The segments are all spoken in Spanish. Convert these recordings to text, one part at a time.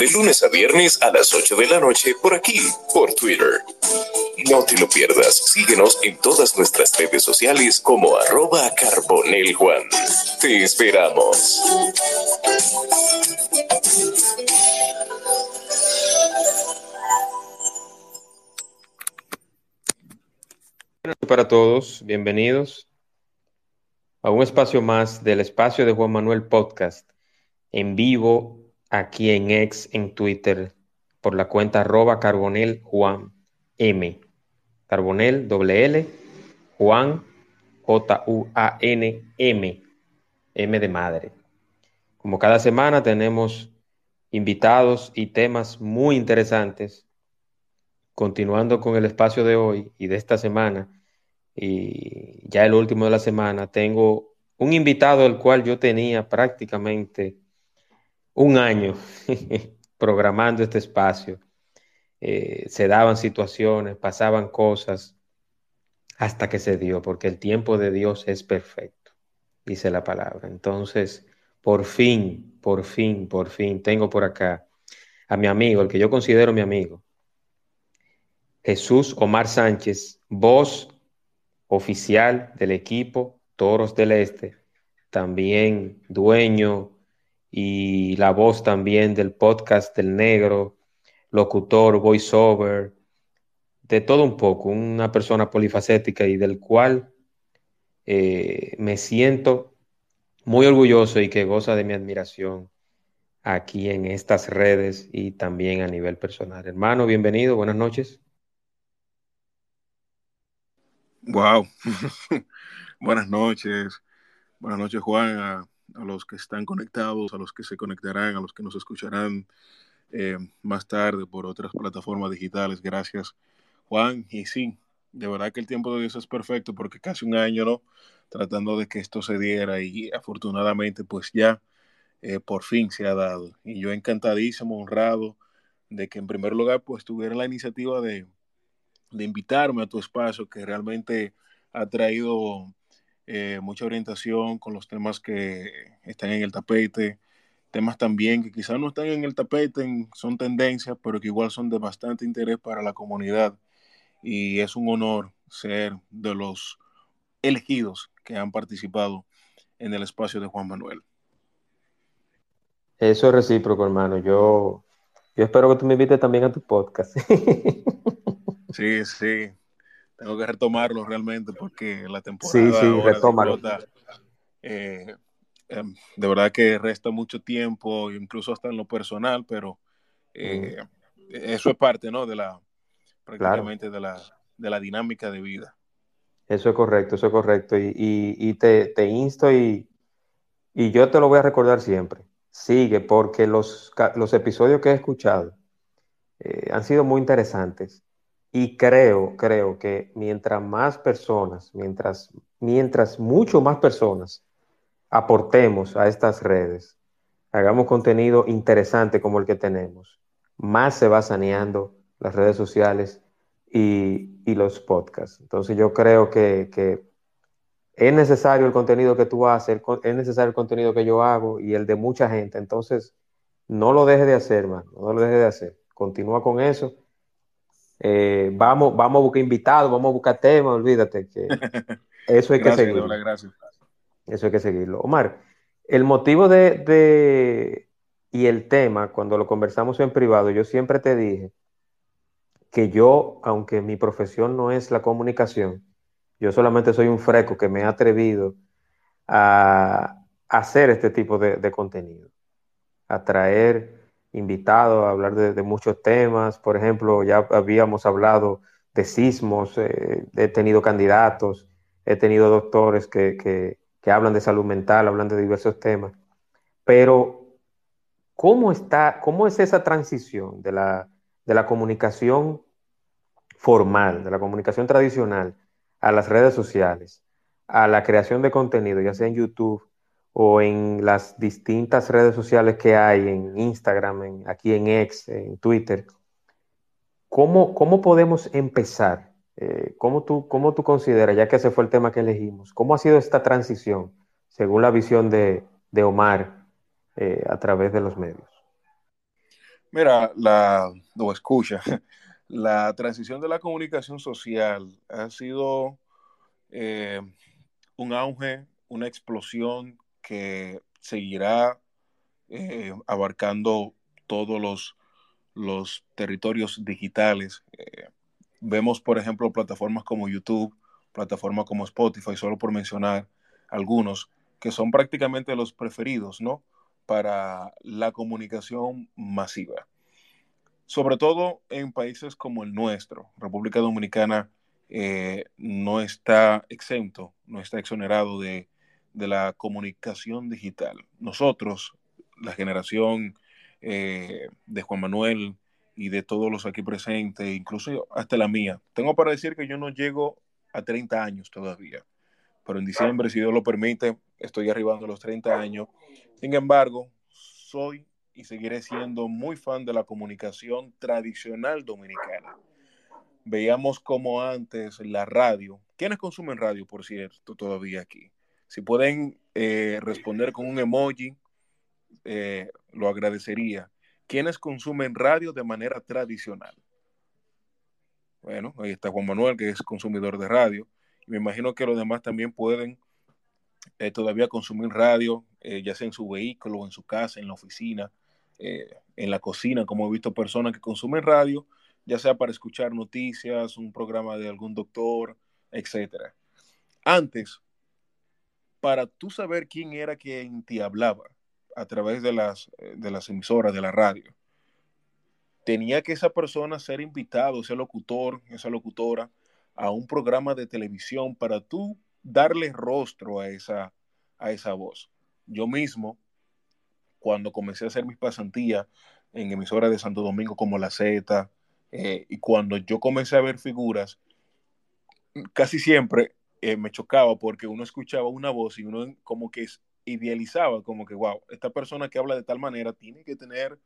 de lunes a viernes a las 8 de la noche por aquí, por Twitter. No te lo pierdas, síguenos en todas nuestras redes sociales como arroba carboneljuan. Te esperamos. para todos, bienvenidos a un espacio más del espacio de Juan Manuel Podcast en vivo aquí en X, en Twitter, por la cuenta arroba carbonel Juan M. Carbonel doble L, Juan J-U-A-N-M, M de madre. Como cada semana tenemos invitados y temas muy interesantes. Continuando con el espacio de hoy y de esta semana, y ya el último de la semana, tengo un invitado el cual yo tenía prácticamente un año programando este espacio. Eh, se daban situaciones, pasaban cosas, hasta que se dio, porque el tiempo de Dios es perfecto, dice la palabra. Entonces, por fin, por fin, por fin, tengo por acá a mi amigo, el que yo considero mi amigo, Jesús Omar Sánchez, voz oficial del equipo Toros del Este, también dueño y la voz también del podcast del negro, locutor, voiceover, de todo un poco, una persona polifacética y del cual eh, me siento muy orgulloso y que goza de mi admiración aquí en estas redes y también a nivel personal. Hermano, bienvenido, buenas noches. Wow, buenas noches, buenas noches Juan, los que están conectados, a los que se conectarán, a los que nos escucharán eh, más tarde por otras plataformas digitales. Gracias Juan, y sí, de verdad que el tiempo de Dios es perfecto porque casi un año, ¿no? Tratando de que esto se diera y afortunadamente pues ya eh, por fin se ha dado. Y yo encantadísimo, honrado de que en primer lugar pues tuviera la iniciativa de de invitarme a tu espacio que realmente ha traído eh, mucha orientación con los temas que están en el tapete, temas también que quizás no están en el tapete, son tendencias, pero que igual son de bastante interés para la comunidad. Y es un honor ser de los elegidos que han participado en el espacio de Juan Manuel. Eso es recíproco, hermano. Yo, yo espero que tú me invites también a tu podcast. Sí, sí. Tengo que retomarlo realmente porque la temporada. Sí, sí, eh, em, de verdad que resta mucho tiempo, incluso hasta en lo personal, pero eh, eso es parte, ¿no? De la, prácticamente de, la, de la dinámica de vida. Eso es correcto, eso es correcto. Y, te, insto y, y, yo te lo voy a recordar siempre. Sigue, porque los, los episodios que he escuchado eh, han sido muy interesantes. Y creo, creo que mientras más personas, mientras, mientras mucho más personas aportemos a estas redes, hagamos contenido interesante como el que tenemos, más se va saneando las redes sociales y, los podcasts. Entonces yo creo que, es necesario el contenido que tú haces, es necesario el contenido que yo hago y el de mucha gente. Entonces, no lo dejes de hacer, man, no lo dejes de hacer. Continúa con eso eh, vamos, vamos a buscar invitados, vamos a buscar temas, olvídate que eso hay que seguirlo. Eso hay que seguirlo. Omar, el motivo de, y el tema, cuando lo conversamos en privado, yo siempre te dije que yo, aunque mi profesión no es la comunicación, yo solamente soy un freco que me ha atrevido a, hacer este tipo de, de contenido, a traer invitado a hablar de, muchos temas. Por ejemplo, ya habíamos hablado de sismos, eh, he tenido candidatos, he tenido doctores que, hablan de salud mental, hablan de diversos temas. Pero, ¿cómo, está, cómo es esa transición de la, de la comunicación formal, de la comunicación tradicional, a las redes sociales, a la creación de contenido, ya sea en YouTube, o en las distintas redes sociales que hay, en Instagram, en, aquí en X, en Twitter, ¿cómo, cómo podemos empezar? Eh, ¿cómo, tú, ¿Cómo tú consideras, ya que ese fue el tema que elegimos, cómo ha sido esta transición según la visión de, Omar eh, a través de los medios? Mira, la, escucha, la transición de la comunicación social ha sido eh, un auge, una explosión que seguirá eh, abarcando todos los, los territorios digitales. Eh, vemos, por ejemplo, plataformas como YouTube, plataformas como Spotify, solo por mencionar algunos, que son prácticamente los preferidos, ¿no? Para la comunicación masiva. Sobre todo en países como el nuestro, República Dominicana eh, no está exento, no está exonerado de, de, la comunicación digital. Nosotros, la generación eh, de Juan Manuel y de todos los aquí presentes, incluso hasta la mía, tengo para decir que yo no llego a 30 años todavía, pero en diciembre, si Dios lo permite, estoy arribando a los 30 años. Sin embargo, soy y seguiré siendo muy fan de la comunicación tradicional dominicana veíamos como antes la radio. ¿Quiénes consumen radio, por cierto, todavía aquí? Si pueden eh, responder con un emoji, eh, lo agradecería. ¿Quiénes consumen radio de manera tradicional? Bueno, ahí está Juan Manuel, que es consumidor de radio. Y me imagino que los demás también pueden eh, todavía consumir radio, ya sea en su vehículo, en su casa, en la oficina, en la cocina, como he visto personas que consumen radio ya sea para escuchar noticias, un programa de algún doctor, etc. Antes, para tú saber quién era quien te hablaba a través de las, de las emisoras de la radio, tenía que esa persona ser invitado, ese locutor, esa locutora, a un programa de televisión para tú darle rostro a esa, a esa voz. Yo mismo, cuando comencé a hacer mis pasantías en emisoras de Santo Domingo como La Z, eh, y cuando yo comencé a ver figuras, casi siempre eh, me chocaba porque uno escuchaba una voz y uno como que idealizaba, como que, wow, esta persona que habla de tal manera tiene que tener,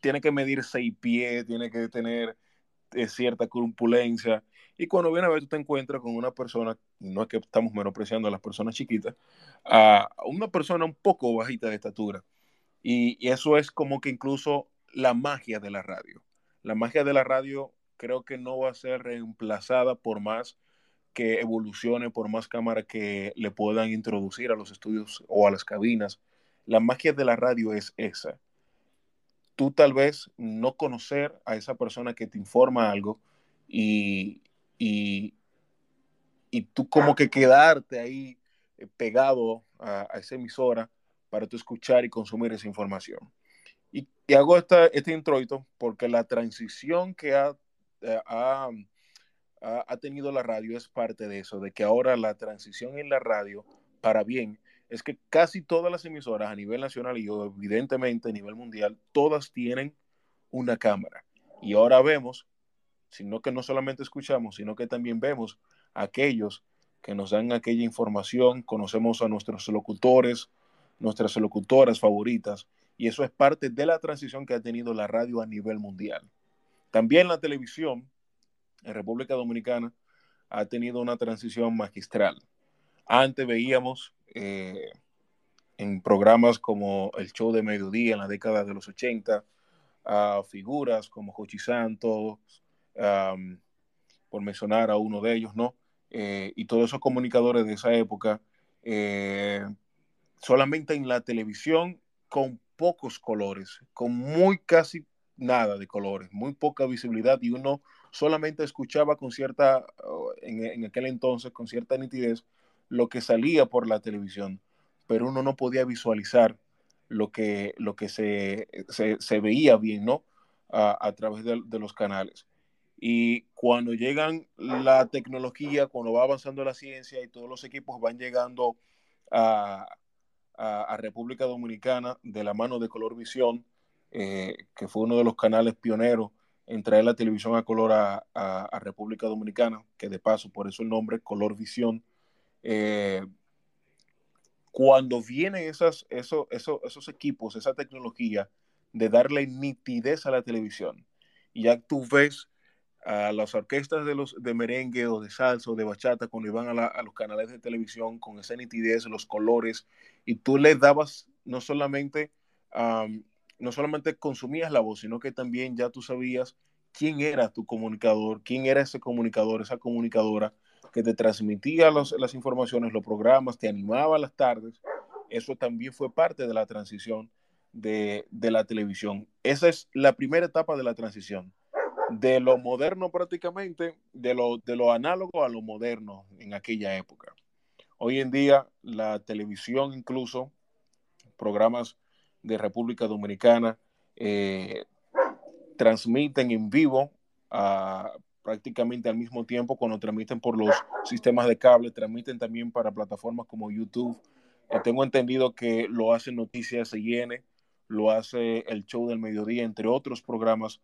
tiene que medir seis pies, tiene que tener eh, cierta corpulencia. Y cuando viene a ver, tú te encuentras con una persona, no es que estamos menospreciando a las personas chiquitas, a una persona un poco bajita de estatura. y eso es como que incluso la magia de la radio la magia de la radio creo que no va a ser reemplazada por más que evolucione, por más cámaras que le puedan introducir a los estudios o a las cabinas. La magia de la radio es esa. Tú tal vez no conocer a esa persona que te informa algo y, y, tú como que quedarte ahí eh, pegado a, a esa emisora para tú escuchar y consumir esa información. Y, hago esta, este introito porque la transición que eh, ha, ha, tenido la radio es parte de eso, de que ahora la transición en la radio, para bien, es que casi todas las emisoras a nivel nacional y evidentemente a nivel mundial, todas tienen una cámara. Y ahora vemos, sino que no solamente escuchamos, sino que también vemos a aquellos que nos dan aquella información, conocemos a nuestros locutores, nuestras locutoras favoritas, y eso es parte de la transición que ha tenido la radio a nivel mundial. También la televisión en República Dominicana ha tenido una transición magistral. Antes veíamos eh, en programas como el show de mediodía en la década de los 80 a figuras como Jochi Santos, por mencionar a uno de ellos, ¿no? Eh, y todos esos comunicadores de esa época, eh, solamente en la televisión con pocos colores, con muy casi nada de colores, muy poca visibilidad y uno solamente escuchaba con cierta, oh, en, aquel entonces, con cierta nitidez, lo que salía por la televisión, pero uno no podía visualizar lo que, lo que se, se, veía bien, ¿no? A, través de, de, los canales. Y cuando llegan la tecnología, cuando va avanzando la ciencia y todos los equipos van llegando a, a, República Dominicana de la mano de Color Visión, eh, que fue uno de los canales pioneros en traer la televisión a color a, República Dominicana, que de paso, por eso el nombre, Color Visión. Eh, cuando vienen esas, esos, esos equipos, esa tecnología de darle nitidez a la televisión, y ya tú ves a las orquestas de, los, de merengue o de salsa o de bachata cuando iban a, los canales de televisión con esa nitidez, los colores, y tú le dabas no solamente no solamente consumías la voz, sino que también ya tú sabías quién era tu comunicador, quién era ese comunicador, esa comunicadora que te transmitía las informaciones, los programas, te animaba las tardes. Eso también fue parte de la transición de, la televisión. Esa es la primera etapa de la transición. De lo moderno prácticamente, de lo, de lo análogo a lo moderno en aquella época. Hoy en día la televisión incluso, programas de República Dominicana, eh, transmiten en vivo prácticamente al mismo tiempo cuando transmiten por los sistemas de cable, transmiten también para plataformas como YouTube. Eh, tengo entendido que lo hace Noticias CN, lo hace el Show del Mediodía, entre otros programas,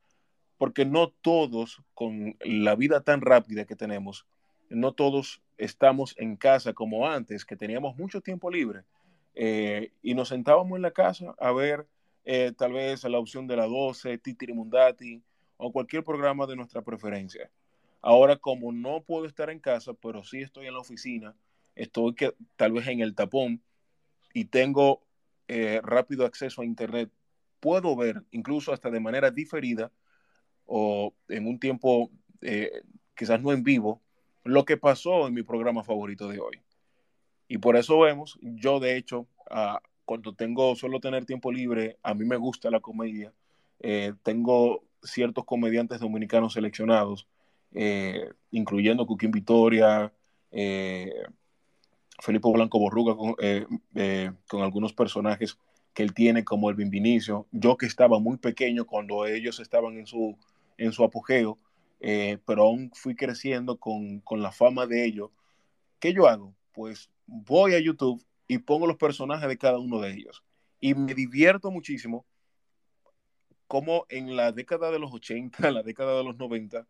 porque no todos, con la vida tan rápida que tenemos, no todos estamos en casa como antes, que teníamos mucho tiempo libre eh, y nos sentábamos en la casa a ver eh, tal vez la opción de la 12, Titiri Mundati o cualquier programa de nuestra preferencia. Ahora, como no puedo estar en casa, pero sí estoy en la oficina, estoy que, tal vez en el tapón y tengo eh, rápido acceso a Internet, puedo ver incluso hasta de manera diferida o en un tiempo eh, quizás no en vivo, lo que pasó en mi programa favorito de hoy. Y por eso vemos, yo de hecho, ah, cuando tengo solo tener tiempo libre, a mí me gusta la comedia. Eh, tengo ciertos comediantes dominicanos seleccionados, incluyendo Cuquín Victoria, Felipe Blanco Borruga eh, eh, con, algunos personajes que él tiene, como el Vinicio. Yo que estaba muy pequeño cuando ellos estaban en su, en su apogeo, eh, pero aún fui creciendo con, con, la fama de ellos. ¿Qué yo hago? Pues voy a YouTube y pongo los personajes de cada uno de ellos. Y me divierto muchísimo como en la década de los 80, en la década de los 90,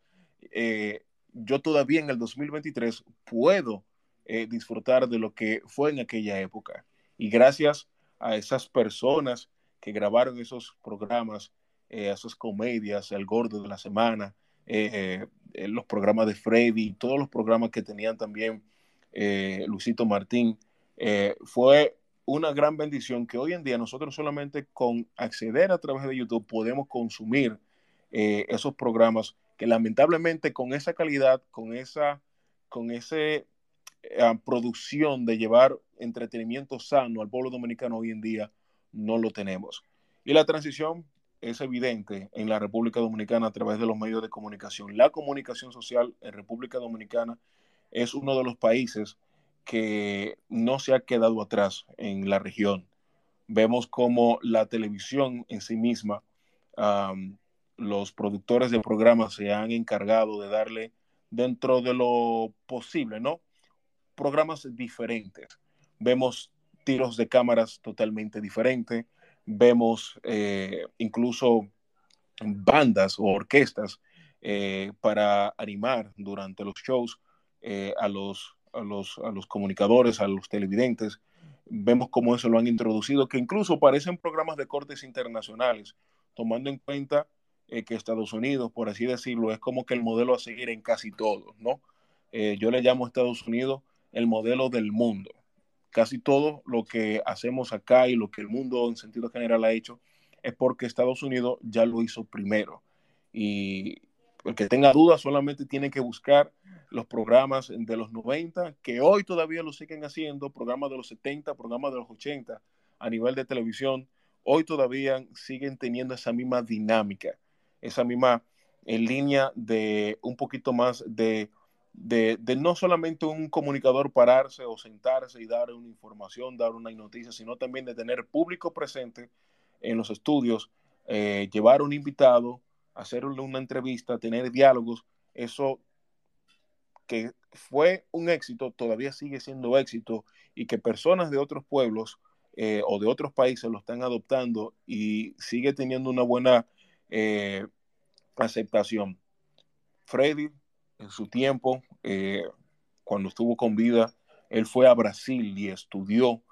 yo todavía en el 2023 puedo eh, disfrutar de lo que fue en aquella época. Y gracias a esas personas que grabaron esos programas, eh, esas comedias, El Gordo de la Semana, eh, los programas de Freddy, todos los programas que tenían también Luisito Martín, fue una gran bendición que hoy en día nosotros solamente con acceder a través de YouTube podemos consumir esos programas que lamentablemente con esa calidad, con esa, con ese producción de llevar entretenimiento sano al pueblo dominicano hoy en día no lo tenemos. Y la transición es evidente en la República Dominicana a través de los medios de comunicación. La comunicación social en República Dominicana es uno de los países que no se ha quedado atrás en la región. Vemos como la televisión en sí misma, los productores de programas se han encargado de darle dentro de lo posible, ¿no? programas diferentes. Vemos tiros de cámaras totalmente diferentes, vemos eh, incluso bandas o orquestas eh, para animar durante los shows eh, a, los, a, los, a los comunicadores, a los televidentes. Vemos cómo eso lo han introducido, que incluso parecen programas de cortes internacionales, tomando en cuenta que Estados Unidos, por así decirlo, es como que el modelo a seguir en casi todo, ¿no? yo le llamo a Estados Unidos el modelo del mundo. Casi todo lo que hacemos acá y lo que el mundo en sentido general ha hecho es porque Estados Unidos ya lo hizo primero. Y el que tenga dudas solamente tiene que buscar los programas de los 90, que hoy todavía lo siguen haciendo, programas de los 70, programas de los 80 a nivel de televisión, hoy todavía siguen teniendo esa misma dinámica, esa misma en línea de un poquito más de de, no solamente un comunicador pararse o sentarse y dar una información, dar una noticia, sino también de tener público presente en los estudios, eh, llevar un invitado, hacerle una entrevista, tener diálogos, eso que fue un éxito, todavía sigue siendo éxito y que personas de otros pueblos eh, o de otros países lo están adoptando y sigue teniendo una buena eh, aceptación. Freddy, en su tiempo, eh, cuando estuvo con vida, él fue a Brasil y estudió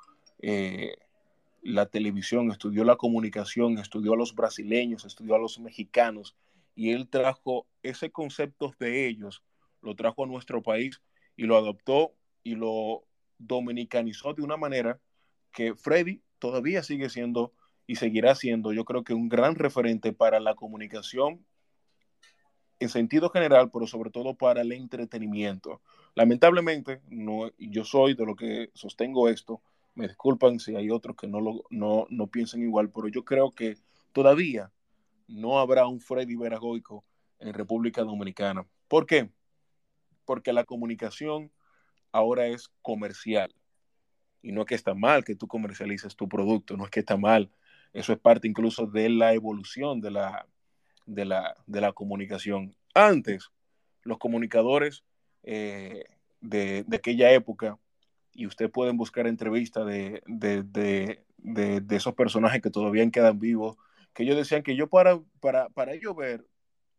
la televisión, estudió la comunicación, estudió a los brasileños, estudió a los mexicanos y él trajo ese concepto de ellos, lo trajo a nuestro país y lo adoptó y lo dominicanizó de una manera que Freddy todavía sigue siendo y seguirá siendo, yo creo que un gran referente para la comunicación en sentido general, pero sobre todo para el entretenimiento. Lamentablemente, no, yo soy de lo que sostengo esto, me disculpan si hay otros que no, lo, no, no piensan igual, pero yo creo que todavía no habrá un Freddy Veragoico en República Dominicana. ¿Por qué? Porque la comunicación ahora es comercial. Y no es que está mal que tú comercialices tu producto, no es que está mal. Eso es parte incluso de la evolución de la, de la, de la comunicación. Antes, los comunicadores eh, de, aquella época, y ustedes pueden buscar entrevistas de, de, de, esos personajes que todavía quedan vivos, que ellos decían que yo para, para, para ellos ver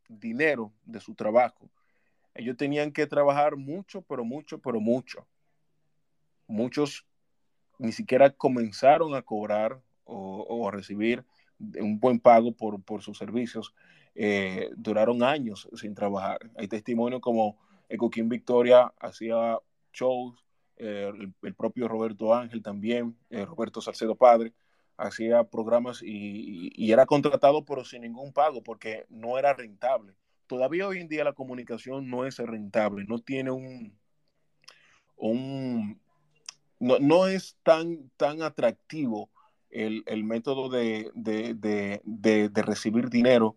dinero de su trabajo, ellos tenían que trabajar mucho, pero mucho, pero mucho. Muchos ni siquiera comenzaron a cobrar o, a recibir un buen pago por, por sus servicios, eh, duraron años sin trabajar. Hay testimonios como Ecoquín Victoria hacía shows, eh, el, propio Roberto Ángel también, eh, Roberto Salcedo Padre, hacía programas y, y, era contratado pero sin ningún pago porque no era rentable. Todavía hoy en día la comunicación no es rentable, no tiene un, un no, no es tan, tan atractivo el, el método de, de, de, recibir dinero.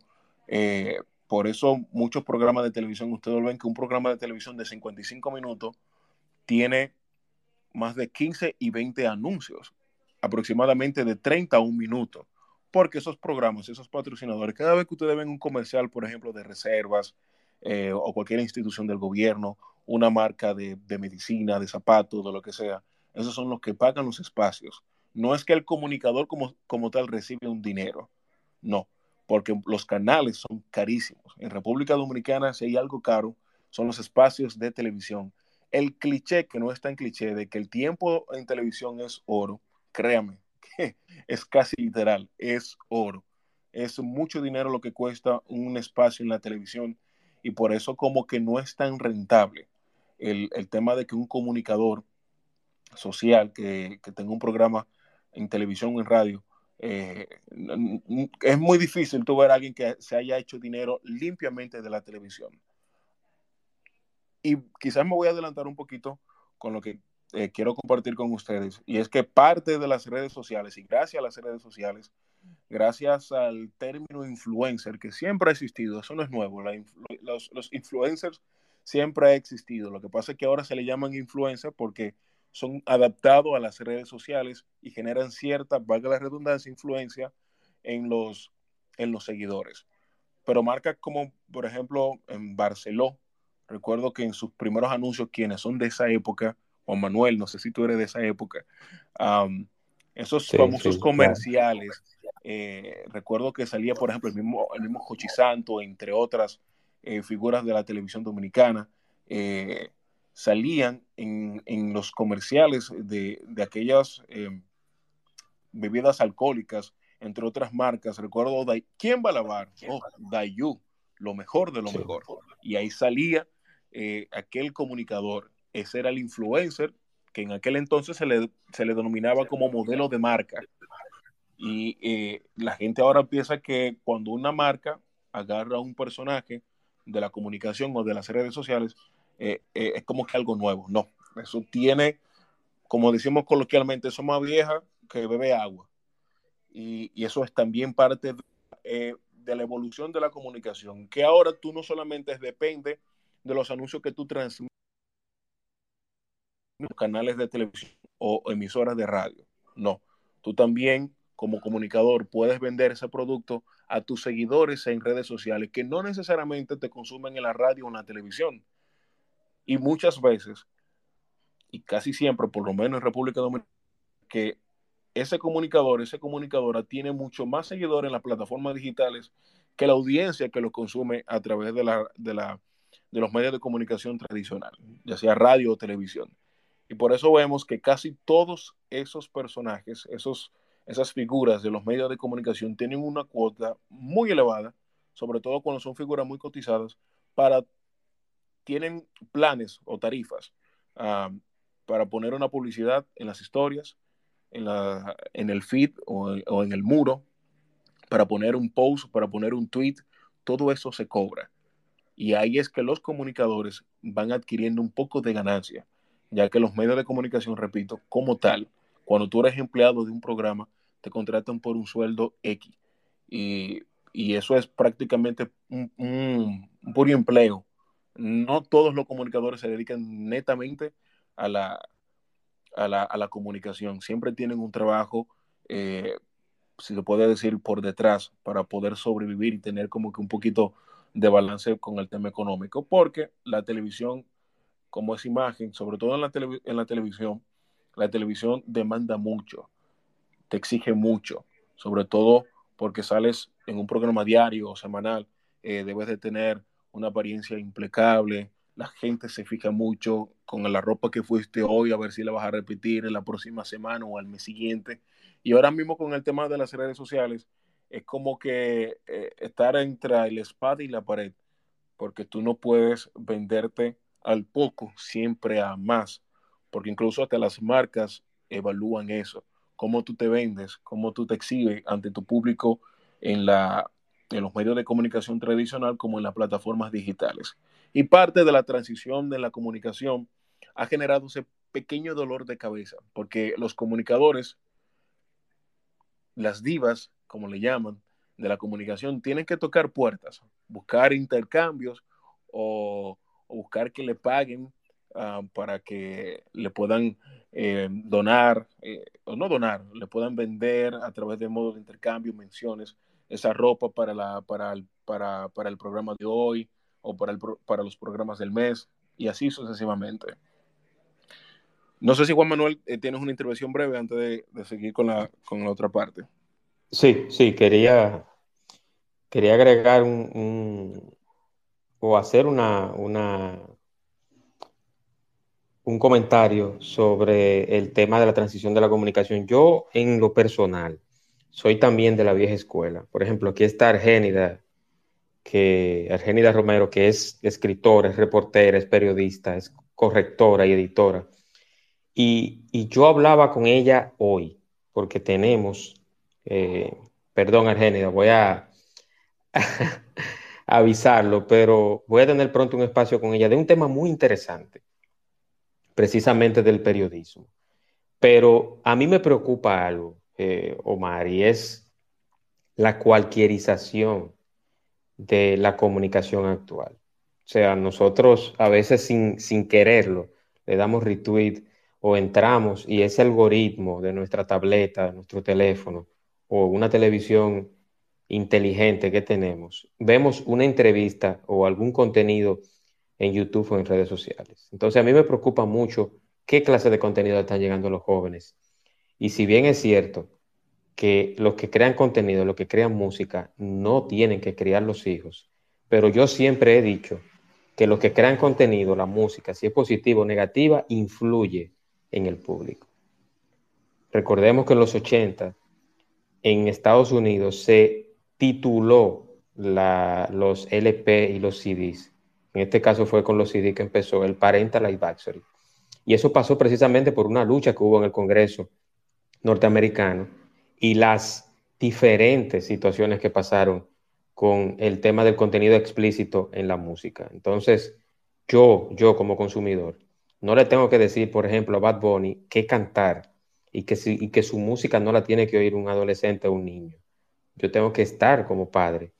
Eh, por eso muchos programas de televisión, ustedes ven que un programa de televisión de 55 minutos tiene más de 15 y 20 anuncios, aproximadamente de 30 a un minuto, porque esos programas, esos patrocinadores, cada vez que ustedes ven un comercial, por ejemplo, de reservas eh, o cualquier institución del gobierno, una marca de, medicina, de zapatos, de lo que sea, esos son los que pagan los espacios. No es que el comunicador como, como tal recibe un dinero, no, porque los canales son carísimos. En República Dominicana, si hay algo caro, son los espacios de televisión. El cliché, que no es tan cliché, de que el tiempo en televisión es oro, créame, que es casi literal, es oro. Es mucho dinero lo que cuesta un espacio en la televisión y por eso como que no es tan rentable el, el tema de que un comunicador social que, que tenga un programa en televisión o en radio, eh, es muy difícil tú ver a alguien que se haya hecho dinero limpiamente de la televisión. Y quizás me voy a adelantar un poquito con lo que eh, quiero compartir con ustedes, y es que parte de las redes sociales, y gracias a las redes sociales, gracias al término influencer que siempre ha existido, eso no es nuevo, la, los, los influencers siempre ha existido, lo que pasa es que ahora se le llaman influencer porque son adaptados a las redes sociales y generan cierta, valga la redundancia, influencia en los, en los seguidores. Pero marcas como, por ejemplo, en Barceló, recuerdo que en sus primeros anuncios, quienes son de esa época, Juan Manuel, no sé si tú eres de esa época, esos famosos comerciales, eh, recuerdo que salía, por ejemplo, el mismo, el mismo Santo, entre otras eh, figuras de la televisión dominicana, eh, salían en, en los comerciales de, de aquellas eh, bebidas alcohólicas, entre otras marcas. Recuerdo, ¿quién va a lavar? Oh, Dayu, lo mejor de lo mejor. Y ahí salía eh, aquel comunicador. Ese era el influencer que en aquel entonces se le, se le denominaba como modelo de marca. Y eh, la gente ahora piensa que cuando una marca agarra a un personaje de la comunicación o de las redes sociales, eh, eh, es como que algo nuevo. No, eso tiene, como decimos coloquialmente, eso más vieja que bebe agua. Y, eso es también parte de, de, la evolución de la comunicación, que ahora tú no solamente depende de los anuncios que tú transmites en canales de televisión o emisoras de radio. No, tú también como comunicador puedes vender ese producto a tus seguidores en redes sociales que no necesariamente te consumen en la radio o en la televisión, y muchas veces, y casi siempre, por lo menos en República Dominicana, que ese comunicador, esa comunicadora tiene mucho más seguidores en las plataformas digitales que la audiencia que lo consume a través de, la, de, la, de los medios de comunicación tradicional, ya sea radio o televisión. Y por eso vemos que casi todos esos personajes, esos, esas figuras de los medios de comunicación tienen una cuota muy elevada, sobre todo cuando son figuras muy cotizadas, para tienen planes o tarifas uh, para poner una publicidad en las historias, en, la, en el feed o en el muro para poner un post, para poner un tweet, todo eso se cobra. Y ahí es que los comunicadores van adquiriendo un poco de ganancia, ya que los medios de comunicación, repito, como tal, cuando tú eres empleado de un programa, te contratan por un sueldo X. Y, eso es prácticamente un, un, puro empleo. No todos los comunicadores se dedican netamente a la, a la, comunicación. Siempre tienen un trabajo, eh, si se puede decir, por detrás para poder sobrevivir y tener como que un poquito de balance con el tema económico, porque la televisión, como es imagen, sobre todo en la, en la televisión, la televisión demanda mucho, te exige mucho, sobre todo porque sales en un programa diario o semanal, eh, debes de tener una apariencia impecable, la gente se fija mucho con la ropa que fuiste hoy, a ver si la vas a repetir en la próxima semana o al mes siguiente. Y ahora mismo con el tema de las redes sociales, es como que eh, estar entre el espada y la pared, porque tú no puedes venderte al poco, siempre a más, porque incluso hasta las marcas evalúan eso, cómo tú te vendes, cómo tú te exhibes ante tu público en, la, en los medios de comunicación tradicional como en las plataformas digitales. Y parte de la transición de la comunicación ha generado ese pequeño dolor de cabeza, porque los comunicadores, las divas, como le llaman, de la comunicación, tienen que tocar puertas, buscar intercambios o, buscar que le paguen ah, para que le puedan eh, donar, eh, o no donar, le puedan vender a través de modos de intercambio, menciones, esa ropa para, la, para, el, para, para el programa de hoy o para, el, para los programas del mes y así sucesivamente. No sé si Juan Manuel eh, tienes una intervención breve antes de, de seguir con la, con la otra parte. Sí, sí, quería, quería agregar un, o hacer una, un comentario sobre el tema de la transición de la comunicación. Yo, en lo personal, soy también de la vieja escuela. Por ejemplo, aquí está Argénida, que Argénida Romero, que es escritora, es reportera, es periodista, es correctora y editora. Y, y yo hablaba con ella hoy, porque tenemos eh, perdón, Argénida, voy a, avisarlo, pero voy a tener pronto un espacio con ella de un tema muy interesante, precisamente del periodismo. Pero a mí me preocupa algo, eh, Omar, y es la cualquierización de la comunicación actual. O sea, nosotros a veces sin, sin quererlo le damos retweet o entramos y ese algoritmo de nuestra tableta, de nuestro teléfono, o una televisión inteligente que tenemos, vemos una entrevista o algún contenido en YouTube o en redes sociales. Entonces a mí me preocupa mucho qué clase de contenido están llegando los jóvenes. Y si bien es cierto que los que crean contenido, los que crean música, no tienen que criar los hijos, pero yo siempre he dicho que los que crean contenido, la música, si es positiva o negativa, influye en el público. Recordemos que en los 80 en Estados Unidos se tituló los LP y los CDs. En este caso fue con los CDs que empezó el Parental Advisory. Y eso pasó precisamente por una lucha que hubo en el Congreso norteamericano y las diferentes situaciones que pasaron con el tema del contenido explícito en la música. Entonces, yo, yo como consumidor, no le tengo que decir, por ejemplo, a Bad Bunny qué cantar y que, y que su música no la tiene que oír un adolescente o un niño. Yo tengo que estar como padre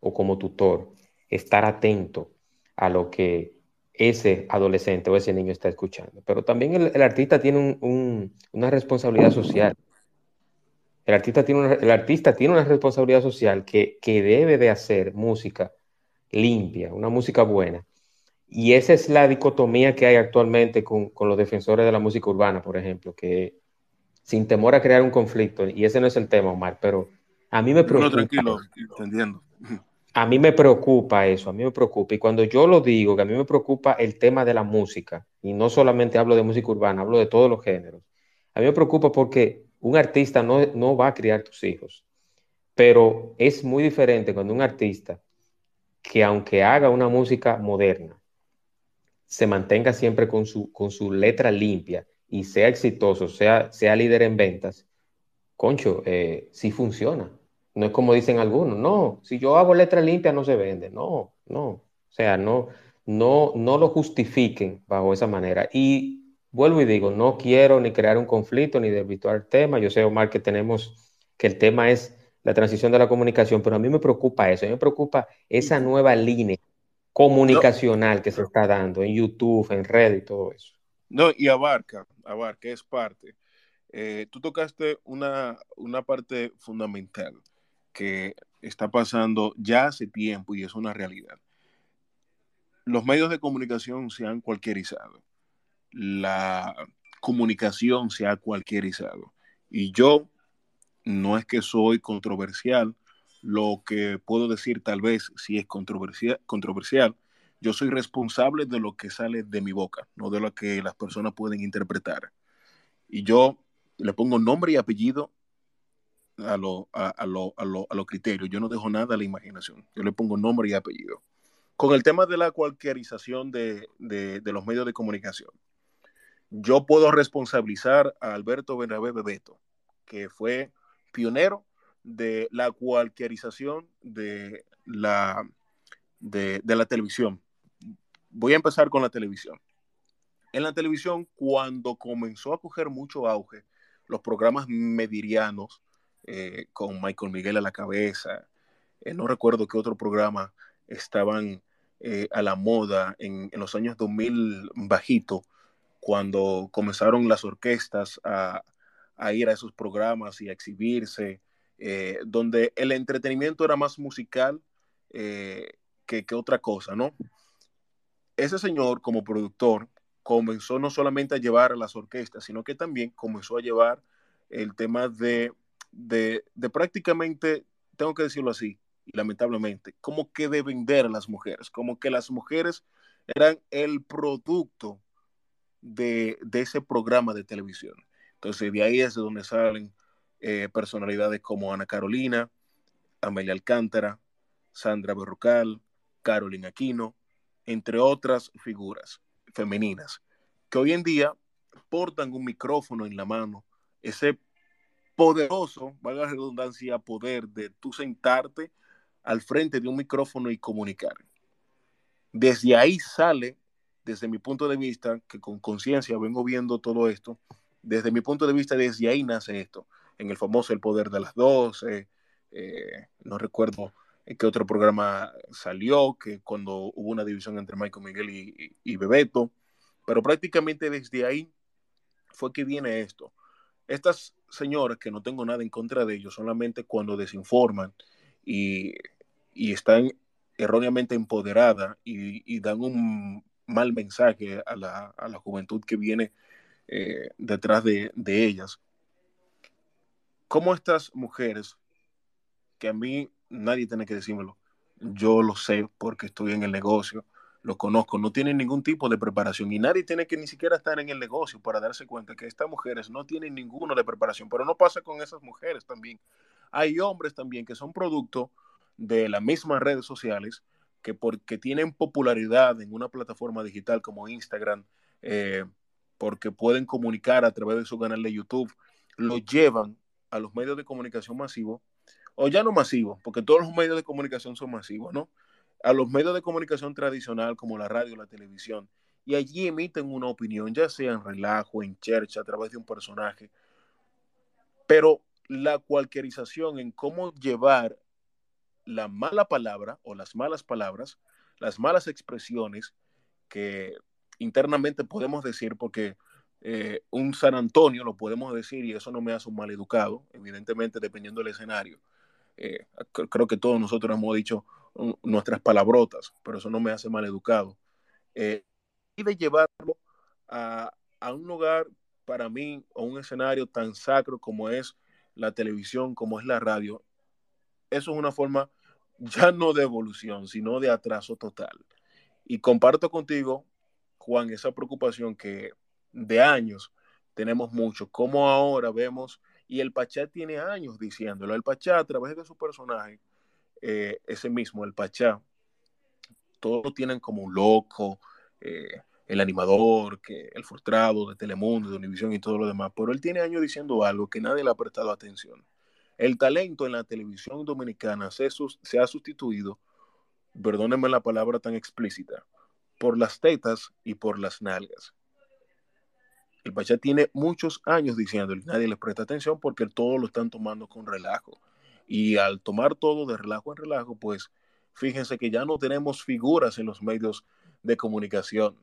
o como tutor, estar atento a lo que ese adolescente o ese niño está escuchando. Pero también el, artista tiene una responsabilidad social. El artista tiene una, el artista tiene una responsabilidad social que, debe de hacer música limpia, una música buena. Y esa es la dicotomía que hay actualmente con, con los defensores de la música urbana, por ejemplo, que sin temor a crear un conflicto, y ese no es el tema, Omar, pero a mí me preocupa. No, tranquilo, entendiendo. A mí me preocupa eso, a mí me preocupa. Y cuando yo lo digo, que a mí me preocupa el tema de la música, y no solamente hablo de música urbana, hablo de todos los géneros. A mí me preocupa porque un artista no, no va a criar tus hijos, pero es muy diferente cuando un artista que aunque haga una música moderna, se mantenga siempre con su, con su letra limpia y sea exitoso, sea, sea líder en ventas, concho, eh, sí funciona. No es como dicen algunos, no, si yo hago letra limpia no se vende, no, no, o sea, no, no, no lo justifiquen bajo esa manera. Y vuelvo y digo, no quiero ni crear un conflicto ni desvirtuar el tema, yo sé, Omar, que tenemos, que el tema es la transición de la comunicación, pero a mí me preocupa eso, a mí me preocupa esa nueva línea comunicacional que se está dando en YouTube, en Red y todo eso. No, y abarca, abarca, es parte. Eh, tú tocaste una, una parte fundamental que está pasando ya hace tiempo y es una realidad. Los medios de comunicación se han cualquierizado. La comunicación se ha cualquierizado. Y yo no es que soy controversial, lo que puedo decir tal vez si es controversial, yo soy responsable de lo que sale de mi boca, no de lo que las personas pueden interpretar. Y yo le pongo nombre y apellido a los a, lo, a, criterios. Yo no dejo nada a la imaginación. Yo le pongo nombre y apellido. Con el tema de la cualquierización de, de, de los medios de comunicación, yo puedo responsabilizar a Alberto Bernabé Bebeto, que fue pionero de la cualquierización de la, de, la televisión. Voy a empezar con la televisión. En la televisión, cuando comenzó a coger mucho auge, los programas medirianos, eh, con Michael Miguel a la cabeza, eh, no recuerdo qué otro programa estaban eh, a la moda en, en, los años 2000 bajito, cuando comenzaron las orquestas a, a ir a esos programas y a exhibirse, eh, donde el entretenimiento era más musical eh, que, otra cosa, ¿no? Ese señor como productor comenzó no solamente a llevar a las orquestas, sino que también comenzó a llevar el tema de, de, de prácticamente, tengo que decirlo así, lamentablemente, como que de vender a las mujeres, como que las mujeres eran el producto de, de ese programa de televisión. Entonces, de ahí es de donde salen eh, personalidades como Ana Carolina, Amelia Alcántara, Sandra Berrocal, Carolina Aquino, entre otras figuras femeninas, que hoy en día portan un micrófono en la mano, ese poderoso, valga la redundancia, poder de tú sentarte al frente de un micrófono y comunicar. Desde ahí sale, desde mi punto de vista, que con conciencia vengo viendo todo esto, desde mi punto de vista, desde ahí nace esto. En el famoso El Poder de las Dos, eh, no recuerdo en qué otro programa salió, que cuando hubo una división entre Michael Miguel y, Bebeto, pero prácticamente desde ahí fue que viene esto. Estas señoras, que no tengo nada en contra de ellos, solamente cuando desinforman y, están erróneamente empoderadas y, dan un mal mensaje a la, a la juventud que viene eh, detrás de, ellas. ¿Cómo estas mujeres, que a mí nadie tiene que decírmelo, yo lo sé porque estoy en el negocio, lo conozco, no tienen ningún tipo de preparación y nadie tiene que ni siquiera estar en el negocio para darse cuenta que estas mujeres no tienen ninguno de preparación, pero no pasa con esas mujeres también. Hay hombres también que son producto de las mismas redes sociales que porque tienen popularidad en una plataforma digital como Instagram, eh, porque pueden comunicar a través de su canal de YouTube, lo llevan a los medios de comunicación masivos, o ya no masivos, porque todos los medios de comunicación son masivos, ¿no? A los medios de comunicación tradicional como la radio, la televisión, y allí emiten una opinión, ya sea en relajo, en church, a través de un personaje. Pero la cualquierización en cómo llevar la mala palabra o las malas palabras, las malas expresiones que internamente podemos decir, porque eh, un San Antonio lo podemos decir y eso no me hace un mal educado, evidentemente dependiendo del escenario. Eh, creo que todos nosotros hemos dicho nuestras palabrotas, pero eso no me hace mal educado. Eh, y de llevarlo a, a, un lugar para mí o un escenario tan sacro como es la televisión, como es la radio, eso es una forma ya no de evolución, sino de atraso total. Y comparto contigo Juan, esa preocupación que de años tenemos mucho, como ahora vemos, y el Pachá tiene años diciéndolo, el Pachá a través de su personaje, eh, ese mismo, el Pachá, todos lo tienen como un loco, eh, el animador, que el frustrado de Telemundo, de Univisión y todo lo demás, pero él tiene años diciendo algo que nadie le ha prestado atención. El talento en la televisión dominicana se, se ha sustituido, perdónenme la palabra tan explícita, por las tetas y por las nalgas. El Pachá tiene muchos años diciendo y nadie le presta atención porque todo lo están tomando con relajo. Y al tomar todo de relajo en relajo, pues fíjense que ya no tenemos figuras en los medios de comunicación.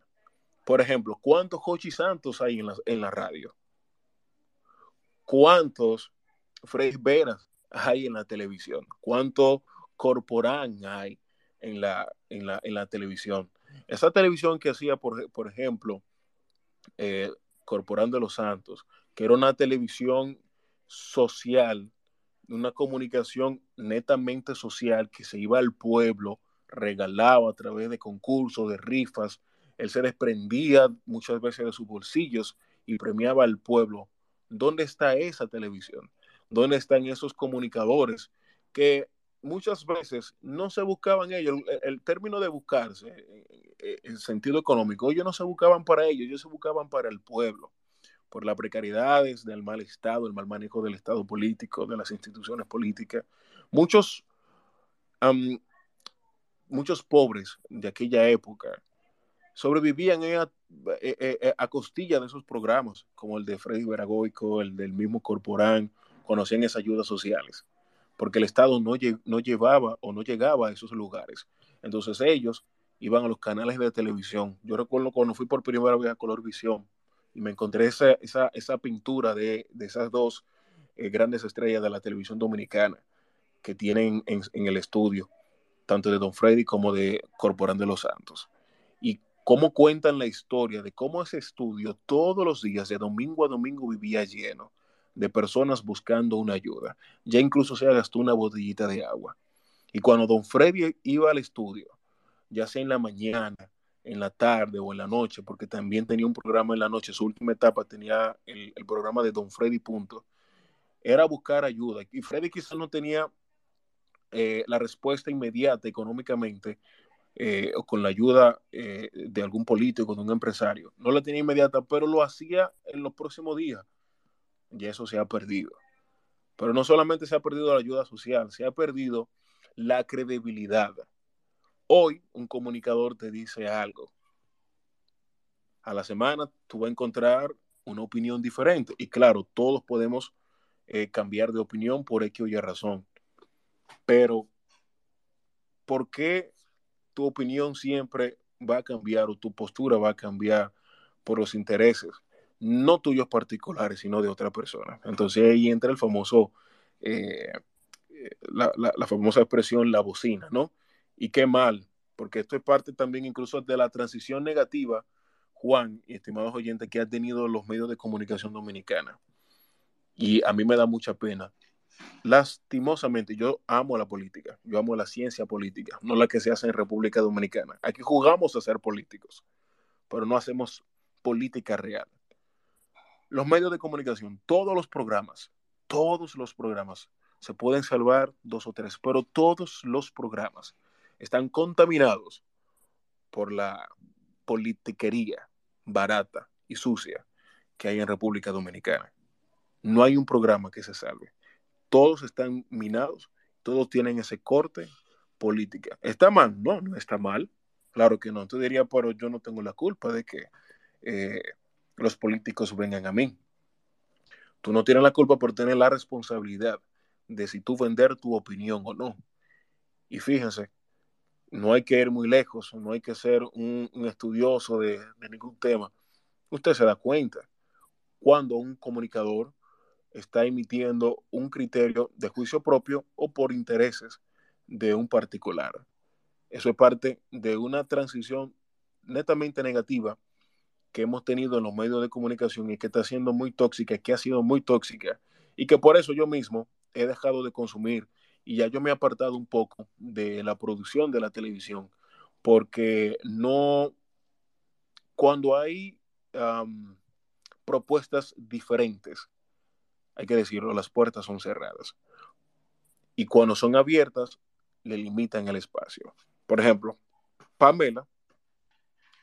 Por ejemplo, ¿cuántos Jochi Santos hay en la, en la radio? ¿Cuántos Frey Veras hay en la televisión? ¿Cuánto Corporán hay en la, en la, en la televisión? Esa televisión que hacía, por, por ejemplo, eh, Corporán de los Santos, que era una televisión social, una comunicación netamente social que se iba al pueblo, regalaba a través de concursos, de rifas, él se desprendía muchas veces de sus bolsillos y premiaba al pueblo. ¿Dónde está esa televisión? ¿Dónde están esos comunicadores que muchas veces no se buscaban ellos, el, término de buscarse eh, eh, en sentido económico, ellos no se buscaban para ellos, ellos se buscaban para el pueblo, por las precariedades del mal Estado, el mal manejo del Estado político, de las instituciones políticas. Muchos, muchos pobres de aquella época sobrevivían a, a, costilla de esos programas, como el de Freddy Veragoico, el del mismo Corporán, conocían esas ayudas sociales porque el Estado no, no llevaba o no llegaba a esos lugares. Entonces ellos iban a los canales de televisión. Yo recuerdo cuando fui por primera vez a Color Visión y me encontré esa, esa, esa pintura de, de, esas dos eh, grandes estrellas de la televisión dominicana que tienen en, el estudio, tanto de Don Freddy como de Corporán de los Santos. Y cómo cuentan la historia de cómo ese estudio todos los días, de domingo a domingo, vivía lleno de personas buscando una ayuda. Ya incluso se gastó una botellita de agua. Y cuando don Freddy iba al estudio, ya sea en la mañana, en la tarde o en la noche, porque también tenía un programa en la noche, su última etapa tenía el, programa de Don Freddy Punto, era buscar ayuda. Y Freddy quizás no tenía eh, la respuesta inmediata económicamente eh, o con la ayuda eh, de algún político, de un empresario. No la tenía inmediata, pero lo hacía en los próximos días y eso se ha perdido. Pero no solamente se ha perdido la ayuda social, se ha perdido la credibilidad. Hoy un comunicador te dice algo. A la semana tú vas a encontrar una opinión diferente. Y claro, todos podemos eh, cambiar de opinión por X o Y razón. Pero, ¿por qué tu opinión siempre va a cambiar o tu postura va a cambiar por los intereses no tuyos particulares, sino de otra persona. Entonces ahí entra el famoso, eh, eh, la, la, famosa expresión la bocina, ¿no? Y qué mal, porque esto es parte también incluso de la transición negativa, Juan y estimados oyentes, que han tenido los medios de comunicación dominicana. Y a mí me da mucha pena. Lastimosamente, yo amo la política, yo amo la ciencia política, no la que se hace en República Dominicana. Aquí jugamos a ser políticos, pero no hacemos política real los medios de comunicación, todos los programas, todos los programas, se pueden salvar dos o tres, pero todos los programas están contaminados por la politiquería barata y sucia que hay en República Dominicana. No hay un programa que se salve. Todos están minados, todos tienen ese corte política. ¿Está mal? No, no está mal. Claro que no. Entonces diría, pero yo no tengo la culpa de que eh, los políticos vengan a mí. Tú no tienes la culpa por tener la responsabilidad de si tú vender tu opinión o no. Y fíjense, no hay que ir muy lejos, no hay que ser un, estudioso de, ningún tema. Usted se da cuenta cuando un comunicador está emitiendo un criterio de juicio propio o por intereses de un particular. Eso es parte de una transición netamente negativa que hemos tenido en los medios de comunicación y que está siendo muy tóxica, que ha sido muy tóxica y que por eso yo mismo he dejado de consumir y ya yo me he apartado un poco de la producción de la televisión porque no, cuando hay propuestas diferentes, hay que decirlo, las puertas son cerradas. Y cuando son abiertas, le limitan el espacio. Por ejemplo, Pamela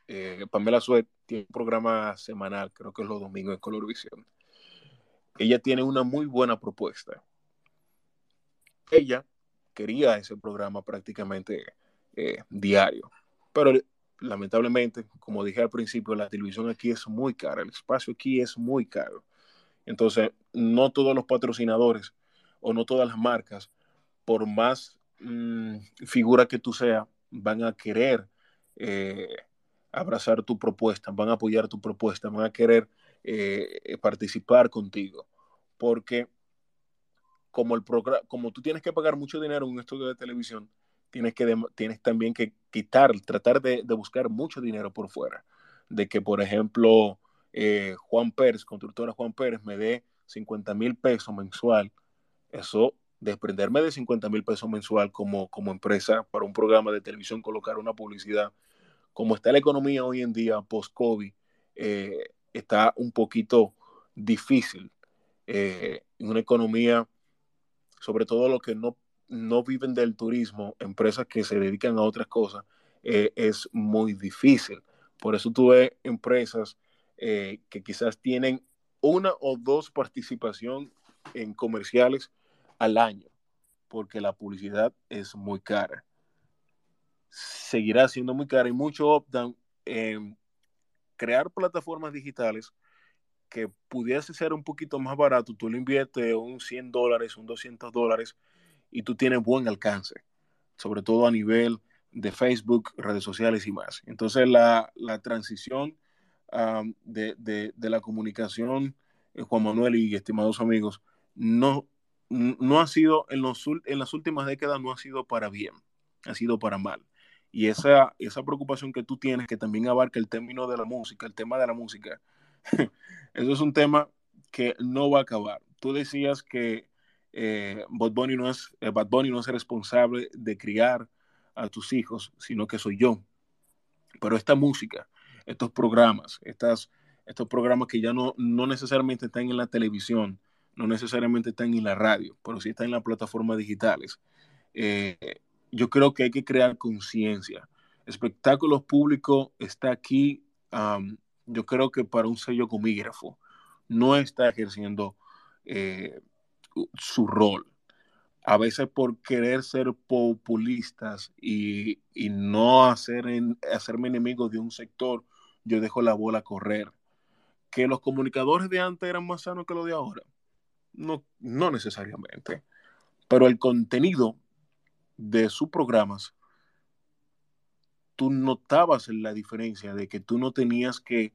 eh, Pamela Suet tiene un programa semanal, creo que es los domingos en Colorvisión. Ella tiene una muy buena propuesta. Ella quería ese programa prácticamente eh, diario, pero lamentablemente, como dije al principio, la televisión aquí es muy cara, el espacio aquí es muy caro. Entonces, no todos los patrocinadores o no todas las marcas, por más mm, figura que tú seas, van a querer eh, abrazar tu propuesta, van a apoyar tu propuesta, van a querer eh, participar contigo. Porque como, el como tú tienes que pagar mucho dinero en un estudio de televisión, tienes, que tienes también que quitar, tratar de, buscar mucho dinero por fuera. De que, por ejemplo, eh, Juan Pérez, constructora Juan Pérez, me dé 50 mil pesos mensual. Eso, desprenderme de 50 mil pesos mensual como, como empresa para un programa de televisión, colocar una publicidad, como está la economía hoy en día, post-COVID, eh, está un poquito difícil. Eh, una economía, sobre todo los que no, no viven del turismo, empresas que se dedican a otras cosas, eh, es muy difícil. Por eso tuve empresas eh, que quizás tienen una o dos participación en comerciales al año, porque la publicidad es muy cara. Seguirá siendo muy cara y muchos optan en crear plataformas digitales que pudiese ser un poquito más barato, tú le inviertes un 100 dólares, un 200 dólares y tú tienes buen alcance, sobre todo a nivel de Facebook, redes sociales y más. Entonces la, la transición de, de, de, la comunicación, eh, Juan Manuel y estimados amigos, no, no ha sido, en, los, en las últimas décadas no ha sido para bien, ha sido para mal. Y esa, esa preocupación que tú tienes, que también abarca el término de la música, el tema de la música, eso es un tema que no va a acabar. Tú decías que eh, Bad, Bunny no es, eh, Bad Bunny no es responsable de criar a tus hijos, sino que soy yo. Pero esta música, estos programas, estas, estos programas que ya no, no necesariamente están en la televisión, no necesariamente están en la radio, pero sí están en las plataformas digitales. Eh, yo creo que hay que crear conciencia. Espectáculos públicos está aquí yo creo que para un sello comígrafo no está ejerciendo eh, su rol. A veces por querer ser populistas y, no hacer hacerme enemigo de un sector, yo dejo la bola correr. Que los comunicadores de antes eran más sanos que los de ahora. No, no necesariamente. Pero el contenido de sus programas tú notabas la diferencia de que tú no tenías que,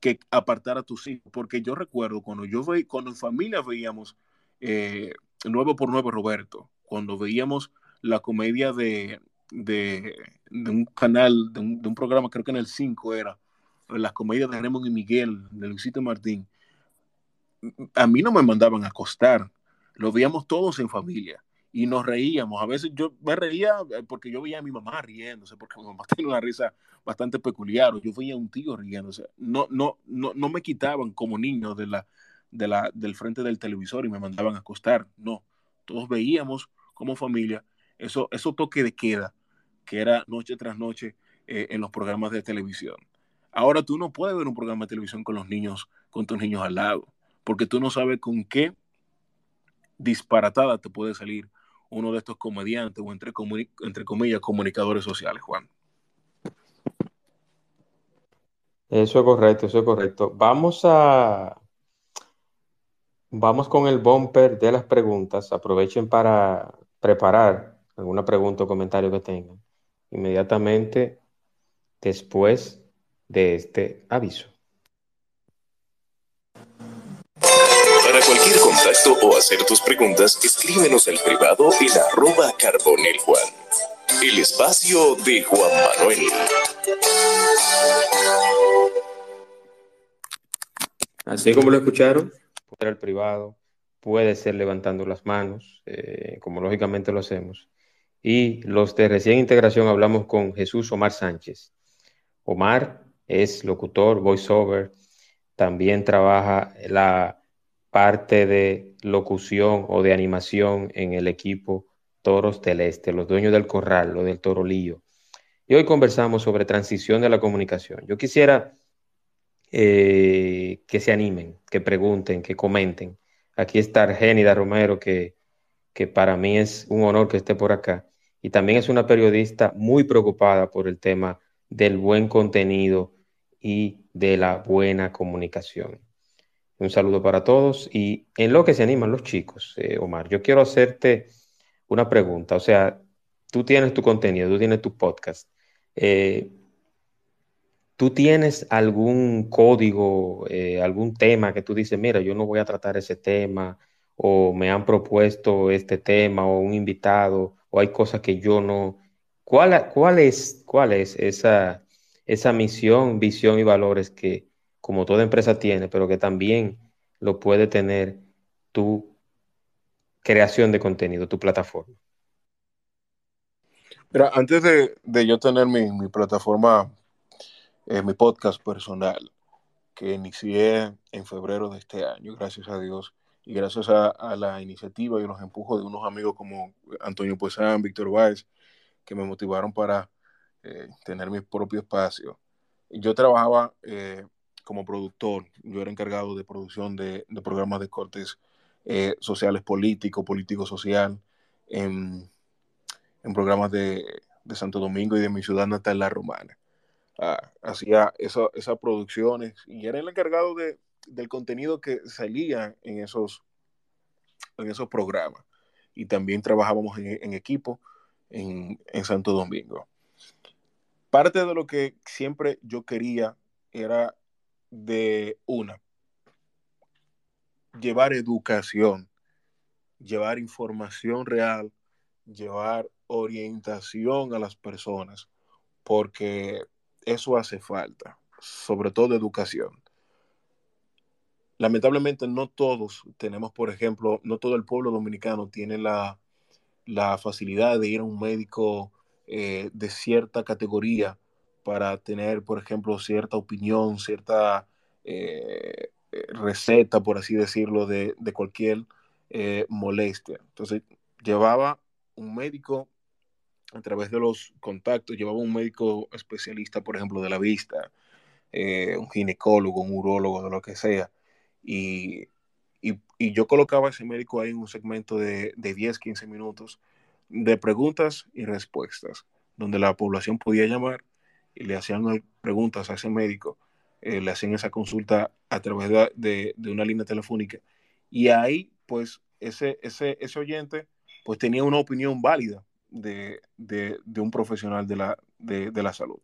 que apartar a tus hijos, porque yo recuerdo cuando yo cuando en familia veíamos eh, por Nuevo Roberto, cuando veíamos la comedia de, de, un canal, de un, programa, creo que en el 5 era, las comedias de Raymond y Miguel, de Luisito Martín, a mí no me mandaban a acostar, lo veíamos todos en familia y nos reíamos. A veces yo me reía eh, porque yo veía a mi mamá riéndose, porque mi mamá tiene una risa bastante peculiar, o yo veía a un tío riéndose. No, no, no, no me quitaban como niño de la, de la, del frente del televisor y me mandaban a acostar. No, todos veíamos como familia eso, eso toque de queda que era noche tras noche eh, en los programas de televisión. Ahora tú no puedes ver un programa de televisión con los niños, con tus niños al lado, porque tú no sabes con qué disparatada te puede salir uno de estos comediantes o entre, entre comillas comunicadores sociales, Juan. Eso es correcto, eso es correcto. Vamos a... Vamos con el bumper de las preguntas. Aprovechen para preparar alguna pregunta o comentario que tengan inmediatamente después de este aviso. Contacto o hacer tus preguntas, escríbenos al privado en arroba carbonel Juan. El espacio de Juan Manuel. Así como lo escucharon, puede ser el privado, puede ser levantando las manos, eh, como lógicamente lo hacemos. Y los de recién integración hablamos con Jesús Omar Sánchez. Omar es locutor, voiceover, también trabaja la parte de locución o de animación en el equipo Toros del Este, los dueños del corral, lo del Toro Lío. y hoy conversamos sobre transición de la comunicación. Yo quisiera eh, que se animen, que pregunten, que comenten. Aquí está Argénida Romero, que, que para mí es un honor que esté por acá. Y también es una periodista muy preocupada por el tema del buen contenido y de la buena comunicación. Un saludo para todos y en lo que se animan los chicos, eh, Omar, yo quiero hacerte una pregunta. O sea, tú tienes tu contenido, tú tienes tu podcast. Eh, ¿Tú tienes algún código, eh, algún tema que tú dices, mira, yo no voy a tratar ese tema, o me han propuesto este tema, o un invitado, o hay cosas que yo no... ¿Cuál, cuál es, esa, esa misión, visión y valores que como toda empresa tiene, pero que también lo puede tener tu creación de contenido, tu plataforma? Mira, antes de, yo tener mi, mi plataforma eh, mi podcast personal que inicié en febrero de este año, gracias a Dios, y gracias a, la iniciativa y los empujos de unos amigos como Antonio Puesán, Víctor Báez, que me motivaron para eh, tener mi propio espacio. Yo trabajaba eh, como productor, yo era encargado de producción de, programas de cortes sociales políticos, político-social, en, programas de, de Santo Domingo y de mi ciudad natal, La Romana. Ah, hacía esas producciones y era el encargado de, del contenido que salía en esos, en esos programas. Y también trabajábamos en, equipo en, en, Santo Domingo. Parte de lo que siempre yo quería era de una, llevar educación, llevar información real, llevar orientación a las personas, porque eso hace falta, sobre todo educación. Lamentablemente no todos tenemos, por ejemplo, no todo el pueblo dominicano tiene la, facilidad de ir a un médico eh, de cierta categoría para tener, por ejemplo, cierta opinión, cierta eh, receta, por así decirlo, de, cualquier eh, molestia. Entonces, llevaba un médico a través de los contactos, llevaba un médico especialista, por ejemplo, de la vista, eh, un ginecólogo, un urólogo, de lo que sea, y, yo colocaba a ese médico ahí en un segmento de, de 10, 15 minutos de preguntas y respuestas, donde la población podía llamar y le hacían preguntas a ese médico, eh, le hacían esa consulta a través de, de, una línea telefónica. Y ahí, pues, ese, ese, ese oyente, pues tenía una opinión válida de, un profesional de la, de, la salud.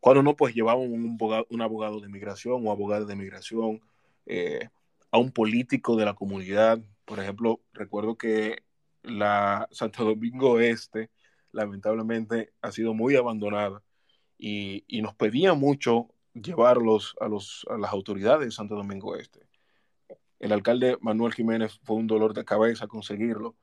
Cuando no, pues llevaban un abogado, un abogado de migración o abogado de migración, eh, a un político de la comunidad. Por ejemplo, recuerdo que la Santo Domingo Este, lamentablemente, ha sido muy abandonada y, nos pedía mucho llevarlos a, los, a las autoridades de Santo Domingo Este. El alcalde Manuel Jiménez fue un dolor de cabeza conseguirlo,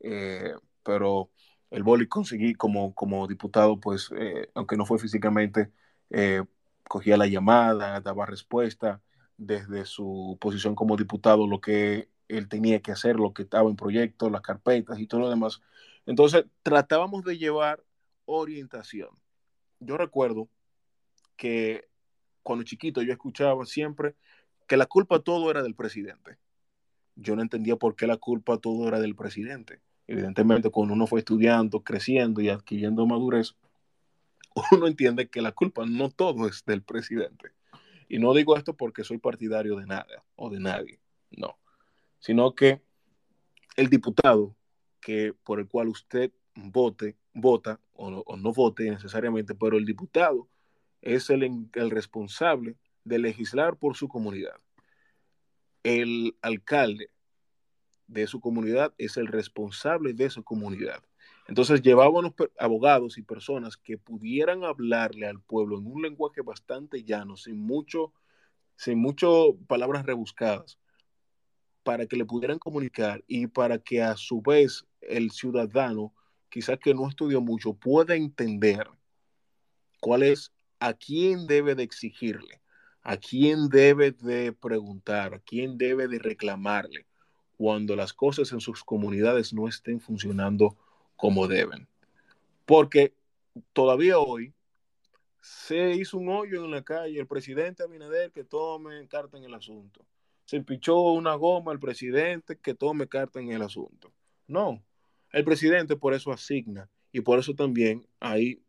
eh, pero el boli conseguí como, como diputado, pues, eh, aunque no fue físicamente, eh, cogía la llamada, daba respuesta desde su posición como diputado, lo que él tenía que hacer, lo que estaba en proyecto, las carpetas y todo lo demás. Entonces, tratábamos de llevar orientación. Yo recuerdo que cuando chiquito yo escuchaba siempre que la culpa todo era del presidente. Yo no entendía por qué la culpa todo era del presidente. Evidentemente, cuando uno fue estudiando, creciendo y adquiriendo madurez, uno entiende que la culpa no todo es del presidente. Y no digo esto porque soy partidario de nada o de nadie, no. Sino que el diputado que por el cual usted vote, vota o no, vote necesariamente, pero el diputado es el, el responsable de legislar por su comunidad. El alcalde de su comunidad es el responsable de su comunidad. Entonces llevábamos abogados y personas que pudieran hablarle al pueblo en un lenguaje bastante llano, sin mucho, sin mucho palabras rebuscadas, para que le pudieran comunicar y para que a su vez el ciudadano, quizás que no estudió mucho, pueda entender cuál es a quién debe de exigirle, a quién debe de preguntar, a quién debe de reclamarle cuando las cosas en sus comunidades no estén funcionando como deben. Porque todavía hoy se hizo un hoyo en la calle, el presidente Abinader que tome carta en el asunto. Se pichó una goma el presidente que tome carta en el asunto. No, el presidente por eso asigna y por eso también hay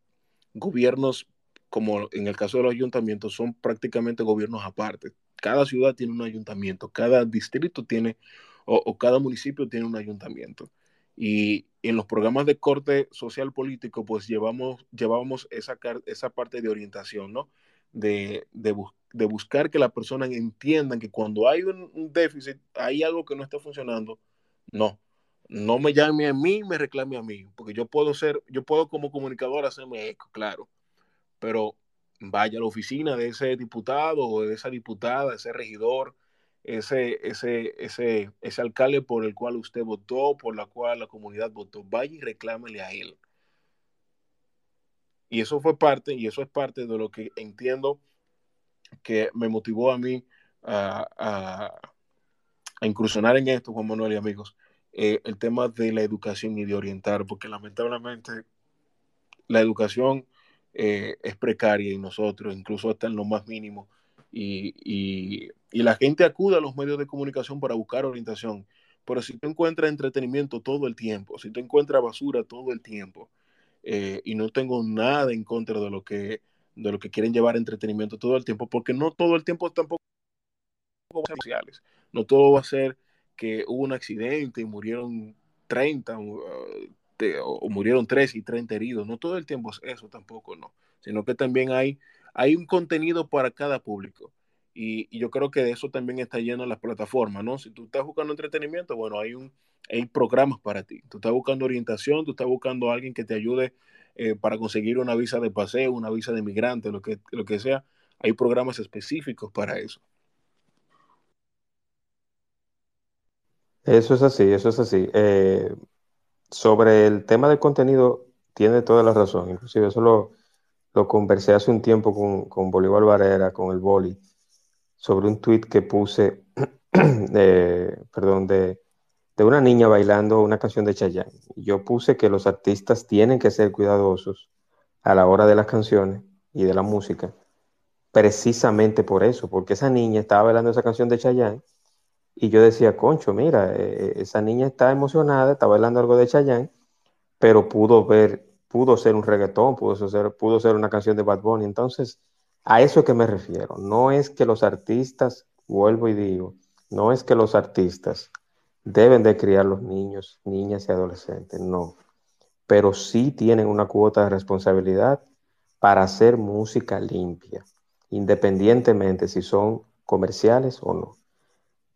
gobiernos, como en el caso de los ayuntamientos, son prácticamente gobiernos aparte. Cada ciudad tiene un ayuntamiento, cada distrito tiene o, cada municipio tiene un ayuntamiento. Y en los programas de corte social político, pues llevamos, llevábamos esa, esa parte de orientación, ¿no? De, de, buscar que las personas entiendan que cuando hay un, déficit, hay algo que no está funcionando, no, no me llame a mí, me reclame a mí, porque yo puedo ser, yo puedo como comunicador hacerme eco, claro, pero vaya a la oficina de ese diputado o de esa diputada, ese regidor, ese, ese, ese, ese alcalde por el cual usted votó, por la cual la comunidad votó, vaya y reclámele a él. Y eso fue parte, y eso es parte de lo que entiendo que me motivó a mí a, a, incursionar en esto, Juan Manuel y amigos, eh, el tema de la educación y de orientar, porque lamentablemente la educación eh, es precaria y nosotros, incluso hasta en lo más mínimo, y, la gente acude a los medios de comunicación para buscar orientación. Pero si tú encuentras entretenimiento todo el tiempo, si tú encuentras basura todo el tiempo, eh, y no tengo nada en contra de lo que de lo que quieren llevar entretenimiento todo el tiempo, porque no todo el tiempo tampoco sociales. No todo va a ser que hubo un accidente y murieron 30 o, murieron 3 y 30 heridos. No todo el tiempo es eso tampoco, no. Sino que también hay hay un contenido para cada público. Y, yo creo que de eso también está lleno las plataformas, ¿no? Si tú estás buscando entretenimiento, bueno, hay, un, hay programas para ti. Tú estás buscando orientación, tú estás buscando a alguien que te ayude eh, para conseguir una visa de paseo, una visa de migrante, lo que, lo que sea. Hay programas específicos para eso. Eso es así, eso es así. Eh, sobre el tema del contenido, tiene toda la razón. Inclusive eso lo, lo conversé hace un tiempo con, con Bolívar Varela, con el Boli, sobre un tweet que puse, perdón, de, de, una niña bailando una canción de Chayanne. Yo puse que los artistas tienen que ser cuidadosos a la hora de las canciones y de la música, precisamente por eso, porque esa niña estaba bailando esa canción de Chayanne y yo decía, concho, mira, eh, esa niña está emocionada, está bailando algo de Chayanne, pero pudo ver pudo ser un reggaetón, pudo ser, pudo ser una canción de Bad Bunny. Entonces, a eso que me refiero. No es que los artistas, vuelvo y digo, no es que los artistas deben de criar los niños, niñas y adolescentes, no. Pero sí tienen una cuota de responsabilidad para hacer música limpia, independientemente si son comerciales o no.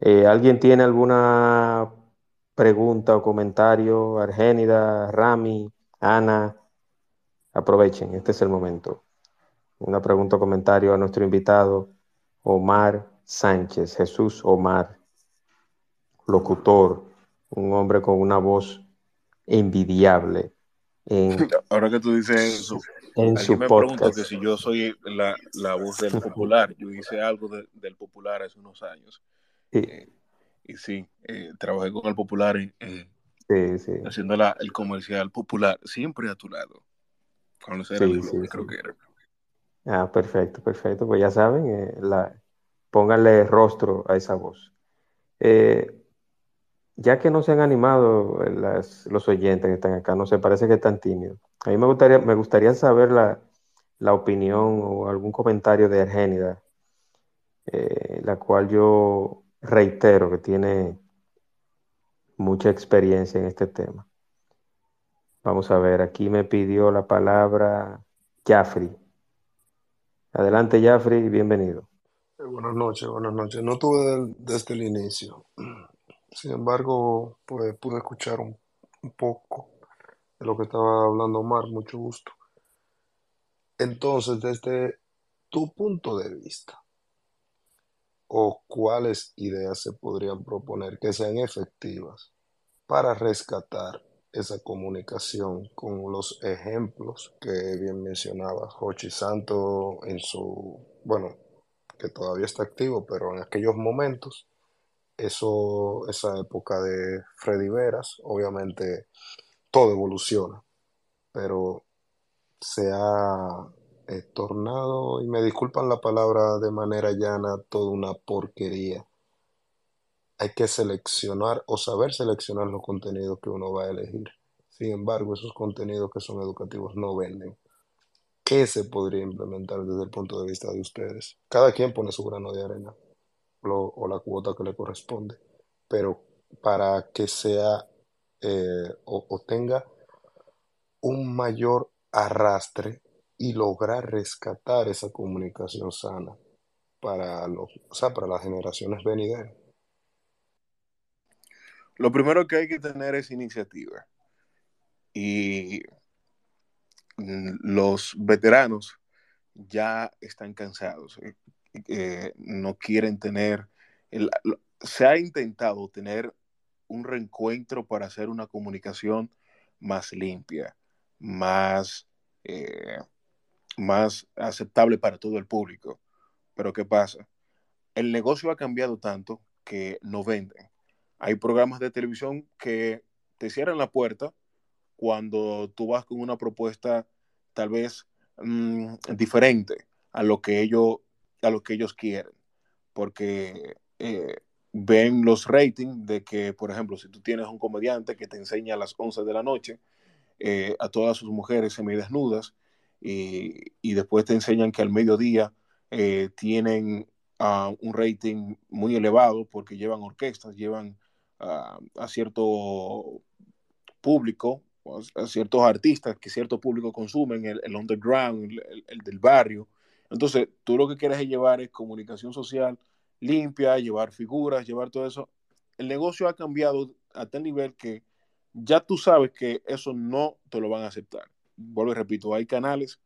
Eh, ¿Alguien tiene alguna pregunta o comentario? Argénida, Rami, Ana, Aprovechen, este es el momento. Una pregunta o comentario a nuestro invitado, Omar Sánchez, Jesús Omar, locutor, un hombre con una voz envidiable. Ahora que tú dices eso, en su me pregunta que si yo soy la, voz del popular, yo hice algo del popular hace unos años. Eh, y sí, eh, trabajé con el popular haciendo el comercial popular, siempre a tu lado creo que era. Ah, perfecto, perfecto. Pues ya saben, eh, la, pónganle rostro a esa voz. Eh, ya que no se han animado eh, los oyentes que están acá, no sé, parece que están tímidos. A mí me gustaría, me gustaría saber la, opinión o algún comentario de Argénida, la cual yo reitero que tiene mucha experiencia en este tema. Vamos a ver, aquí me pidió la palabra Jaffrey. Adelante, Jaffrey, bienvenido. Eh, buenas noches, buenas noches. No tuve desde el inicio. Sin embargo, pues, pude escuchar un, poco de lo que estaba hablando Omar, mucho gusto. Entonces, desde tu punto de vista, o cuáles ideas se podrían proponer que sean efectivas para rescatar esa comunicación con los ejemplos que bien mencionaba Jochi Santo en su, bueno, que todavía está activo, pero en aquellos momentos, eso, esa época de Freddy Veras, obviamente todo evoluciona, pero se ha eh, tornado, y me disculpan la palabra de manera llana, toda una porquería. Hay que seleccionar o saber seleccionar los contenidos que uno va a elegir. Sin embargo, esos contenidos que son educativos no venden. ¿Qué se podría implementar desde el punto de vista de ustedes? Cada quien pone su grano de arena o la cuota que le corresponde, pero para que sea eh, o, tenga un mayor arrastre y lograr rescatar esa comunicación sana para, los, para las generaciones venideras. Lo primero que hay que tener es iniciativa. Y los veteranos ya están cansados, eh, eh, no quieren tener, se ha intentado tener un reencuentro para hacer una comunicación más limpia, más, eh, más aceptable para todo el público. Pero ¿qué pasa? El negocio ha cambiado tanto que no venden. Hay programas de televisión que te cierran la puerta cuando tú vas con una propuesta tal vez mm, diferente a lo que ellos a lo que ellos quieren porque eh, ven los ratings de que por ejemplo si tú tienes un comediante que te enseña a las 11 de la noche eh, a todas sus mujeres semidesnudas y, después te enseñan que al mediodía eh, tienen uh, un rating muy elevado porque llevan orquestas, llevan uh, a cierto público a ciertos artistas que cierto público consumen, el, el underground, el, del barrio. Entonces, tú lo que quieres es llevar es comunicación social limpia, llevar figuras, llevar todo eso. El negocio ha cambiado a tal nivel que ya tú sabes que eso no te lo van a aceptar. Vuelvo y repito, hay canales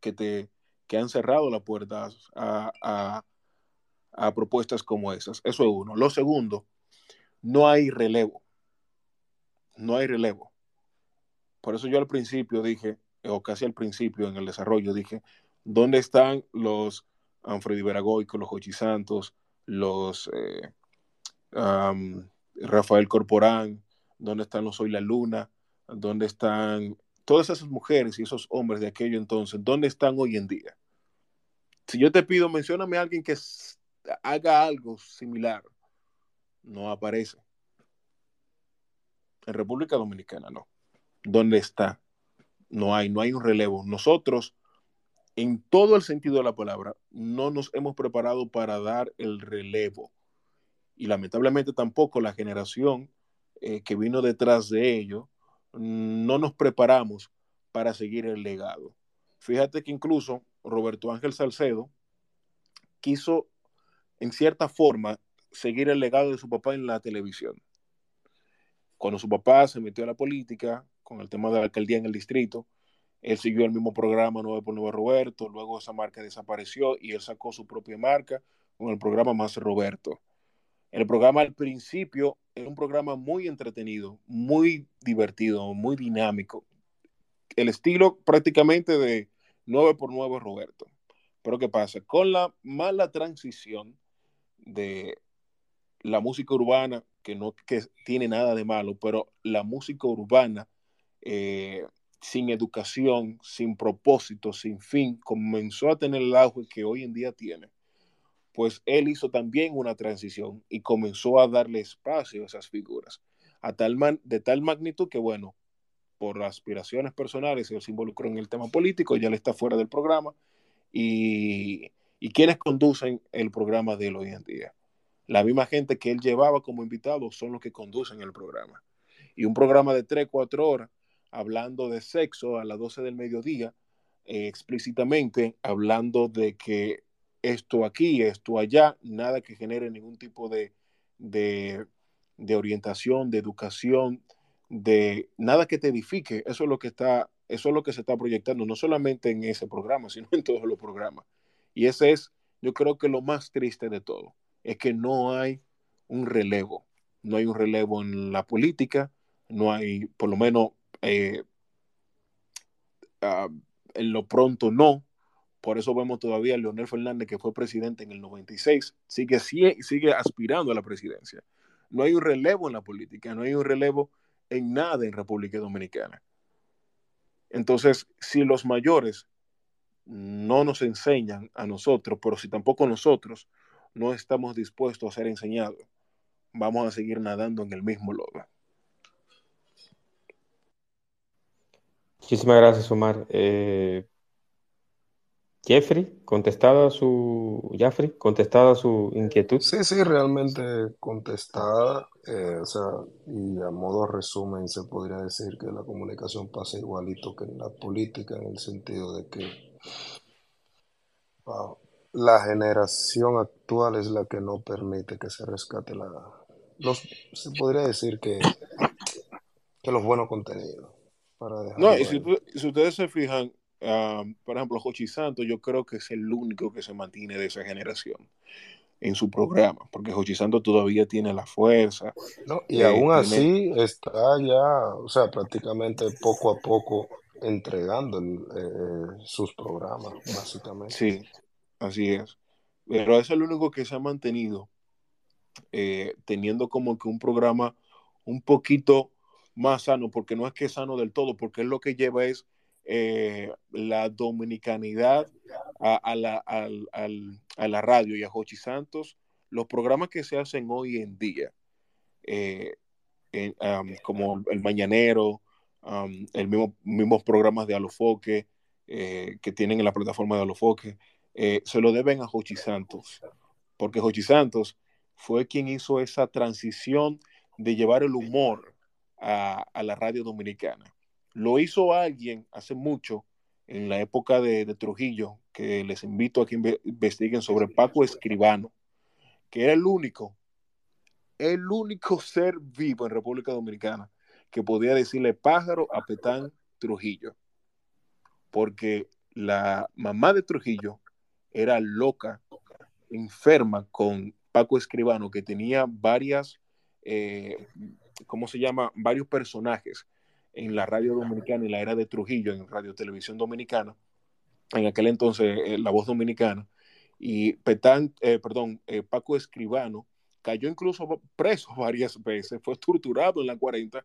que te que han cerrado las puertas a, a, propuestas como esas. Eso es uno. Lo segundo, no hay relevo. No hay relevo. Por eso yo al principio dije, o casi al principio en el desarrollo, dije, ¿dónde están los Freddy Veragoico, los Jochi Santos, los eh, Rafael Corporán? ¿Dónde están los Soy la Luna? ¿Dónde están todas esas mujeres y esos hombres de aquello entonces? ¿Dónde están hoy en día? Si yo te pido, mencióname a alguien que haga algo similar, no aparece. En República Dominicana no. ¿Dónde está? No hay, no hay un relevo. Nosotros, en todo el sentido de la palabra, no nos hemos preparado para dar el relevo. Y lamentablemente tampoco la generación eh, que vino detrás de ello, no nos preparamos para seguir el legado. Fíjate que incluso Roberto Ángel Salcedo quiso, en cierta forma, seguir el legado de su papá en la televisión. Cuando su papá se metió a la política, con el tema de la alcaldía en el distrito. Él siguió el mismo programa 9 por 9 Roberto, luego esa marca desapareció y él sacó su propia marca con el programa Más Roberto. El programa al principio era un programa muy entretenido, muy divertido, muy dinámico. El estilo prácticamente de 9 por 9 Roberto. Pero ¿qué pasa? Con la mala transición de la música urbana, que no que tiene nada de malo, pero la música urbana eh, sin educación, sin propósito, sin fin, comenzó a tener el auge que hoy en día tiene, pues él hizo también una transición y comenzó a darle espacio a esas figuras, a tal de tal magnitud que, bueno, por aspiraciones personales, él se involucró en el tema político, ya le está fuera del programa, y, y quienes conducen el programa de hoy en día. La misma gente que él llevaba como invitado son los que conducen el programa. Y un programa de 3, 4 horas hablando de sexo a las 12 del mediodía, eh, explícitamente hablando de que esto aquí, esto allá, nada que genere ningún tipo de, de, orientación, de educación, de nada que te edifique. Eso es lo que está, eso es lo que se está proyectando, no solamente en ese programa, sino en todos los programas. Y ese es, yo creo que lo más triste de todo, es que no hay un relevo. No hay un relevo en la política, no hay, por lo menos eh, ah, en lo pronto no. Por eso vemos todavía a Leonel Fernández, que fue presidente en el 96, sigue, sigue aspirando a la presidencia. No hay un relevo en la política, no hay un relevo en nada en República Dominicana. Entonces, si los mayores no nos enseñan a nosotros, pero si tampoco nosotros no estamos dispuestos a ser enseñados, vamos a seguir nadando en el mismo lodo. Muchísimas gracias, Omar. Eh, Jeffrey, contestada su Jeffrey, contestada su inquietud. Sí, sí, realmente contestada. Eh, o sea, y a modo resumen se podría decir que la comunicación pasa igualito que en la política, en el sentido de que la generación actual es la que no permite que se rescate la... Los, se podría decir que, que los buenos contenidos. Para no, y si, si ustedes se fijan, por ejemplo, Jochi Santos, yo creo que es el único que se mantiene de esa generación en su programa, porque Jochi Santos todavía tiene la fuerza. y aún así está ya, o sea, prácticamente poco a poco entregando eh, sus programas, básicamente. Sí, así es. Pero es el único que se ha mantenido eh, teniendo como que un programa un poquito más sano, porque no es que es sano del todo, porque es lo que lleva es eh, la dominicanidad a, la, a, la, radio y a Jochi Santos, los programas que se hacen hoy en día, eh, como el Mañanero, el mismo, mismos programas de Alofoque eh, que tienen en la plataforma de Alofoque, se lo deben a Jochi Santos, porque Jochi Santos fue quien hizo esa transición de llevar el humor a, a la radio dominicana. Lo hizo alguien hace mucho, en la época de, Trujillo, que les invito a que investiguen sobre Paco Escribano, que era el único, el único ser vivo en República Dominicana que podía decirle pájaro a Petán Trujillo. Porque la mamá de Trujillo era loca, enferma con Paco Escribano, que tenía varias, eh, ¿cómo se llama? Varios personajes en la radio dominicana y la era de Trujillo en Radio Televisión Dominicana, en aquel entonces eh, La Voz Dominicana, y Petán, eh, perdón, eh, Paco Escribano cayó incluso preso varias veces, fue torturado en la 40,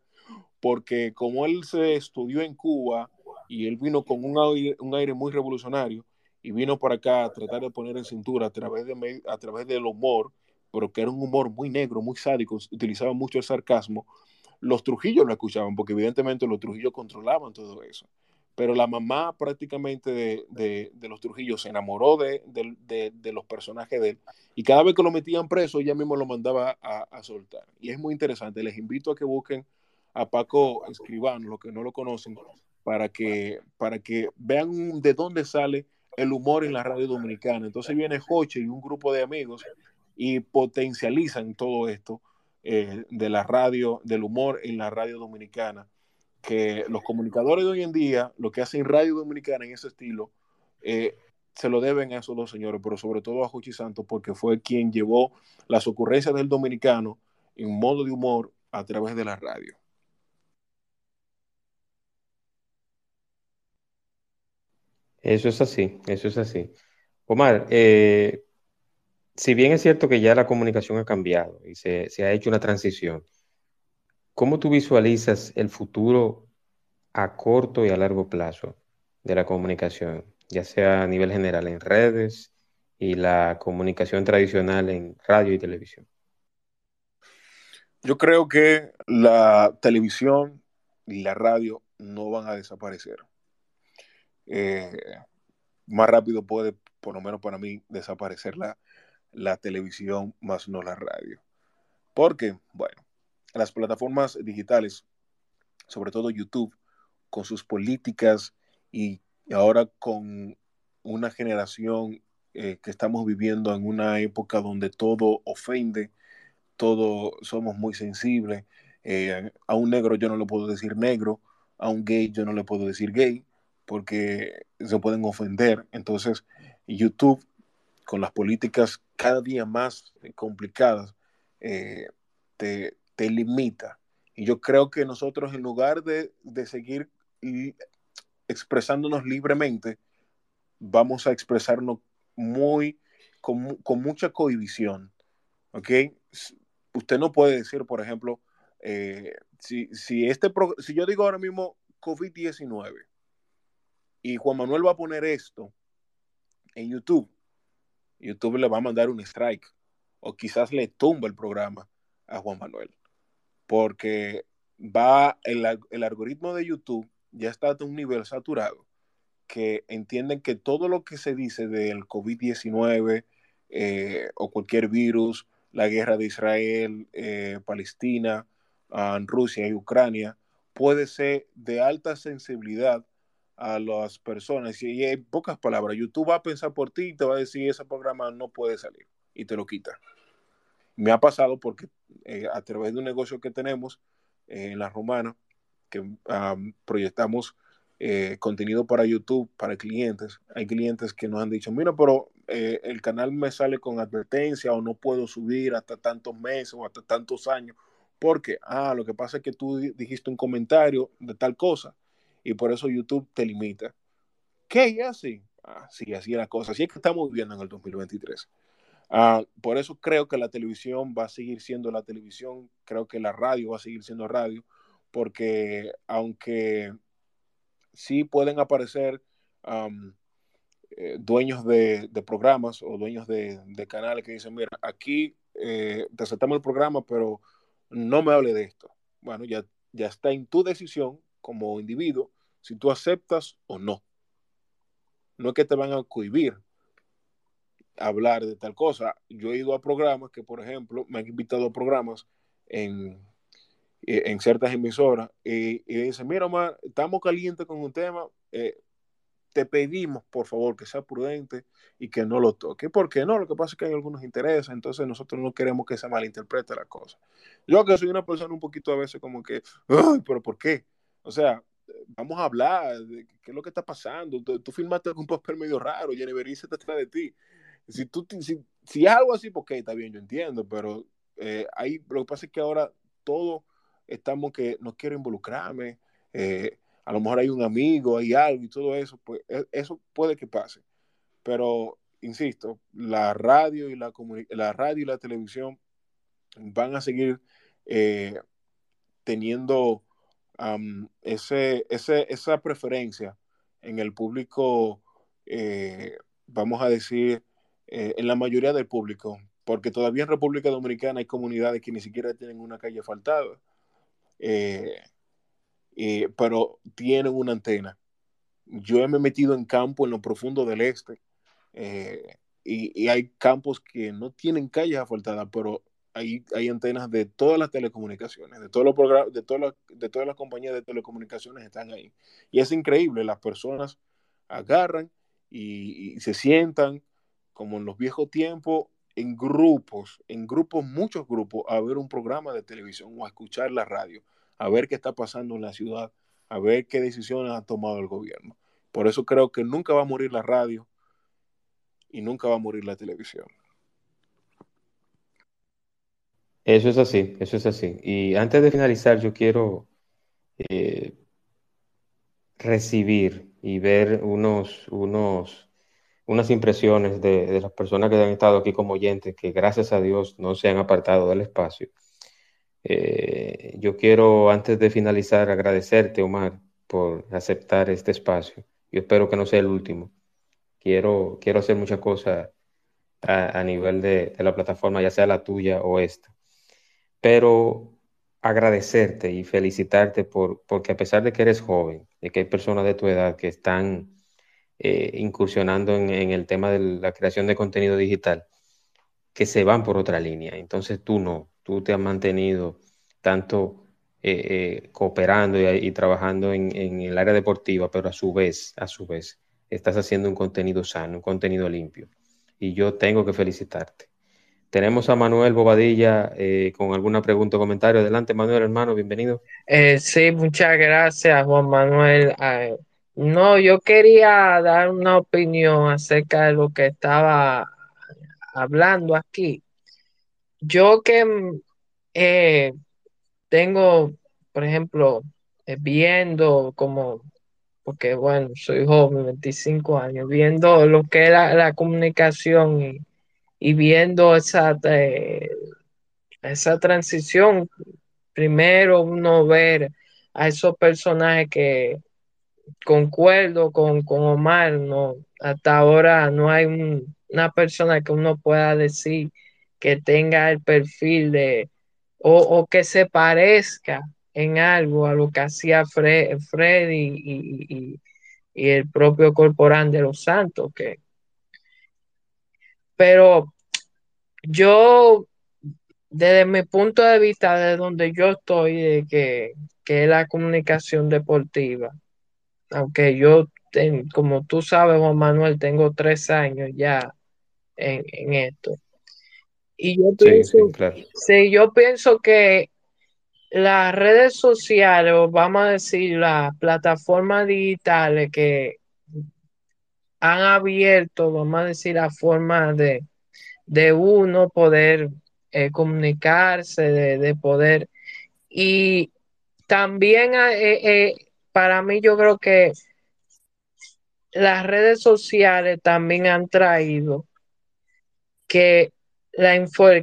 porque como él se estudió en Cuba y él vino con un aire, un aire muy revolucionario y vino para acá a tratar de poner en cintura a través, de, a través del humor, pero que era un humor muy negro, muy sádico, utilizaba mucho el sarcasmo, los Trujillos lo escuchaban, porque evidentemente los Trujillos controlaban todo eso. Pero la mamá prácticamente de, los Trujillos se enamoró de, los personajes de él. Y cada vez que lo metían preso, ella mismo lo mandaba a, soltar. Y es muy interesante. Les invito a que busquen a Paco Escribano, los que no lo conocen, para que, para que vean de dónde sale el humor en la radio dominicana. Entonces viene Joche y un grupo de amigos y potencializan todo esto eh, de la radio, del humor en la radio dominicana, que los comunicadores de hoy en día, lo que hacen radio dominicana en ese estilo, eh, se lo deben a esos dos señores, pero sobre todo a Jochi Santos, porque fue quien llevó las ocurrencias del dominicano en modo de humor a través de la radio. Eso es así, eso es así. Omar, eh, si bien es cierto que ya la comunicación ha cambiado y se, ha hecho una transición, ¿cómo tú visualizas el futuro a corto y a largo plazo de la comunicación, ya sea a nivel general en redes y la comunicación tradicional en radio y televisión? Yo creo que la televisión y la radio no van a desaparecer. Eh, más rápido puede, por lo menos para mí, desaparecer la, la televisión más no la radio. Porque, bueno, las plataformas digitales, sobre todo YouTube, con sus políticas y ahora con una generación eh, que estamos viviendo en una época donde todo ofende, todo somos muy sensibles. Eh, a un negro yo no le puedo decir negro, a un gay yo no le puedo decir gay, porque se pueden ofender. Entonces, YouTube con las políticas cada día más complicadas, eh, te, limita. Y yo creo que nosotros, en lugar de, seguir expresándonos libremente, vamos a expresarnos muy, con, mucha cohibición. ¿Ok? Usted no puede decir, por ejemplo, eh, si, este si yo digo ahora mismo COVID-19, y Juan Manuel va a poner esto en YouTube, YouTube le va a mandar un strike o quizás le tumba el programa a Juan Manuel, porque va el, el algoritmo de YouTube ya está a un nivel saturado que entienden que todo lo que se dice del COVID-19 eh, o cualquier virus, la guerra de Israel, eh, Palestina, uh, Rusia y Ucrania, puede ser de alta sensibilidad a las personas. Y en pocas palabras, YouTube va a pensar por ti y te va a decir ese programa no puede salir y te lo quita. Me ha pasado porque eh, a través de un negocio que tenemos eh, en la Romana, que proyectamos eh, contenido para YouTube, para clientes, hay clientes que nos han dicho, mira, pero el canal me sale con advertencia o no puedo subir hasta tantos meses o hasta tantos años. Porque, ah, lo que pasa es que tú dijiste un comentario de tal cosa y por eso YouTube te limita. ¿Qué? ¿Y así? Ah, sí, así es la cosa. Así es que estamos viviendo en el 2023. Ah, por eso creo que la televisión va a seguir siendo la televisión, creo que la radio va a seguir siendo radio, porque aunque sí pueden aparecer eh, dueños de, programas o dueños de, canales que dicen, mira, aquí eh, te aceptamos el programa, pero no me hable de esto. Bueno, ya, ya está en tu decisión como individuo si tú aceptas o no. No es que te van a cohibir hablar de tal cosa. Yo he ido a programas que, por ejemplo, me han invitado a programas en, en ciertas emisoras y, y dicen, mira, Omar, estamos calientes con un tema, eh, te pedimos, por favor, que sea prudente y que no lo toque. ¿Por qué no? Lo que pasa es que hay algunos intereses, entonces nosotros no queremos que se malinterprete la cosa. Yo que soy una persona un poquito a veces como que, ay, pero ¿por qué? O sea, vamos a hablar de qué es lo que está pasando. Tú, tú filmaste un papel medio raro, Jennifer se está de ti. Si, tú, si, si es algo así, porque está bien, yo entiendo, pero eh, ahí lo que pasa es que ahora todo estamos que no quiero involucrarme, eh, a lo mejor hay un amigo, hay algo y todo eso, pues e, eso puede que pase. Pero, insisto, la radio y la, la, radio y la televisión van a seguir eh, teniendo ese, esa preferencia en el público, eh, vamos a decir, eh, en la mayoría del público, porque todavía en República Dominicana hay comunidades que ni siquiera tienen una calle asfaltada, eh, pero tienen una antena. Yo me he metido en campo en lo profundo del este y, y, hay campos que no tienen calles asfaltadas, pero hay, antenas de todas las telecomunicaciones, de todos los programas, de todas las, de todas las compañías de telecomunicaciones están ahí. Y es increíble, las personas agarran y, se sientan como en los viejos tiempos en grupos, en grupos, muchos grupos, a ver un programa de televisión o a escuchar la radio, a ver qué está pasando en la ciudad, a ver qué decisiones ha tomado el gobierno. Por eso creo que nunca va a morir la radio y nunca va a morir la televisión. Eso es así, eso es así. Y antes de finalizar, yo quiero eh, recibir y ver unos, unos, unas impresiones de, las personas que han estado aquí como oyentes, que gracias a Dios no se han apartado del espacio. Eh, yo quiero, antes de finalizar, agradecerte, Omar, por aceptar este espacio. Yo espero que no sea el último. Quiero, quiero hacer muchas cosas a, nivel de, de la plataforma, ya sea la tuya o esta pero agradecerte y felicitarte por, porque a pesar de que eres joven, de que hay personas de tu edad que están eh, incursionando en, el tema de la creación de contenido digital, que se van por otra línea. Entonces tú no, tú te has mantenido tanto eh, eh, cooperando y, trabajando en, en, el área deportiva, pero a su vez, a su vez, estás haciendo un contenido sano, un contenido limpio. Y yo tengo que felicitarte. Tenemos a Manuel Bobadilla eh, con alguna pregunta o comentario. Adelante, Manuel, hermano, bienvenido. Eh, sí, muchas gracias, Juan Manuel. no, yo quería dar una opinión acerca de lo que estaba hablando aquí. Yo que eh, tengo, por ejemplo, viendo como, porque bueno, soy joven, 25 años, viendo lo que es la comunicación y y viendo esa, eh, esa transición, primero uno ver a esos personajes que concuerdo con, con Omar, no, hasta ahora no hay una persona que uno pueda decir que tenga el perfil de, o, que se parezca en algo a lo que hacía Fred, Freddy y, el propio Corporán de los Santos, que pero yo desde mi punto de vista, de donde yo estoy, de que, que es la comunicación deportiva, aunque yo, como tú sabes, Juan Manuel, tengo tres años ya en, esto. Y yo pienso, sí, yo pienso que las redes sociales, o vamos a decir, las plataformas digitales que han abierto, vamos a decir, la forma de, de uno poder eh, comunicarse, de, poder. Y también eh, eh, para mí yo creo que las redes sociales también han traído que la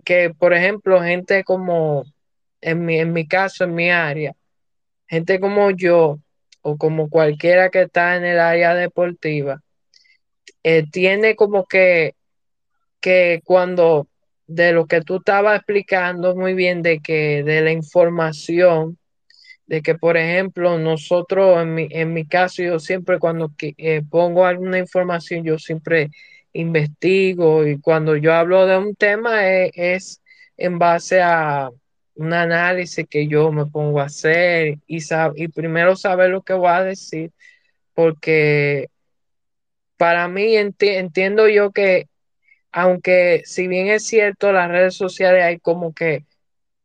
que por ejemplo gente como en mi, en mi caso, en mi área, gente como yo o como cualquiera que está en el área deportiva, tiene como que, que cuando de lo que tú estabas explicando muy bien de que de la información de que por ejemplo nosotros en mi, en mi caso yo siempre cuando eh, pongo alguna información yo siempre investigo y cuando yo hablo de un tema eh, es, en base a un análisis que yo me pongo a hacer y, y primero saber lo que voy a decir porque para mí entiendo yo que aunque si bien es cierto, las redes sociales hay como que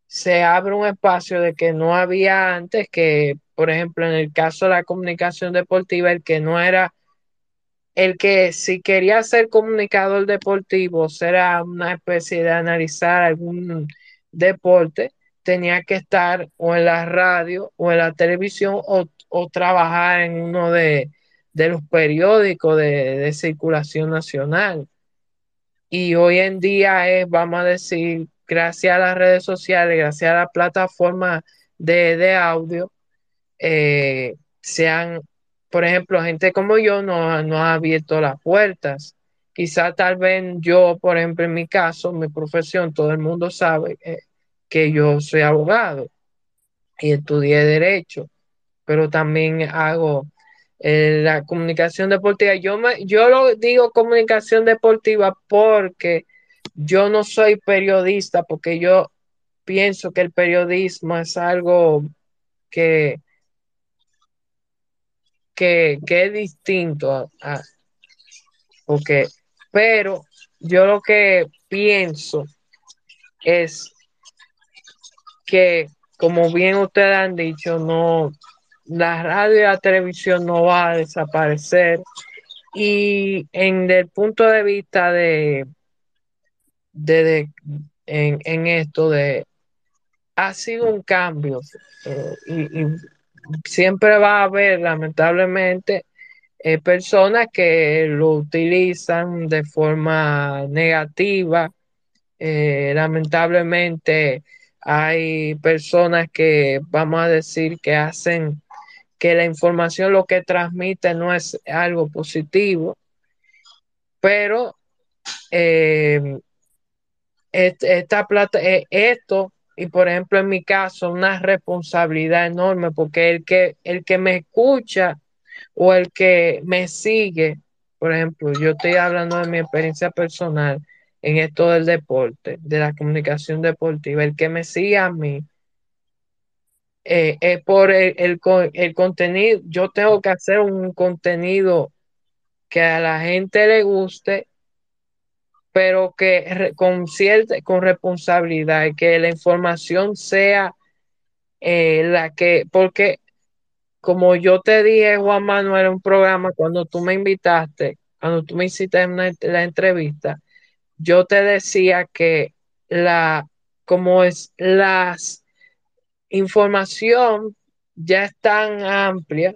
se abre un espacio de que no había antes, que por ejemplo en el caso de la comunicación deportiva, el que no era, el que si quería ser comunicador deportivo, será una especie de analizar algún deporte, tenía que estar o en la radio o en la televisión o, trabajar en uno de, los periódicos de circulación nacional. Y hoy en día es, vamos a decir, gracias a las redes sociales, gracias a la plataforma de, audio, eh, se han, por ejemplo, gente como yo no, no ha abierto las puertas. Quizá tal vez yo, por ejemplo, en mi caso, mi profesión, todo el mundo sabe eh, que yo soy abogado y estudié derecho, pero también hago la comunicación deportiva. Yo, me, yo lo digo comunicación deportiva porque yo no soy periodista, porque yo pienso que el periodismo es algo que, que, es distinto a, porque, pero yo lo que pienso es que, como bien ustedes han dicho, no, la radio y la televisión no va a desaparecer. Y en el punto de vista de, de, en, esto de ha sido un cambio y, siempre va a haber lamentablemente eh, personas que lo utilizan de forma negativa. Eh, lamentablemente hay personas que vamos a decir que hacen que la información lo que transmite no es algo positivo, pero eh, esta plata, eh, esto, y por ejemplo en mi caso, una responsabilidad enorme, porque el que, el que me escucha o el que me sigue, por ejemplo, yo estoy hablando de mi experiencia personal en esto del deporte, de la comunicación deportiva, el que me sigue a mí, eh, es por el, el, contenido. Yo tengo que hacer un contenido que a la gente le guste, pero que con cierta, con responsabilidad, que la información sea eh, la que, porque como yo te dije, Juan Manuel, en un programa, cuando tú me invitaste, cuando tú me hiciste la entrevista, yo te decía que la, como es las información ya es tan amplia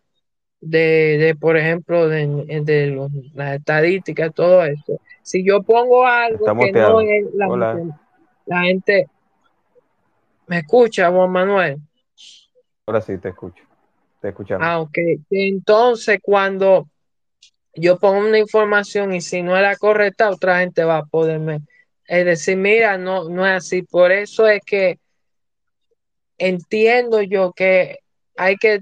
de, por ejemplo, de, de las estadísticas, todo esto. Si yo pongo algo que no es la gente, ¿me escucha, Juan Manuel? Ahora sí te escucho. te escuchamos. Ah, ok. Entonces, cuando yo pongo una información y si no es la correcta, otra gente va a poderme es decir, mira, no, no es así. Por eso es que entiendo yo que hay que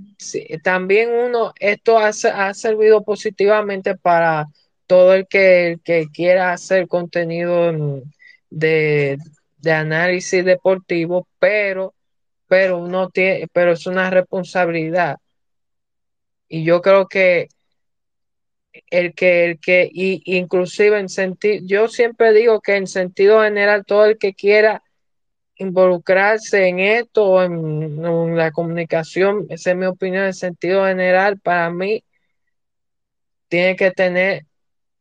también uno, esto ha, ha servido positivamente para todo el que, que quiera hacer contenido de, de análisis deportivo, pero, pero uno tiene, pero es una responsabilidad. Y yo creo que el que, el que, y, inclusive en sentido, yo siempre digo que en sentido general, todo el que quiera involucrarse en esto, en, en la comunicación, esa es mi opinión en sentido general, para mí tiene que tener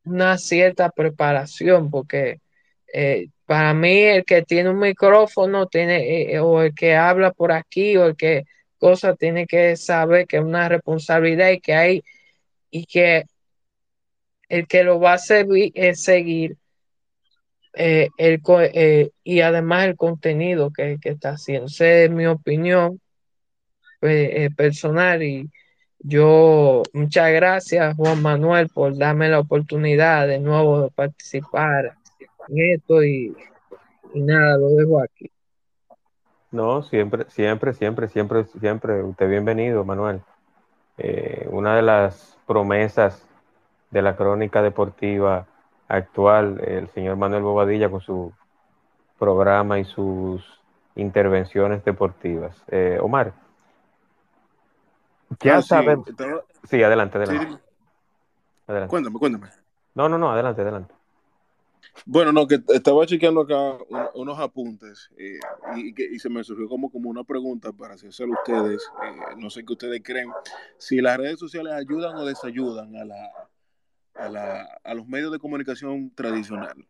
una cierta preparación, porque eh, para mí el que tiene un micrófono tiene, eh, o el que habla por aquí, o el que cosa tiene que saber que es una responsabilidad y que hay, y que el que lo va a servir, es seguir eh, el, eh, y además el contenido que, que está haciendo. Esa es mi opinión eh, personal y yo, muchas gracias Juan Manuel por darme la oportunidad de nuevo de participar en esto y, y nada, lo dejo aquí. No, siempre, siempre, siempre, siempre, siempre, usted bienvenido, Manuel. una de las promesas de la crónica deportiva actual, el señor Manuel Bobadilla, con su programa y sus intervenciones deportivas. Eh, Omar, ya ah, saben. Sí, adelante, adelante. adelante. Cuéntame, cuéntame. No, no, no, adelante, adelante. Bueno, no, que estaba chequeando acá unos apuntes eh, y, se me surgió como, como una pregunta para hacérselo a ustedes. Eh, no sé qué ustedes creen. Si las redes sociales ayudan o desayudan a la, a, la, a los medios de comunicación tradicional?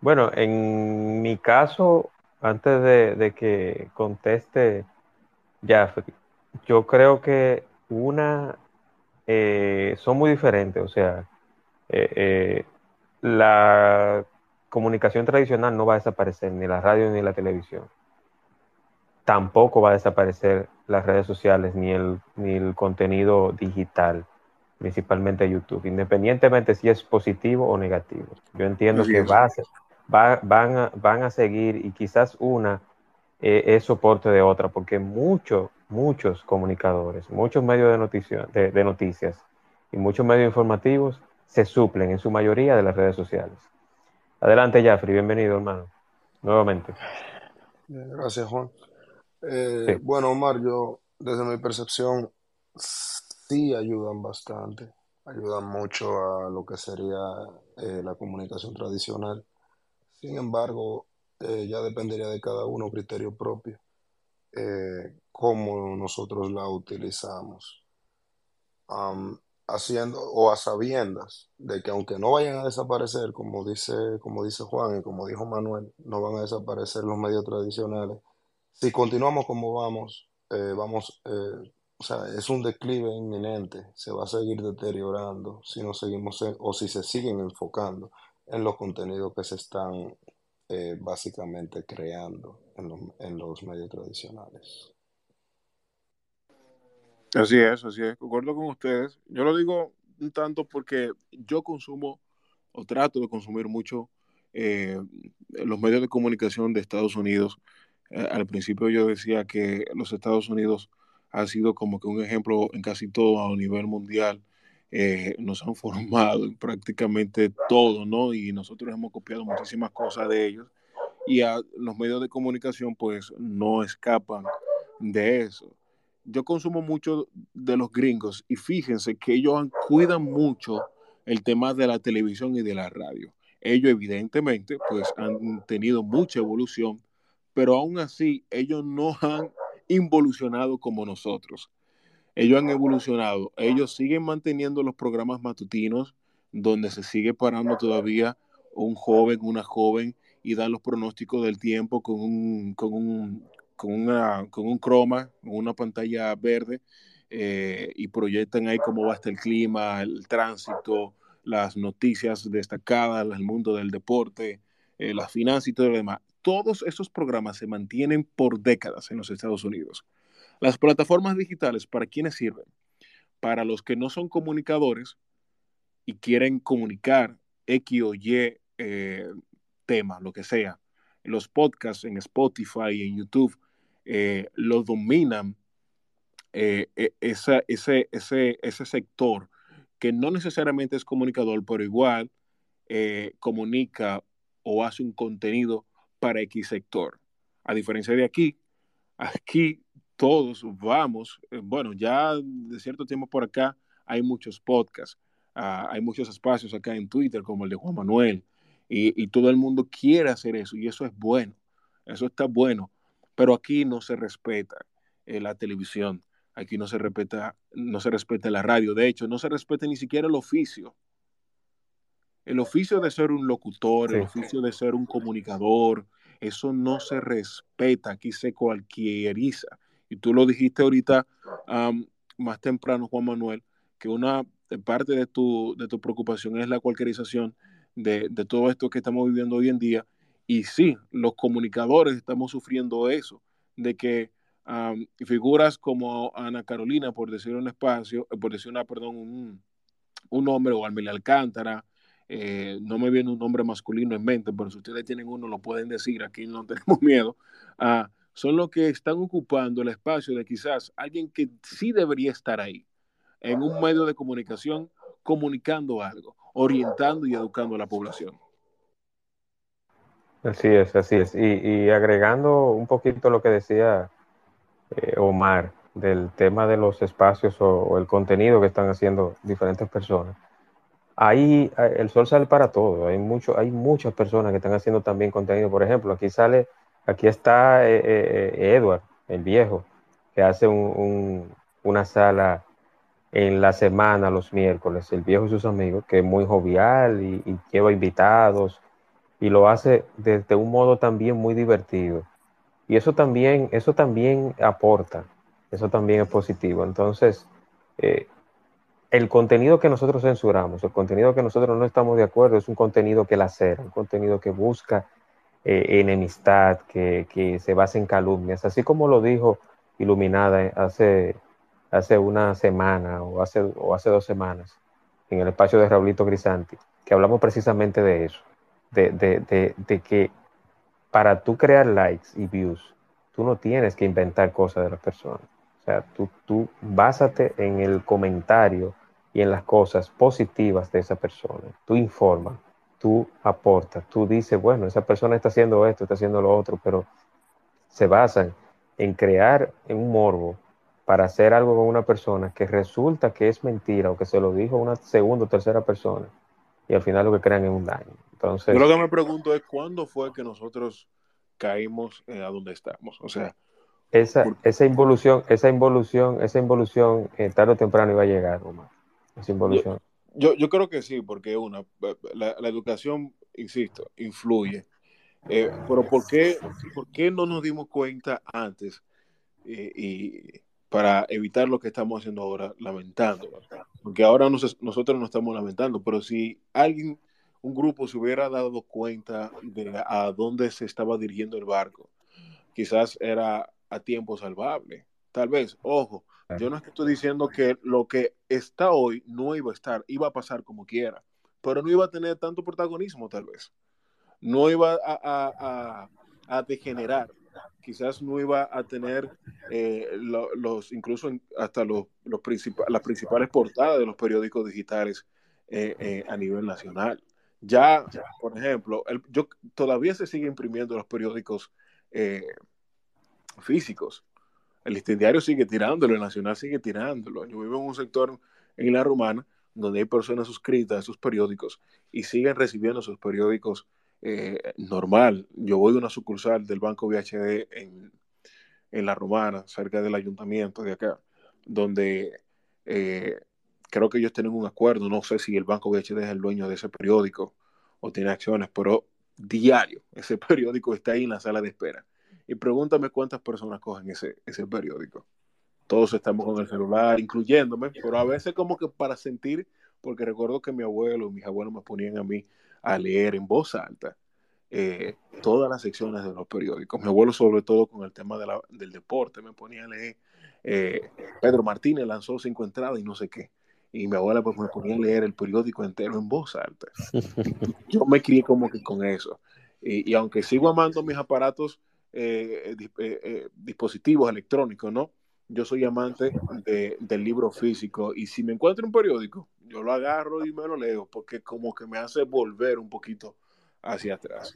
Bueno, en mi caso, antes de, que conteste Jeffrey, yo creo que una eh, son muy diferentes. O sea, eh, eh, la comunicación tradicional no va a desaparecer, ni la radio ni la televisión. Tampoco va a desaparecer las redes sociales ni el, ni el contenido digital principalmente YouTube, independientemente si es positivo o negativo. Yo entiendo que va van, a, van a seguir y quizás una eh, es soporte de otra, porque muchos, muchos comunicadores, muchos medios de, noticias de, noticias y muchos medios informativos se suplen en su mayoría de las redes sociales. Adelante, Jeffrey, bienvenido, hermano, nuevamente. Gracias, Juan. Eh, bueno, Omar, yo, desde mi percepción, sí ayudan bastante, ayudan mucho a lo que sería eh, la comunicación tradicional. Sin embargo, eh, ya dependería de cada uno criterio propio, eh, cómo nosotros la utilizamos. haciendo o a sabiendas de que aunque no vayan a desaparecer, como dice, como dice Juan y como dijo Manuel, no van a desaparecer los medios tradicionales. Si continuamos como vamos, vamos o sea, es un declive inminente, se va a seguir deteriorando si no seguimos o si se siguen enfocando en los contenidos que se están eh, básicamente creando en los, medios tradicionales. Así es, así es, concuerdo con ustedes. Yo lo digo un tanto porque yo consumo o trato de consumir mucho eh, los medios de comunicación de Estados Unidos. Eh, al principio yo decía que los Estados Unidos ha sido como que un ejemplo en casi todo a nivel mundial. Eh, nos han formado en prácticamente todo, ¿no? Y nosotros hemos copiado muchísimas cosas de ellos. Y a los medios de comunicación, pues, no escapan de eso. Yo consumo mucho de los gringos y fíjense que ellos cuidan mucho el tema de la televisión y de la radio. Ellos, evidentemente, pues, han tenido mucha evolución, pero aún así, ellos no han involucionado como nosotros. Ellos han evolucionado, ellos siguen manteniendo los programas matutinos donde se sigue parando todavía un joven, una joven y dan los pronósticos del tiempo con un, con un, con una, con un croma, una pantalla verde eh, y proyectan ahí cómo va a estar el clima, el tránsito, las noticias destacadas, el mundo del deporte, eh, las finanzas y todo lo demás todos esos programas se mantienen por décadas en los Estados Unidos. Las plataformas digitales, ¿para quiénes sirven? Para los que no son comunicadores y quieren comunicar X o Y eh, tema, lo que sea. Los podcasts en Spotify y en YouTube eh, lo dominan eh, e, ese, ese, ese sector que no necesariamente es comunicador, pero igual comunica o hace un contenido para X sector. A diferencia de aquí, aquí todos vamos, eh, bueno, ya de cierto tiempo por acá hay muchos podcasts, ah, hay muchos espacios acá en Twitter como el de Juan Manuel, y, todo el mundo quiere hacer eso, y eso es bueno, eso está bueno, pero aquí no se respeta eh, la televisión, aquí no se respeta, no se respeta la radio, de hecho, no se respeta ni siquiera el oficio. El oficio de ser un locutor, el oficio de ser un comunicador, eso no se respeta, aquí se cualquieriza. Y tú lo dijiste ahorita más temprano, Juan Manuel, que una parte de tu, de tu preocupación es la cualquierización de, todo esto que estamos viviendo hoy en día. Y sí, los comunicadores estamos sufriendo eso, de que figuras como Ana Carolina, por decir un espacio, eh, por decir una, perdón, un, un nombre, o Almila Alcántara, eh, no me viene un nombre masculino en mente, pero si ustedes tienen uno lo pueden decir, aquí no tenemos miedo, uh, son los que están ocupando el espacio de quizás alguien que sí debería estar ahí, en un medio de comunicación, comunicando algo, orientando y educando a la población. Así es, así es. Y, agregando un poquito lo que decía eh, Omar del tema de los espacios o, el contenido que están haciendo diferentes personas. Ahí eh, el sol sale para todo. Hay, mucho, hay muchas personas que están haciendo también contenido. Por ejemplo, aquí sale Aquí está eh, eh, eh, Edward, el viejo, que hace una sala en la semana, los miércoles, el viejo y sus amigos, que es muy jovial y, lleva invitados y lo hace desde un modo también muy divertido. Y eso también, eso también aporta, eso también es positivo. Entonces, el contenido que nosotros censuramos, el contenido que nosotros no estamos de acuerdo, es un contenido que la hace, un contenido que busca eh, enemistad, que, que, se basa en calumnias, así como lo dijo Iluminada hace, hace una semana o hace, o hace dos semanas en el espacio de Raulito Grisanti, que hablamos precisamente de eso, de, de, de, que para tú crear likes y views, tú no tienes que inventar cosas de las personas. O sea, tú, tú básate en el comentario y en las cosas positivas de esa persona. Tú informas, tú aportas, tú dices, bueno, esa persona está haciendo esto, está haciendo lo otro, pero se basan en crear un morbo para hacer algo con una persona que resulta que es mentira o que se lo dijo una segunda o tercera persona y al final lo que crean es un daño. Entonces, Yo lo que me pregunto es cuándo fue que nosotros caímos a donde estamos, o sea, esa, esa involución, esa involución, esa involución eh, tarde o temprano iba a llegar, Omar. Esa involución. Yo, yo creo que sí, porque una, la, educación, insisto, influye. Eh, pero ¿por qué, ¿por qué no nos dimos cuenta antes eh, y para evitar lo que estamos haciendo ahora, lamentando? Porque ahora nosotros nos estamos lamentando, pero si alguien, un grupo se hubiera dado cuenta de a dónde se estaba dirigiendo el barco, quizás era a tiempo salvable. Tal vez, ojo, yo no estoy diciendo que lo que está hoy no iba a estar, iba a pasar como quiera, pero no iba a tener tanto protagonismo tal vez. No iba a, degenerar, quizás no iba a tener eh, los, incluso hasta los, los las principales portadas de los periódicos digitales eh, eh, a nivel nacional. Ya, por ejemplo, yo todavía se sigue imprimiendo los periódicos físicos el diario sigue tirándolo, el nacional sigue tirándolo. Yo vivo en un sector en la romana donde hay personas suscritas a esos periódicos y siguen recibiendo esos periódicos eh, normal. Yo voy de una sucursal del Banco VHD en, la romana, cerca del ayuntamiento de acá, donde eh, creo que ellos tienen un acuerdo. No sé si el Banco VHD es el dueño de ese periódico o tiene acciones, pero diario ese periódico está ahí en la sala de espera y pregúntame cuántas personas cogen ese, ese periódico. Todos estamos con el celular, incluyéndome, pero a veces como que para sentir, porque recuerdo que mi abuelo y mis abuelos me ponían a mí a leer en voz alta eh, todas las secciones de los periódicos. Mi abuelo sobre todo con el tema de la, del deporte me ponía a leer eh, Pedro Martínez lanzó cinco entradas y no sé qué. Y mi abuela pues me ponía a leer el periódico entero en voz alta. Yo me crié como que con eso. Y, aunque sigo amando mis aparatos, eh, eh, dispositivos electrónicos, ¿no? Yo soy amante del libro físico y si me encuentro un periódico, yo lo agarro y me lo leo porque como que me hace volver un poquito hacia atrás.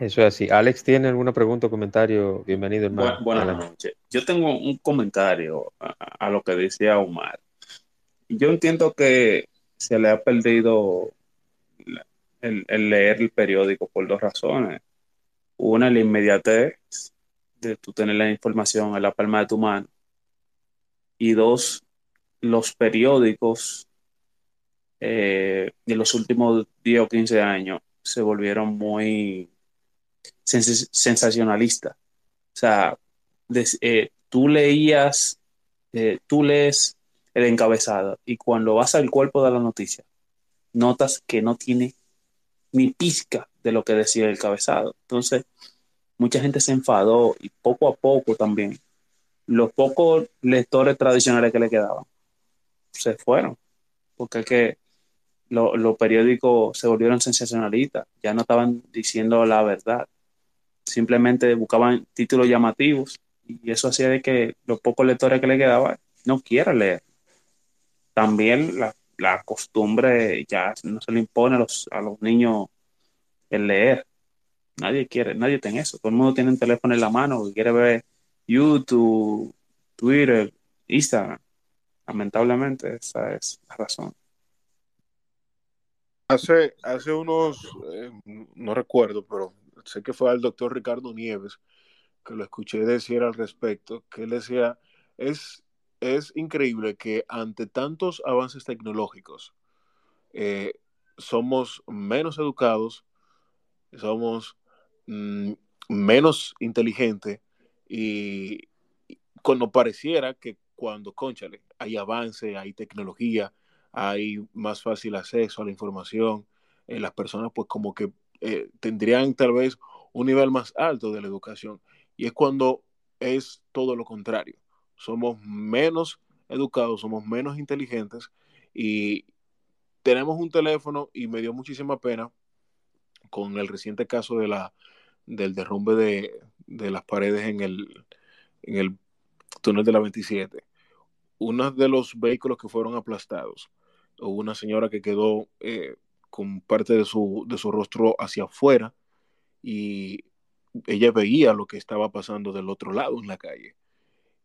Eso es así. Alex, ¿tiene alguna pregunta o comentario? Bienvenido, hermano. buenas noches. Yo tengo un comentario a, lo que decía Omar. Yo entiendo que se le ha perdido el, leer el periódico por dos razones. Una, la inmediatez de tú tener la información en la palma de tu mano. Y dos, los periódicos eh, de los últimos 10 o 15 años se volvieron muy sensacionalista. O sea, eh, tú leías, eh, tú lees el encabezado y cuando vas al cuerpo de la noticia, notas que no tiene ni pizca de lo que decía el encabezado. Entonces, mucha gente se enfadó y poco a poco también los pocos lectores tradicionales que le quedaban se fueron, porque es que los periódicos se volvieron sensacionalistas, ya no estaban diciendo la verdad simplemente buscaban títulos llamativos y eso hacía de que los pocos lectores que le quedaban no quieran leer. También la, costumbre ya no se le impone a los, a los niños el leer. Nadie quiere, nadie tiene eso. Todo el mundo tiene un teléfono en la mano y quiere ver YouTube, Twitter, Instagram. Lamentablemente, esa es la razón. Hace, hace unos, eh, no recuerdo, pero sé que fue al doctor Ricardo Nieves, que lo escuché decir al respecto, que él decía, es, es increíble que ante tantos avances tecnológicos, eh, somos menos educados, somos mm, menos inteligentes y, cuando pareciera que cuando, conchale, hay avance, hay tecnología, hay más fácil acceso a la información, eh, las personas pues como que eh, tendrían tal vez un nivel más alto de la educación. Y es cuando es todo lo contrario. Somos menos educados, somos menos inteligentes y tenemos un teléfono y me dio muchísima pena con el reciente caso de la, del derrumbe de, las paredes en el, en el túnel de la 27. Uno de los vehículos que fueron aplastados, hubo una señora que quedó eh, con parte de su, de su rostro hacia afuera y ella veía lo que estaba pasando del otro lado en la calle.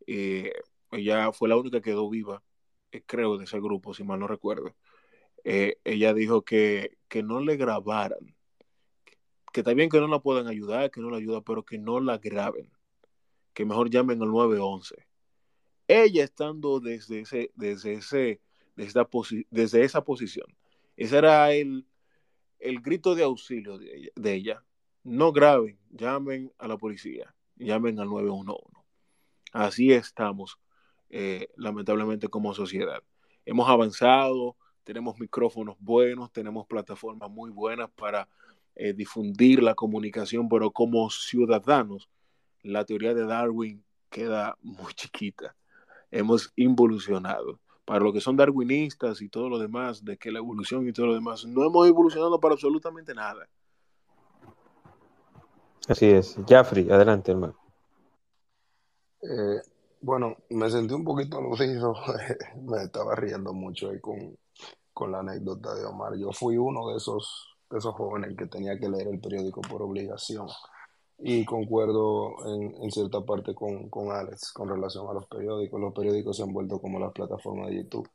Eh, ella fue la única que quedó viva, eh, creo, de ese grupo, si mal no recuerdo. Eh, ella dijo que, que no le grabaran, que bien que no la puedan ayudar, que no la ayuda, pero que no la graben, que mejor llamen al 911. Ella estando desde, ese, desde, ese, desde, desde esa posición, ese era el, el grito de auxilio de ella, No graben, llamen a la policía, llamen al 911. Así estamos, eh, lamentablemente, como sociedad. Hemos avanzado, tenemos micrófonos buenos, tenemos plataformas muy buenas para eh, difundir la comunicación, pero como ciudadanos, la teoría de Darwin queda muy chiquita. Hemos involucionado para lo que son darwinistas y todo lo demás, de que la evolución y todo lo demás, no hemos evolucionado para absolutamente nada. Así es. Jaffrey, adelante, hermano. Eh, bueno, me sentí un poquito aludido, me estaba riendo mucho ahí con, con, la anécdota de Omar. Yo fui uno de esos, de esos jóvenes que tenía que leer el periódico por obligación. Y concuerdo en, cierta parte con, con, Alex con relación a los periódicos. Los periódicos se han vuelto como las plataformas de YouTube.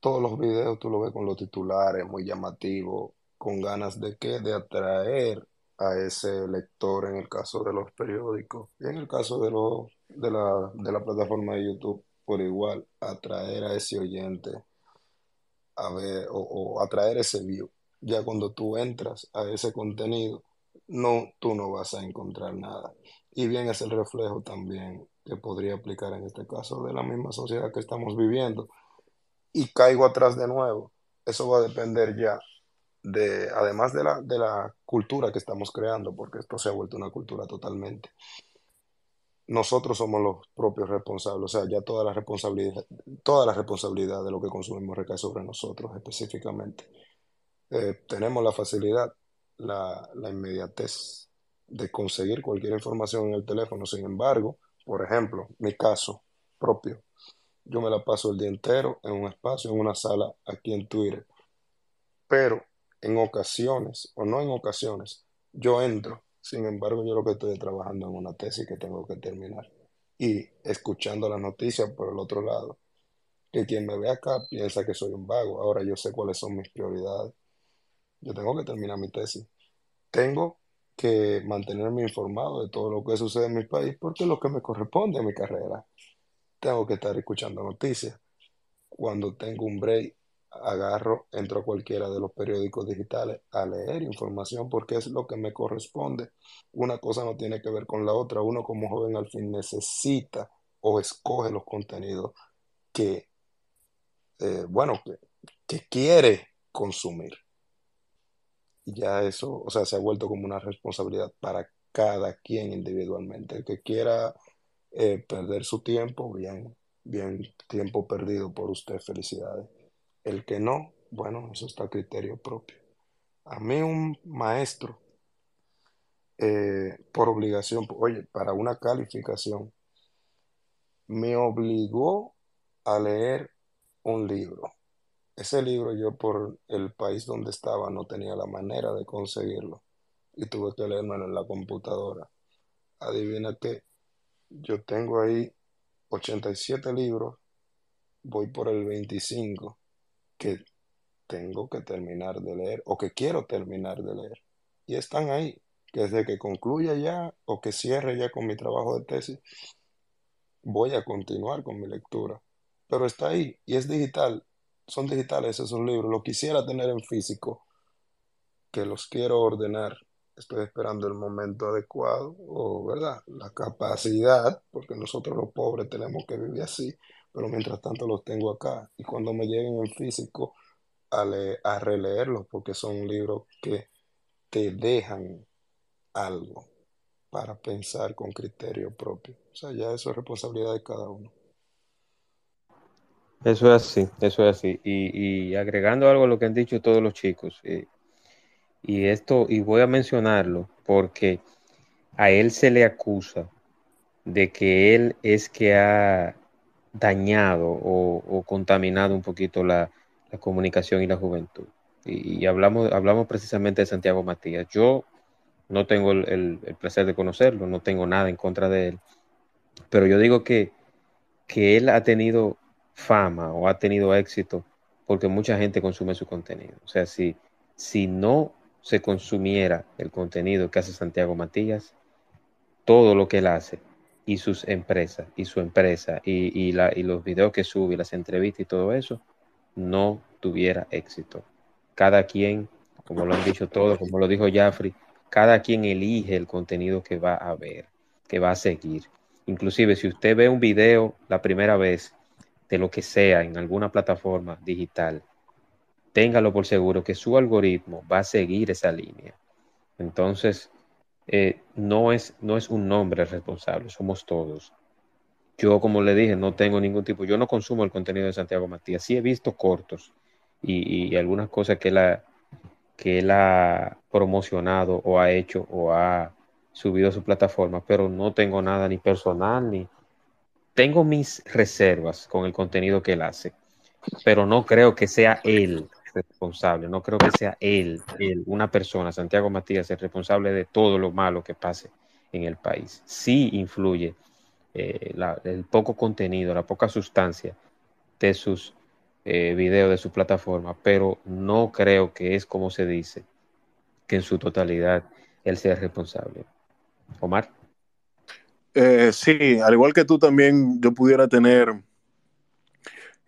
Todos los videos tú lo ves con los titulares, muy llamativos, con ganas de qué? De atraer a ese lector en el caso de los periódicos. Y en el caso de, lo, de, la, de la plataforma de YouTube, por igual, atraer a ese oyente a ver, o, atraer ese view. Ya cuando tú entras a ese contenido, no, tú no vas a encontrar nada. Y bien es el reflejo también que podría aplicar en este caso de la misma sociedad que estamos viviendo. Y caigo atrás de nuevo. Eso va a depender ya de, además de la, de la cultura que estamos creando, porque esto se ha vuelto una cultura totalmente. Nosotros somos los propios responsables, o sea, ya toda la responsabilidad, toda la responsabilidad de lo que consumimos recae sobre nosotros específicamente. Eh, tenemos la facilidad, la, la inmediatez de conseguir cualquier información en el teléfono. Sin embargo, por ejemplo, mi caso propio, yo me la paso el día entero en un espacio, en una sala aquí en Twitter, pero en ocasiones, o no en ocasiones, yo entro sin embargo, yo lo que estoy trabajando en una tesis que tengo que terminar y escuchando las noticias por el otro lado. Que quien me ve acá piensa que soy un vago. Ahora yo sé cuáles son mis prioridades. Yo tengo que terminar mi tesis. Tengo que mantenerme informado de todo lo que sucede en mi país porque es lo que me corresponde a mi carrera. Tengo que estar escuchando noticias. Cuando tengo un break, agarro, entro a cualquiera de los periódicos digitales a leer información porque es lo que me corresponde. Una cosa no tiene que ver con la otra. Uno como joven al fin necesita o escoge los contenidos que, eh, bueno, que, quiere consumir. Y ya eso, o sea, se ha vuelto como una responsabilidad para cada quien individualmente. El que quiera eh, perder su tiempo, bien, bien, tiempo perdido por usted, felicidades. El que no, bueno, eso está a criterio propio. A mí un maestro, eh, por obligación, oye, para una calificación, me obligó a leer un libro. Ese libro yo por el país donde estaba no tenía la manera de conseguirlo y tuve que leérmelo en la computadora. Adivina qué, yo tengo ahí 87 libros, voy por el 25 que tengo que terminar de leer o que quiero terminar de leer. Y están ahí, que desde que concluya ya o que cierre ya con mi trabajo de tesis, voy a continuar con mi lectura. Pero está ahí y es digital. Son digitales esos libros. Lo quisiera tener en físico, que los quiero ordenar. Estoy esperando el momento adecuado o, ¿verdad? La capacidad, porque nosotros los pobres tenemos que vivir así pero mientras tanto los tengo acá y cuando me lleguen en físico a, a releerlos porque son libros que te dejan algo para pensar con criterio propio. O sea, ya eso es responsabilidad de cada uno. Eso es así, eso es así. Y, agregando algo a lo que han dicho todos los chicos, eh, y esto, y voy a mencionarlo porque a él se le acusa de que él es que ha dañado o, contaminado un poquito la, comunicación y la juventud. Y, hablamos, hablamos precisamente de Santiago Matías. Yo no tengo el, placer de conocerlo, no tengo nada en contra de él, pero yo digo que, que él ha tenido fama o ha tenido éxito porque mucha gente consume su contenido. O sea, si, si no se consumiera el contenido que hace Santiago Matías, todo lo que él hace y sus empresas y su empresa y, la, y los videos que sube, las entrevistas y todo eso, no tuviera éxito. Cada quien, como lo han dicho todos, como lo dijo Jaffrey, cada quien elige el contenido que va a ver, que va a seguir. Inclusive si usted ve un video la primera vez de lo que sea en alguna plataforma digital, téngalo por seguro que su algoritmo va a seguir esa línea. Entonces, eh, no, es, no es un nombre responsable, somos todos. Yo, como le dije, no tengo ningún tipo, yo no consumo el contenido de Santiago Matías, sí he visto cortos y, algunas cosas que él, ha, que él ha promocionado o ha hecho o ha subido a su plataforma, pero no tengo nada ni personal ni... Tengo mis reservas con el contenido que él hace, pero no creo que sea él responsable, no creo que sea él, una persona, Santiago Matías, el responsable de todo lo malo que pase en el país. Sí influye eh, el poco contenido, la poca sustancia de sus eh, videos, de su plataforma, pero no creo que es como se dice, que en su totalidad él sea responsable. Omar. Eh, sí, al igual que tú también, yo pudiera tener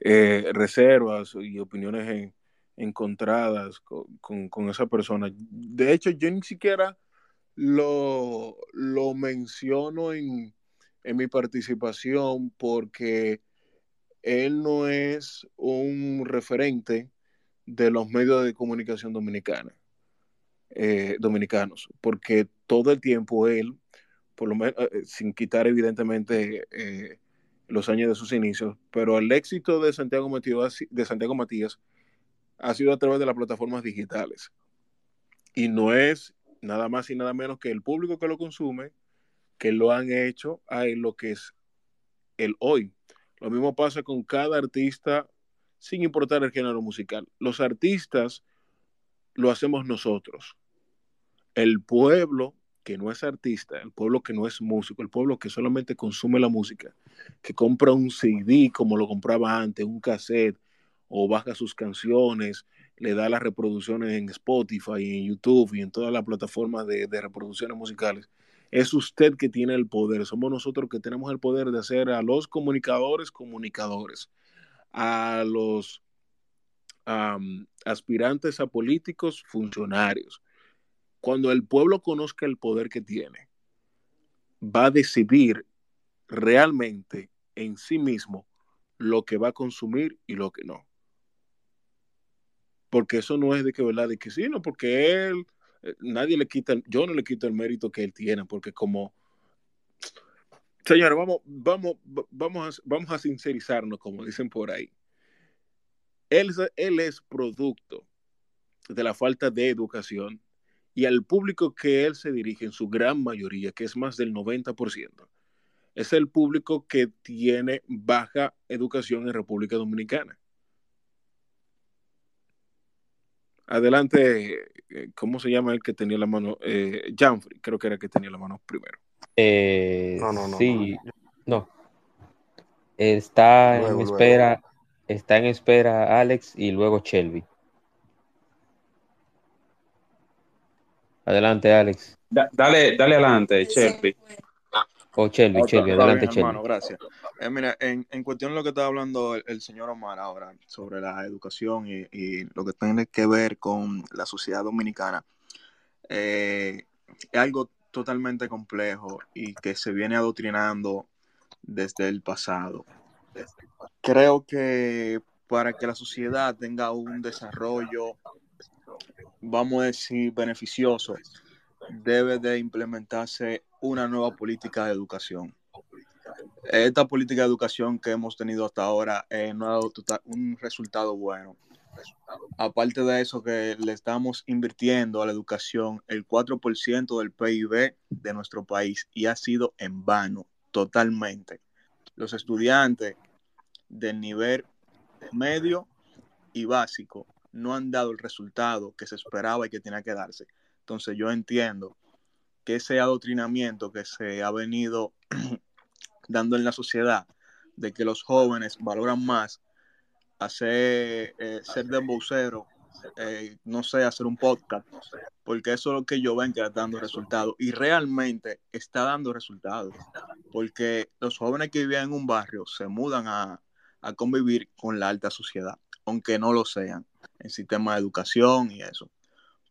reservas y opiniones en, encontradas con, esa persona. De hecho, yo ni siquiera lo, lo menciono en, mi participación porque él no es un referente de los medios de comunicación dominicana, eh, dominicanos, porque todo el tiempo él por lo menos, eh, sin quitar evidentemente eh, los años de sus inicios, pero el éxito de Santiago, de Santiago Matías ha sido a través de las plataformas digitales. Y no es nada más y nada menos que el público que lo consume, que lo han hecho a lo que es el hoy. Lo mismo pasa con cada artista, sin importar el género musical. Los artistas lo hacemos nosotros. El pueblo que no es artista, el pueblo que no es músico, el pueblo que solamente consume la música, que compra un CD como lo compraba antes, un cassette, o baja sus canciones, le da las reproducciones en Spotify, en YouTube y en todas las plataformas de, reproducciones musicales. Es usted que tiene el poder, somos nosotros que tenemos el poder de hacer a los comunicadores comunicadores, a los aspirantes a políticos funcionarios. Cuando el pueblo conozca el poder que tiene, va a decidir realmente en sí mismo lo que va a consumir y lo que no porque eso no es de que, ¿verdad? De que sí, no, porque él, eh, nadie le quita, yo no le quito el mérito que él tiene, porque como, señores, vamos, vamos, vamos, a, vamos a sincerizarnos, como dicen por ahí. Él, él es producto de la falta de educación y al público que él se dirige en su gran mayoría, que es más del 90%, es el público que tiene baja educación en República Dominicana. Adelante, eh, ¿cómo se llama el que tenía la mano? Eh, Janfrey, creo que era el que tenía la mano primero. Eh, no, no, no. Sí, no. Está en espera, está en espera Alex y luego Shelby. Adelante, Alex. dale, dale adelante, Shelby. O Shelby, Shelby, adelante, Shelby. gracias. Eh, mira, en, en, cuestión de lo que está hablando el, señor Omar ahora sobre la educación y, lo que tiene que ver con la sociedad dominicana, eh, es algo totalmente complejo y que se viene adoctrinando desde el pasado. Creo que para que la sociedad tenga un desarrollo, vamos a decir, beneficioso, debe de implementarse una nueva política de educación esta política de educación que hemos tenido hasta ahora eh, no ha dado un resultado bueno. Aparte de eso, que le estamos invirtiendo a la educación el 4% del PIB de nuestro país y ha sido en vano, totalmente. Los estudiantes del nivel medio y básico no han dado el resultado que se esperaba y que tenía que darse. Entonces yo entiendo que ese adoctrinamiento que se ha venido dando en la sociedad de que los jóvenes valoran más hacer eh, ser de eh, no sé, hacer un podcast, porque eso es lo que ellos ven que está dando resultados y realmente está dando resultados, porque los jóvenes que viven en un barrio se mudan a, a convivir con la alta sociedad, aunque no lo sean, en sistema de educación y eso.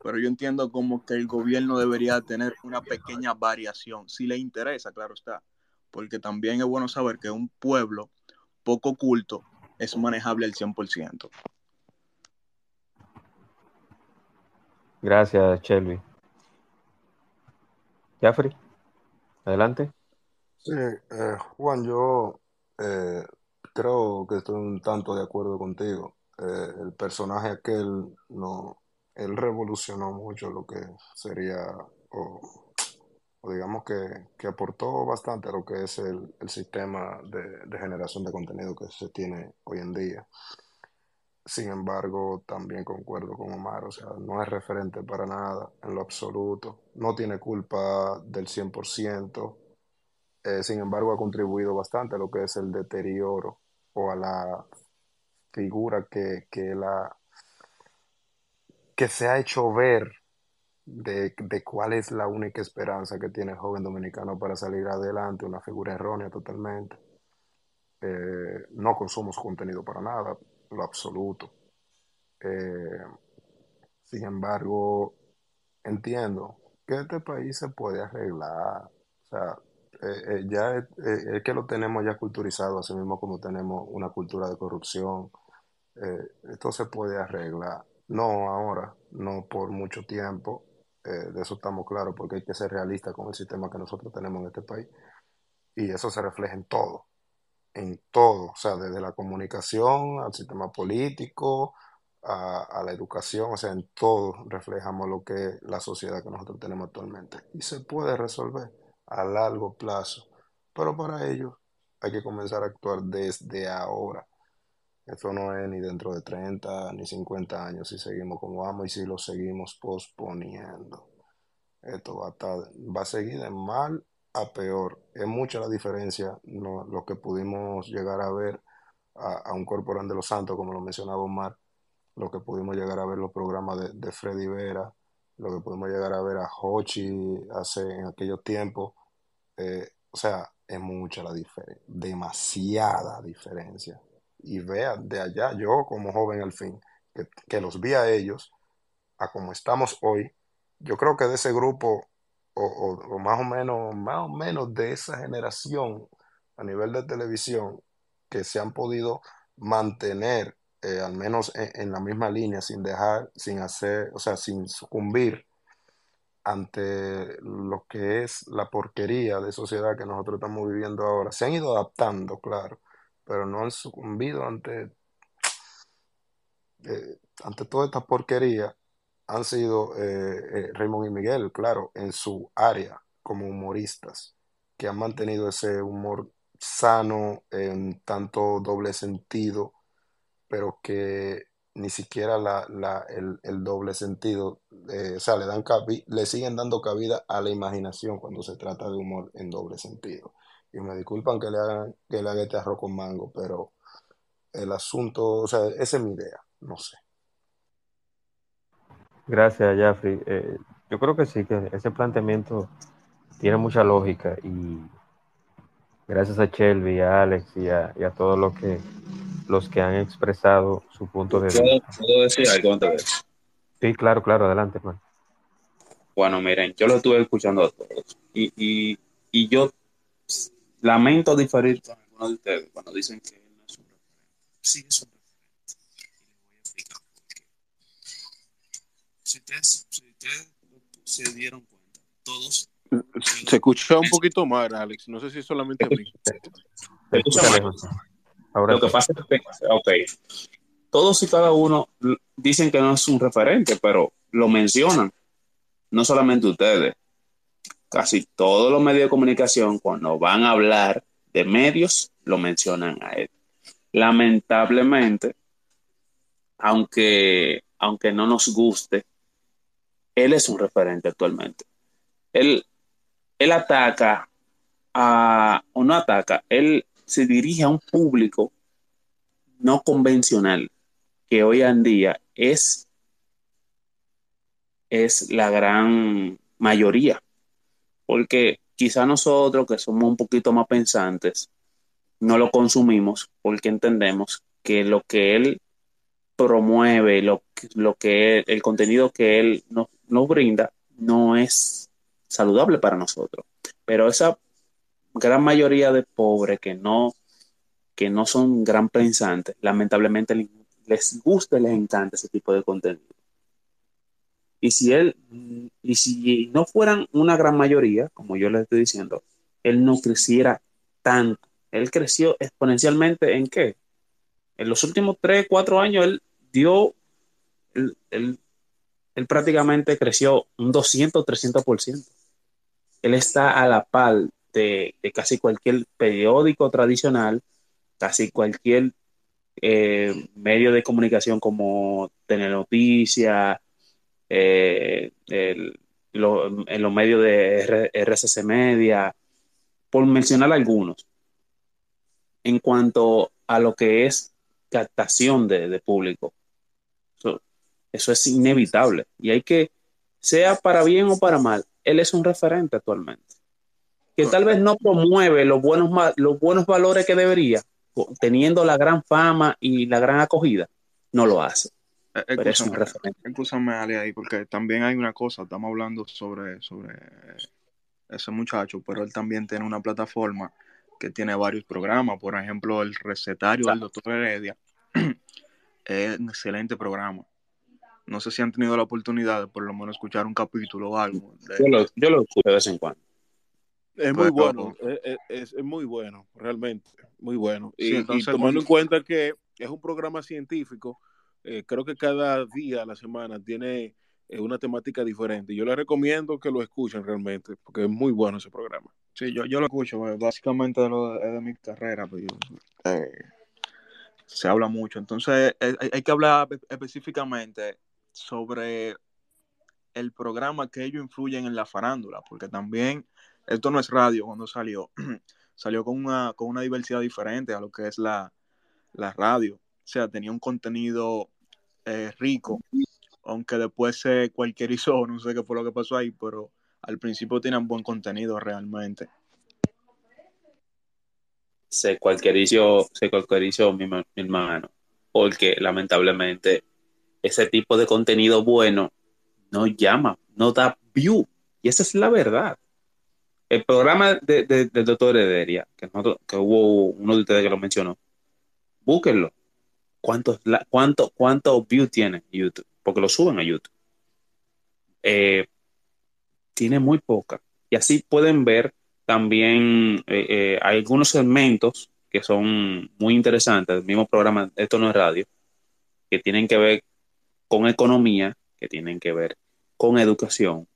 Pero yo entiendo como que el gobierno debería tener una pequeña variación, si le interesa, claro está, porque también es bueno saber que un pueblo poco culto es manejable al 100%. Gracias, Shelby. Jeffrey, adelante. Sí, eh, Juan, yo eh, creo que estoy un tanto de acuerdo contigo. Eh, el personaje aquel, no, él revolucionó mucho lo que sería, o digamos que, aportó bastante a lo que es el, sistema de, generación de contenido que se tiene hoy en día. Sin embargo, también concuerdo con Omar, o sea, no es referente para nada en lo absoluto, no tiene culpa del 100%, eh, sin embargo ha contribuido bastante a lo que es el deterioro o a la figura que, que, la, que se ha hecho ver de, cuál es la única esperanza que tiene el joven dominicano para salir adelante, una figura errónea totalmente. Eh, no consumo su contenido para nada, lo absoluto. Eh, sin embargo, entiendo que este país se puede arreglar. O sea, eh, ya es, que lo tenemos ya culturizado, así mismo como tenemos una cultura de corrupción. esto se puede arreglar. No ahora, no por mucho tiempo, eh, de eso estamos claros, porque hay que ser realista con el sistema que nosotros tenemos en este país. Y eso se refleja en todo, en todo, o sea, desde la comunicación al sistema político, a la educación, o sea, en todo reflejamos lo que es la sociedad que nosotros tenemos actualmente. Y se puede resolver a largo plazo, pero para ello hay que comenzar a actuar desde ahora. Esto no es ni dentro de 30 ni 50 años si seguimos como vamos y si lo seguimos posponiendo. Esto va a, estar- va a seguir de mal a peor. Es mucha la diferencia, no, lo que pudimos llegar a ver a, a un Corporán de los Santos, como lo mencionaba Omar, lo que pudimos llegar a ver los programas de, de Freddy Vera, lo que pudimos llegar a ver a Hochi hace en aquellos tiempos. Eh, o sea, es mucha la diferencia, demasiada diferencia. Y vea, de allá, yo como joven al fin, que, que los vi a ellos, a como estamos hoy, yo creo que de ese grupo, o, o- más o menos, más o menos de esa generación a nivel de televisión, que se han podido mantener, eh, al menos en, en la misma línea, sin dejar, sin hacer, o sea, sin sucumbir ante lo que es la porquería de sociedad que nosotros estamos viviendo ahora. Se han ido adaptando, claro, pero no han sucumbido ante, eh, ante toda esta porquería. Han sido eh, eh, Raymond y Miguel, claro, en su área como humoristas, que han mantenido ese humor sano, en tanto doble sentido, pero que ni siquiera la, la- el, doble sentido, o sea, le dan le siguen dando cabida a la imaginación cuando se trata de humor en doble sentido. Y me disculpan que le hagan, que le haga este arroz con mango, pero el asunto, o sea, esa es mi idea, no sé. Gracias, Jeffrey. Eh, yo creo que sí, que ese planteamiento tiene mucha lógica y gracias a Shelby, a Alex y a, y a todos los que, los que han expresado su punto de ¿Puedo, vista. puedo decir algo antes? Sí, claro, claro, adelante, hermano. Bueno, miren, yo lo estuve escuchando a todos y, y, y yo lamento diferir con algunos de ustedes cuando dicen que él no es un referente. Sí, es un referente. Y les voy a explicar por qué. Si ustedes, si ustedes se dieron cuenta, todos. Se escuchó un poquito mal, Alex. No sé si es solamente a mí. Te escucha lejos. Ahora Lo que pasa es que, ok, todos y cada uno dicen que no es un referente, pero lo mencionan. No solamente ustedes, casi todos los medios de comunicación, cuando van a hablar de medios, lo mencionan a él. Lamentablemente, aunque, aunque no nos guste, él es un referente actualmente. Él, él ataca o no ataca, él se dirige a un público no convencional, que hoy en día es, es la gran mayoría. Porque quizá nosotros, que somos un poquito más pensantes, no lo consumimos porque entendemos que lo que él promueve, lo, lo que el contenido que él nos, nos brinda, no es saludable para nosotros. Pero esa gran mayoría de pobres que no, que no son gran pensantes, lamentablemente les- gusta les encanta ese tipo de contenido. Y si él, y si no fueran una gran mayoría, como yo les estoy diciendo, él no creciera tanto. Él creció exponencialmente en qué? En los últimos 3, 4 años él dio, él, él- prácticamente creció un 200, 300%. Él está a la par de, de casi cualquier periódico tradicional, casi cualquier eh, medio de comunicación como Telenoticias, eh, en los medios de R- Media, por mencionar algunos. En cuanto a lo que es captación de, de público, eso, eso es inevitable y hay que, sea para bien o para mal, él es un referente actualmente. Que tal vez no promueve los buenos, los buenos valores que debería, teniendo la gran fama y la gran acogida, no lo hace. Eh, referente. escúchame, Ale, ahí, porque también hay una cosa, estamos hablando sobre, sobre ese muchacho, pero él también tiene una plataforma que tiene varios programas, por ejemplo, el recetario del doctor Heredia es un excelente programa. No sé si han tenido la oportunidad de por lo menos escuchar un capítulo o algo. de- Yo lo, yo lo escucho de vez en cuando. Es muy Pues, bueno, loco. es, es- es muy bueno, realmente, muy bueno. Sí, y, tomando en cuenta que es un programa científico, eh, creo que cada día a la semana tiene eh, una temática diferente. Yo les recomiendo que lo escuchen realmente, porque es muy bueno ese programa. Sí, yo, yo lo escucho, básicamente de, mi carrera, yo- eh, se habla mucho. Entonces, hay, hay que hablar espe- específicamente sobre el programa que ellos influyen en la farándula, porque también esto no es radio cuando salió, salió con una, con una diversidad diferente a lo que es la, la radio. O sea, tenía un contenido eh, rico, aunque después se cualquierizó, no sé qué fue lo que pasó ahí, pero al principio tenían buen contenido realmente. Se cualquierizo, se ma- mi hermano. Porque lamentablemente ese tipo de contenido bueno no llama, no da view. Y esa es la verdad. El programa de, de- del doctor Heredia, que, nosotros- que hubo uno de ustedes que lo mencionó, búsquenlo. ¿Cuántos, cuánto, ¿Cuántos views tiene YouTube? Porque lo suben a YouTube. Eh, tiene muy poca. Y así pueden ver también eh, eh, algunos segmentos que son muy interesantes del mismo programa, esto no es radio, que tienen que ver con economía, que tienen que ver con educación,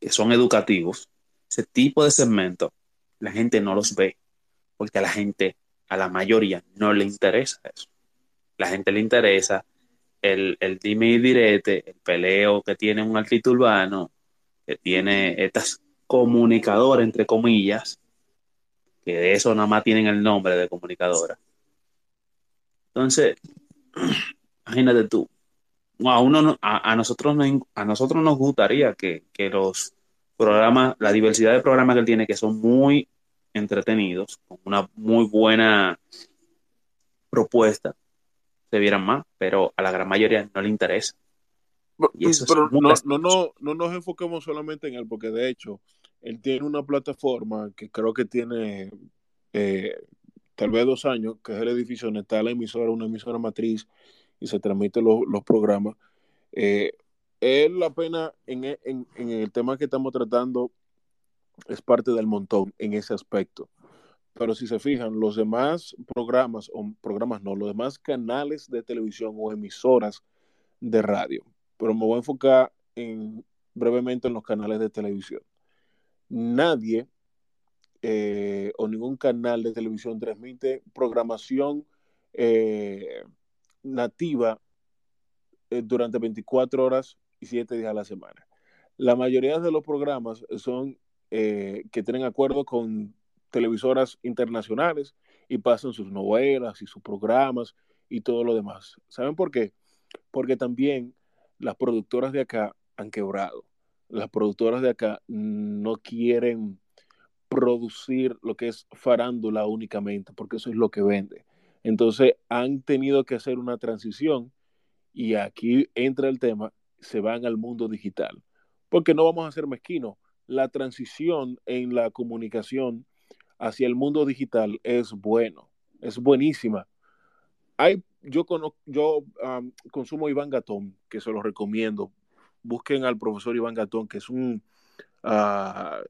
que son educativos. Ese tipo de segmentos la gente no los ve, porque la gente, a la mayoría, no le interesa eso. La gente le interesa el, el dime y direte, el peleo que tiene un artista urbano, que tiene estas comunicadoras, entre comillas, que de eso nada más tienen el nombre de comunicadora. Entonces, imagínate tú, a, uno, no- a, a nosotros, no- a nosotros nos gustaría que, que los programas, la diversidad de programas que él tiene, que son muy entretenidos, con una muy buena propuesta, se vieran más, pero a la gran mayoría no le interesa. Y eso es Pero no, no, no, no nos enfoquemos solamente en él, porque de hecho, él tiene una plataforma que creo que tiene eh, tal vez dos años, que es el edificio donde está la emisora, una emisora matriz, y se transmiten los, los programas. Eh, él apenas en, en, en el tema que estamos tratando es parte del montón en ese aspecto. Pero si se fijan, los demás programas, o programas no, los demás canales de televisión o emisoras de radio, pero me voy a enfocar en, brevemente en los canales de televisión. Nadie eh, o ningún canal de televisión transmite programación eh, nativa eh, durante 24 horas y 7 días a la semana. La mayoría de los programas son eh, que tienen acuerdo con televisoras internacionales y pasan sus novelas y sus programas y todo lo demás. ¿Saben por qué? Porque también las productoras de acá han quebrado. Las productoras de acá no quieren producir lo que es farándula únicamente, porque eso es lo que vende. Entonces han tenido que hacer una transición y aquí entra el tema, se van al mundo digital. Porque no vamos a ser mezquinos. La transición en la comunicación hacia el mundo digital es bueno, es buenísima. Hay, yo conozco, yo um, consumo Iván Gatón, que se lo recomiendo. Busquen al profesor Iván Gatón, que es un uh,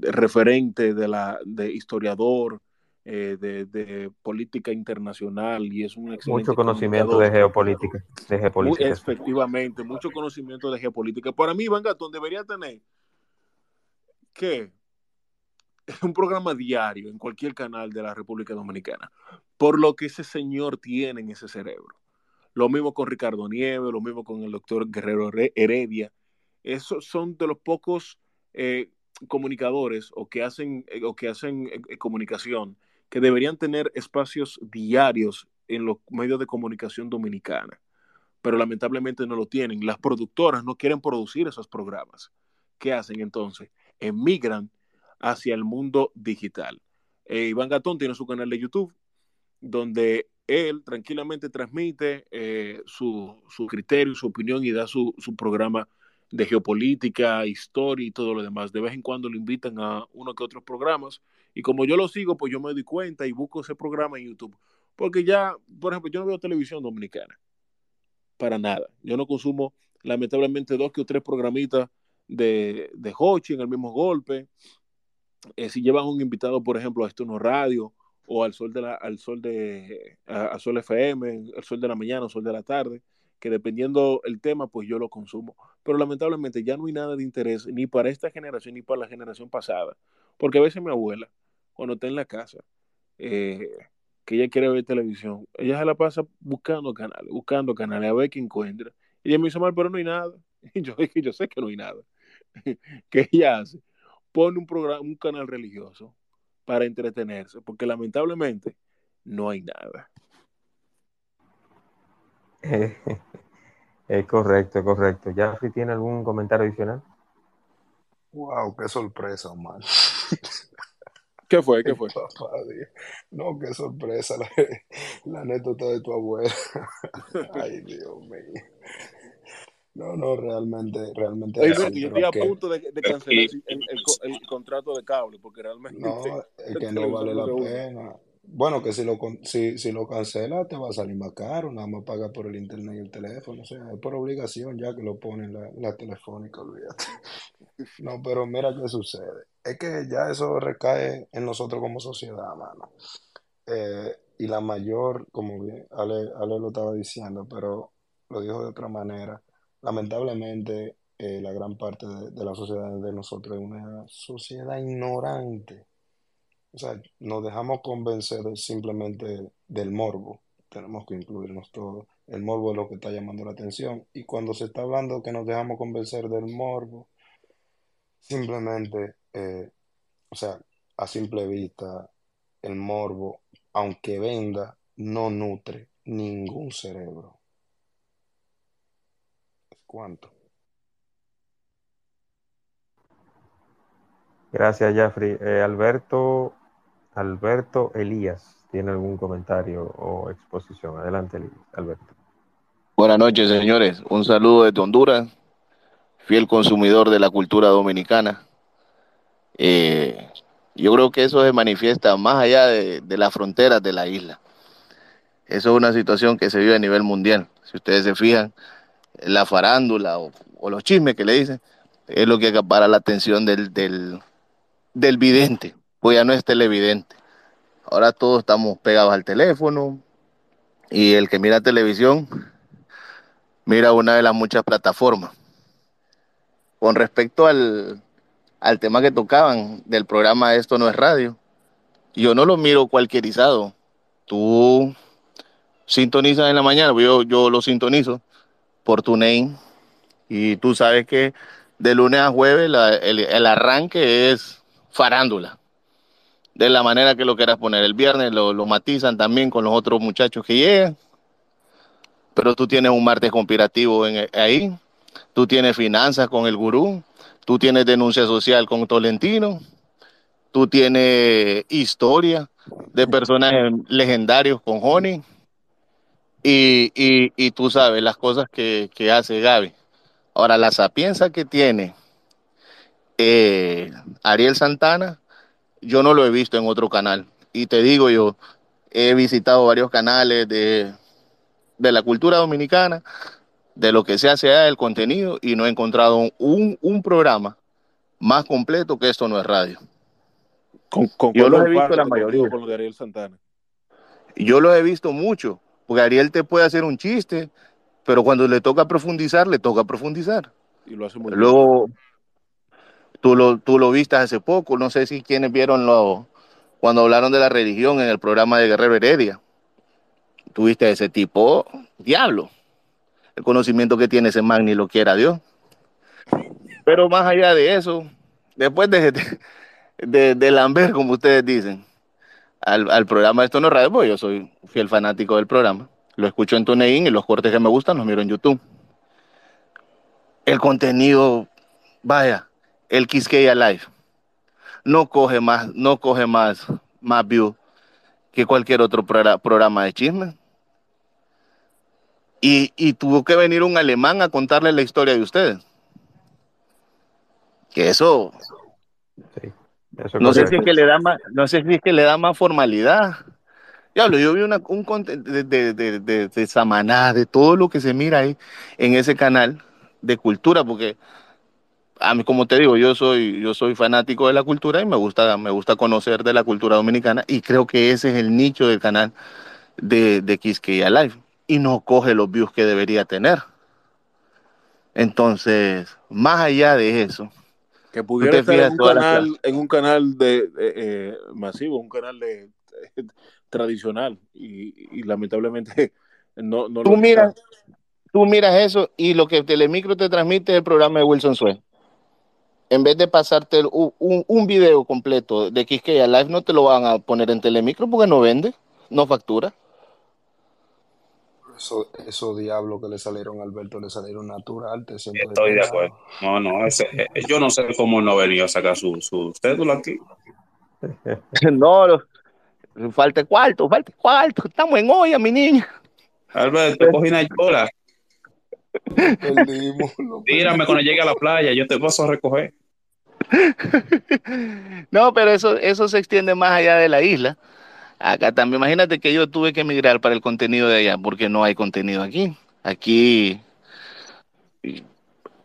referente de la de historiador, eh, de, de, política internacional y es un excelente mucho conocimiento de geopolítica, de geopolítica. Muy, efectivamente, mucho conocimiento de geopolítica. Para mí, Iván Gatón debería tener que un programa diario en cualquier canal de la República Dominicana, por lo que ese señor tiene en ese cerebro. Lo mismo con Ricardo Nieves, lo mismo con el doctor Guerrero Heredia. Esos son de los pocos eh, comunicadores o que hacen, eh, o que hacen eh, comunicación que deberían tener espacios diarios en los medios de comunicación dominicana, pero lamentablemente no lo tienen. Las productoras no quieren producir esos programas. ¿Qué hacen entonces? Emigran hacia el mundo digital. Eh, Iván Gatón tiene su canal de YouTube, donde él tranquilamente transmite eh, su, su, criterio, su opinión y da su, su, programa de geopolítica, historia y todo lo demás. De vez en cuando lo invitan a uno que otros programas y como yo lo sigo, pues yo me doy cuenta y busco ese programa en YouTube. Porque ya, por ejemplo, yo no veo televisión dominicana. para nada. Yo no consumo, lamentablemente, dos que o tres programitas de, de Hochi en el mismo golpe. Eh, si llevan un invitado, por ejemplo, a Estuno Radio o al Sol de la, al Sol de a, Sol FM, al Sol de la mañana, al Sol de la tarde, que dependiendo el tema, pues yo lo consumo. Pero lamentablemente ya no hay nada de interés ni para esta generación ni para la generación pasada. Porque a veces mi abuela, cuando está en la casa, eh, que ella quiere ver televisión, ella se la pasa buscando canales, buscando canales, a ver qué encuentra. Y ella me dice, mal, pero no hay nada. Y yo, yo sé que no hay nada. ¿Qué ella hace? Pone un, programa, un canal religioso para entretenerse, porque lamentablemente no hay nada. Es correcto, correcto. ¿Jeffrey tiene algún comentario adicional? Wow, qué sorpresa, man. ¿Qué fue? ¿Qué fue? no, qué sorpresa la, la anécdota de tu abuela. Ay, Dios mío. No, no, realmente, realmente. Oye, yo estoy a punto de, de cancelar el, el, el, contrato de cable, porque realmente. No, es que no vale la pena. Bueno, que si lo, si, si lo cancela te va a salir más caro, nada más paga por el internet y el teléfono, o sea, es por obligación ya que lo ponen la, la telefónica, olvídate. No, pero mira qué sucede. Es que ya eso recae en nosotros como sociedad, mano. Eh, y la mayor, como bien Ale, Ale lo estaba diciendo, pero lo dijo de otra manera, lamentablemente eh, la gran parte de, la sociedad de nosotros es una sociedad ignorante. O sea, nos dejamos convencer simplemente del morbo. Tenemos que incluirnos todos. El morbo es lo que está llamando la atención. Y cuando se está hablando que nos dejamos convencer del morbo, simplemente, eh, o sea, a simple vista, el morbo, aunque venda, no nutre ningún cerebro. ¿Cuánto? Gracias, Jeffrey. Eh, Alberto, Alberto Elías, ¿tiene algún comentario o exposición? Adelante, Alberto. Buenas noches, señores. Un saludo desde Honduras, fiel consumidor de la cultura dominicana. Eh, yo creo que eso se manifiesta más allá de, de las fronteras de la isla. Eso es una situación que se vive a nivel mundial. Si ustedes se fijan, la farándula o, los chismes que le dicen, es lo que acapara la atención del, del, del vidente, pues ya no es televidente. Ahora todos estamos pegados al teléfono y el que mira televisión mira una de las muchas plataformas. Con respecto al, al tema que tocaban del programa Esto no es radio, yo no lo miro cualquierizado. Tú sintonizas en la mañana, yo, yo lo sintonizo por tu name y tú sabes que de lunes a jueves el, arranque es farándula. De la manera que lo quieras poner. El viernes lo, lo, matizan también con los otros muchachos que llegan. Pero tú tienes un martes conspirativo en, ahí. Tú tienes finanzas con el gurú. Tú tienes denuncia social con Tolentino. Tú tienes historia de personajes legendarios con Honey. Y, y, y, tú sabes las cosas que, que, hace Gaby. Ahora, la sapienza que tiene eh, Ariel Santana, yo no lo he visto en otro canal. Y te digo yo, he visitado varios canales de, de la cultura dominicana, de lo que se hace del contenido, y no he encontrado un, un programa más completo que esto no es radio. Con, con yo lo he visto la mayoría. Con lo de Ariel Santana. Yo lo he visto mucho, porque Ariel te puede hacer un chiste, pero cuando le toca profundizar, le toca profundizar. Y lo hace muy Luego, bien. Tú lo, tú lo viste hace poco, no sé si quienes vieron lo, cuando hablaron de la religión en el programa de Guerrero Heredia. Tuviste ese tipo, diablo. El conocimiento que tiene ese man ni lo quiera Dios. Pero más allá de eso, después de, de, de, de Lambert, como ustedes dicen, al, al programa de Esto Radio, pues yo soy fiel fanático del programa. Lo escucho en TuneIn y los cortes que me gustan los miro en YouTube. El contenido, vaya, el Quisqueya Live no coge más, no coge más, más view que cualquier otro pro programa de chisme. Y, y, tuvo que venir un alemán a contarle la historia de ustedes. Que eso, eso no sé si es que le da más, no sé si es que le da más formalidad Diablo, yo vi una, un de, de, de, de Samaná, de todo lo que se mira ahí en ese canal de cultura, porque a mí, como te digo, yo soy, yo soy fanático de la cultura y me gusta, me gusta conocer de la cultura dominicana y creo que ese es el nicho del canal de, de Quisqueya Live y no coge los views que debería tener. Entonces, más allá de eso, Que pudiera estar en un canal, en un canal de, de, eh, masivo, un canal de, tradicional y, y lamentablemente no, no Tú lo miras, está. tú miras eso y lo que Telemicro te transmite es el programa de Wilson Sue. En vez de pasarte un- un video completo de Quisqueya Live, no te lo van a poner en Telemicro porque no vende, no factura. Eso, esos diablos que le salieron a Alberto le salieron natural, te Estoy de acuerdo. No, no, ese, eh, yo no sé cómo no ha venido a sacar su, su cédula aquí. No, no, falta cuarto, falta cuarto, estamos en olla, mi niña. Alberto, cogí una lo Tírame cuando llegue a la playa, yo te paso a recoger. No, pero eso, eso se extiende más allá de la isla. Acá también, imagínate que yo tuve que emigrar para el contenido de allá, porque no hay contenido aquí. Aquí,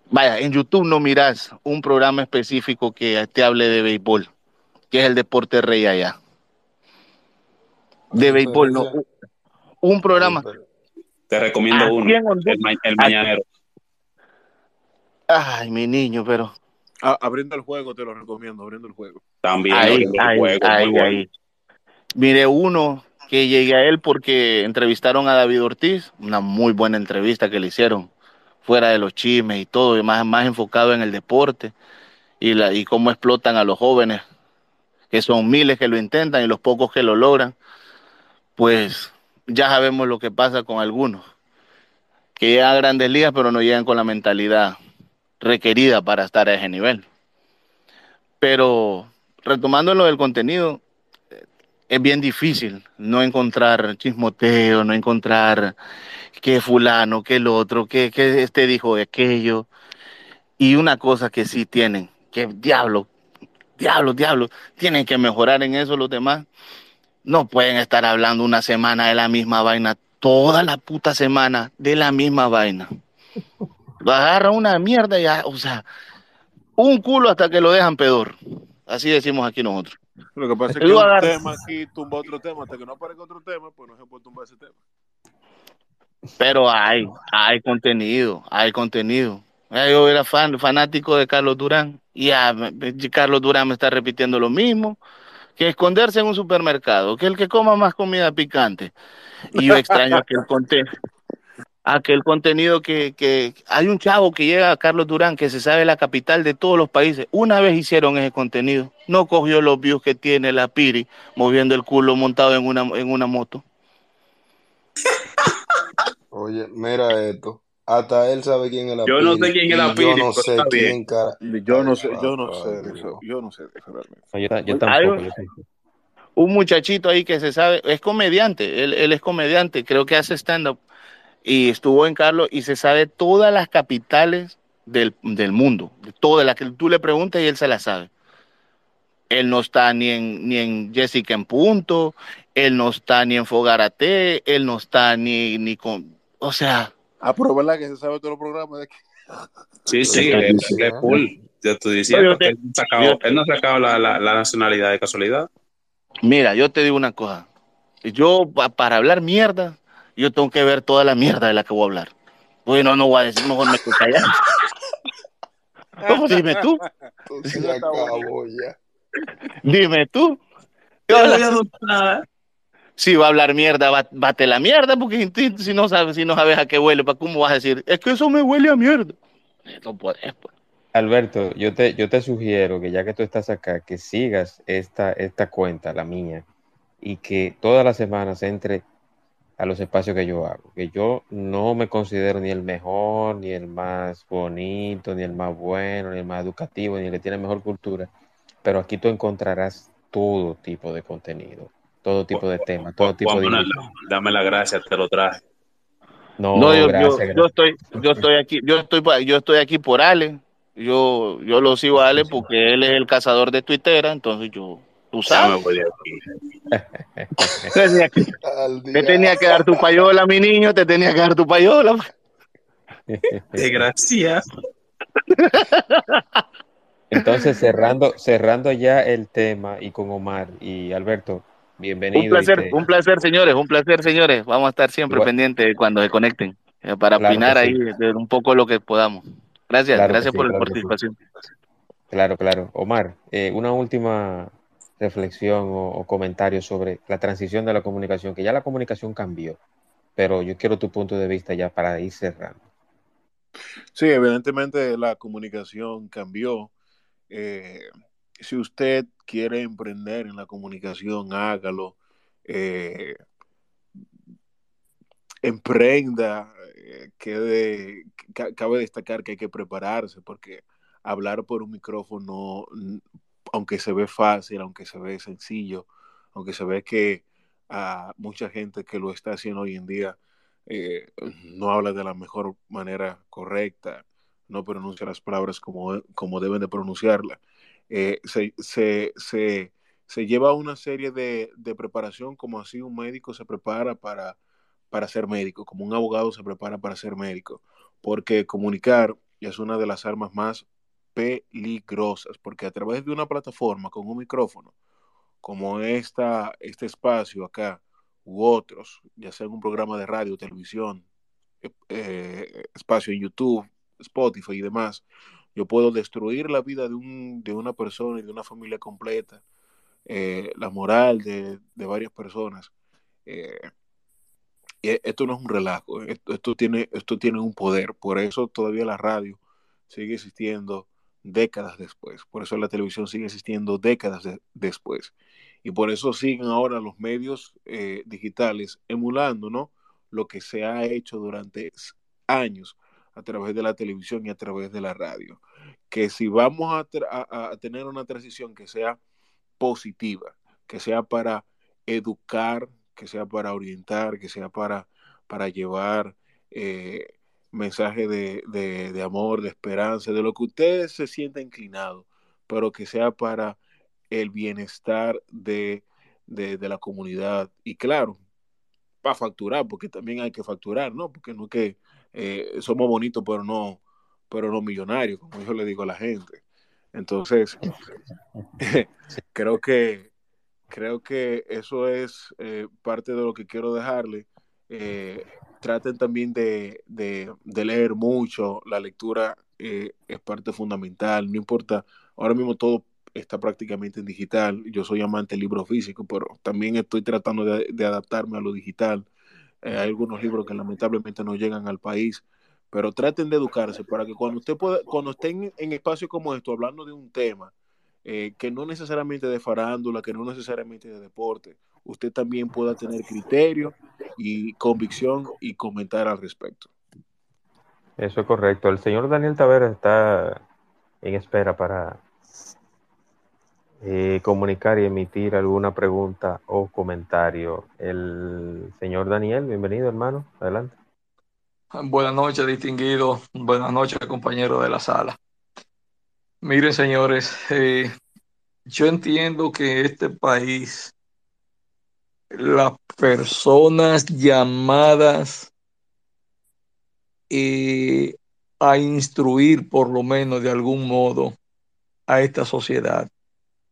vaya, en YouTube no miras un programa específico que te hable de béisbol, que es el deporte rey allá. De béisbol, no. Un programa. Te recomiendo uno, el, ma- el aquí- mañanero. Ay, mi niño, pero A- abriendo el juego, te lo recomiendo, abriendo el juego. También ahí, abriendo el ahí, juego, muy ahí, bueno. Mire uno que llegué a él porque entrevistaron a David Ortiz, una muy buena entrevista que le hicieron, fuera de los chismes y todo, y más, más enfocado en el deporte y, la, y cómo explotan a los jóvenes, que son miles que lo intentan y los pocos que lo logran, pues ya sabemos lo que pasa con algunos, que llegan a grandes ligas pero no llegan con la mentalidad requerida para estar a ese nivel. Pero retomando lo del contenido, es bien difícil no encontrar chismoteo, no encontrar que fulano, que el otro, que, que este dijo de aquello. Y una cosa que sí tienen, que diablo, diablo, diablo, tienen que mejorar en eso los demás. No pueden estar hablando una semana de la misma vaina, toda la puta semana de la misma vaina. Lo agarra una mierda y ya, o sea, un culo hasta que lo dejan peor. Así decimos aquí nosotros. Lo que pasa es que un tema aquí tumba otro tema, hasta que no aparezca otro tema, pues no se puede tumbar ese tema. Pero hay, hay contenido, hay contenido. Eh, Yo era fan, fanático de Carlos Durán y ya, me- me- Carlos Durán me está repitiendo lo mismo, que esconderse en un supermercado, que el que coma más comida picante. Y yo extraño aquel, conte aquel contenido que, que hay un chavo que llega a Carlos Durán que se sabe la capital de todos los países. Una vez hicieron ese contenido, no cogió los views que tiene la Piri moviendo el culo montado en una, en una moto. Oye, mira esto. Hasta él sabe quién es la Yo no sé quién es la yo Piri, no pero sé quién cara. Yo no sé, yo no sé de Dios. eso, yo no sé de eso realmente. No, yo, yo tampoco. yo tampoco. un muchachito ahí que se sabe, es comediante, él, él es comediante, creo que hace stand-up y estuvo en Carlos y se sabe todas las capitales del, del mundo, de todas las que tú le preguntas y él se las sabe. Él no está ni en, ni en Jessica en Punto, él no está ni en Fogarate, él no está ni, ni con, o sea, Ah, pero verdad que se sabe todos los programas de aquí. Sí, sí, él, es cool. Yo estoy yo diciendo te- que él, no ha sacado- yo- él no ha sacado la, la, la nacionalidad de casualidad. mira, yo te digo una cosa, yo pa- para hablar mierda, yo tengo que ver toda la mierda de la que voy a hablar. Bueno, no voy a decir, mejor me quedo callado. ¿Cómo dime tú? Esto se acabó ya. Dime tú. No. Si va a hablar mierda, ba- bate la mierda, porque si- si no sabes, si no sabes a qué huele, ¿para cómo vas a decir? Es que eso me huele a mierda. No puedes, pues. Alberto, yo te, yo te sugiero que ya que tú estás acá, que sigas esta, esta cuenta, la mía, y que todas las semanas entre a los espacios que yo hago. Que yo no me considero ni el mejor, ni el más bonito, ni el más bueno, ni el más educativo, ni el que tiene mejor cultura. Pero aquí tú encontrarás todo tipo de contenido, todo tipo de temas, todo tipo de... Dame la gracia, te lo traje. No, No, yo, yo, gracias, yo gracias. estoy, yo estoy aquí, yo estoy, pa- yo estoy aquí por Ale. Yo, yo lo sigo a Ale porque él es el cazador de Twitter, entonces yo, Tú sabes. te, tenía que, te tenía que dar tu payola, mi niño, te tenía que dar tu payola. Desgracia. Entonces, cerrando, cerrando ya el tema y con Omar y Alberto, bienvenido. Un placer, te- un placer, señores, un placer, señores. Vamos a estar siempre Igual. pendientes cuando se conecten eh, para Claro opinar sí. ahí de un poco lo que podamos. Gracias, Claro gracias sí, por la claro que sí. participación. Claro, claro. Omar, eh, una última reflexión o, o comentario sobre la transición de la comunicación, que ya la comunicación cambió, pero yo quiero tu punto de vista ya para ir cerrando. Sí, evidentemente la comunicación cambió. Eh, si usted quiere emprender en la comunicación, hágalo. Eh, emprenda. Eh, cabe destacar que hay que prepararse porque hablar por un micrófono, aunque se ve fácil, aunque se ve sencillo, aunque se ve que a mucha gente que lo está haciendo hoy en día eh, no habla de la mejor manera correcta, no pronuncia las palabras como, como deben de pronunciarlas. Eh, se, se, se, se lleva una serie de, de preparación como así un médico se prepara para, para ser médico, como un abogado se prepara para ser médico, porque comunicar es una de las armas más peligrosas, porque a través de una plataforma con un micrófono, como esta, este espacio acá, u otros, ya sea en un programa de radio, televisión, eh, eh, espacio en YouTube, Spotify y demás, yo puedo destruir la vida de, un, de una persona y de una familia completa, eh, la moral de, de varias personas. Eh, esto no es un relajo, esto, tiene, esto tiene un poder, por eso todavía la radio sigue existiendo décadas después, por eso la televisión sigue existiendo décadas de, después, y por eso siguen ahora los medios eh, digitales emulando ¿no? lo que se ha hecho durante años a través de la televisión y a través de la radio, que si vamos a tener una transición que sea positiva, que sea para educar, que sea para orientar, que sea para, para llevar eh, mensaje de, de, de, amor, de esperanza, de lo que usted se sienta inclinado, pero que sea para el bienestar de, de, de la comunidad. Y claro, para facturar, porque también hay que facturar, ¿no? Porque no es que eh, somos bonitos, pero no, pero no millonarios, como yo le digo a la gente. Entonces, creo que creo que eso es eh, parte de lo que quiero dejarle. Eh, traten también de, de, leer mucho, la lectura eh, es parte fundamental, no importa, ahora mismo todo está prácticamente en digital, yo soy amante del libro físico, pero también estoy tratando de, de adaptarme a lo digital. Eh, hay algunos libros que lamentablemente no llegan al país, pero traten de educarse para que cuando usted pueda, cuando estén en espacios como esto, hablando de un tema, eh, que no necesariamente de farándula, que no necesariamente de deporte, usted también pueda tener criterio y convicción y comentar al respecto. Eso es correcto. El señor Daniel Taveras está en espera para eh, comunicar y emitir alguna pregunta o comentario. El señor Daniel, bienvenido hermano, adelante. Buenas noches, distinguido. Buenas noches, compañero de la sala. Miren, señores, eh, yo entiendo que este país, las personas llamadas eh, a instruir, por lo menos de algún modo, a esta sociedad,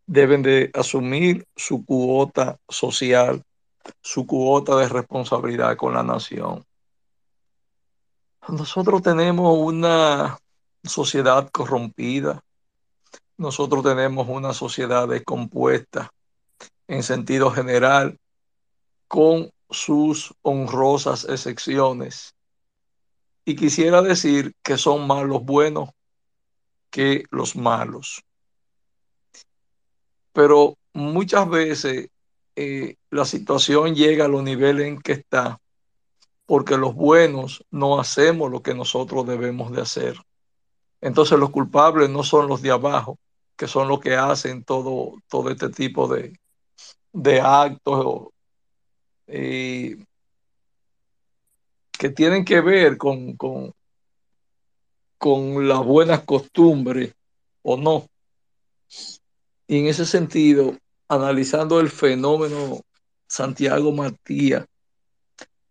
deben de asumir su cuota social, su cuota de responsabilidad con la nación. Nosotros tenemos una sociedad corrompida, nosotros tenemos una sociedad descompuesta en sentido general, con sus honrosas excepciones. Y quisiera decir que son más los buenos que los malos. Pero muchas veces eh, la situación llega a los niveles en que está porque los buenos no hacemos lo que nosotros debemos de hacer. Entonces los culpables no son los de abajo, que son los que hacen todo, todo este tipo de, de actos eh, que tienen que ver con, con, con las buenas costumbres o no. Y en ese sentido, analizando el fenómeno Santiago Matías,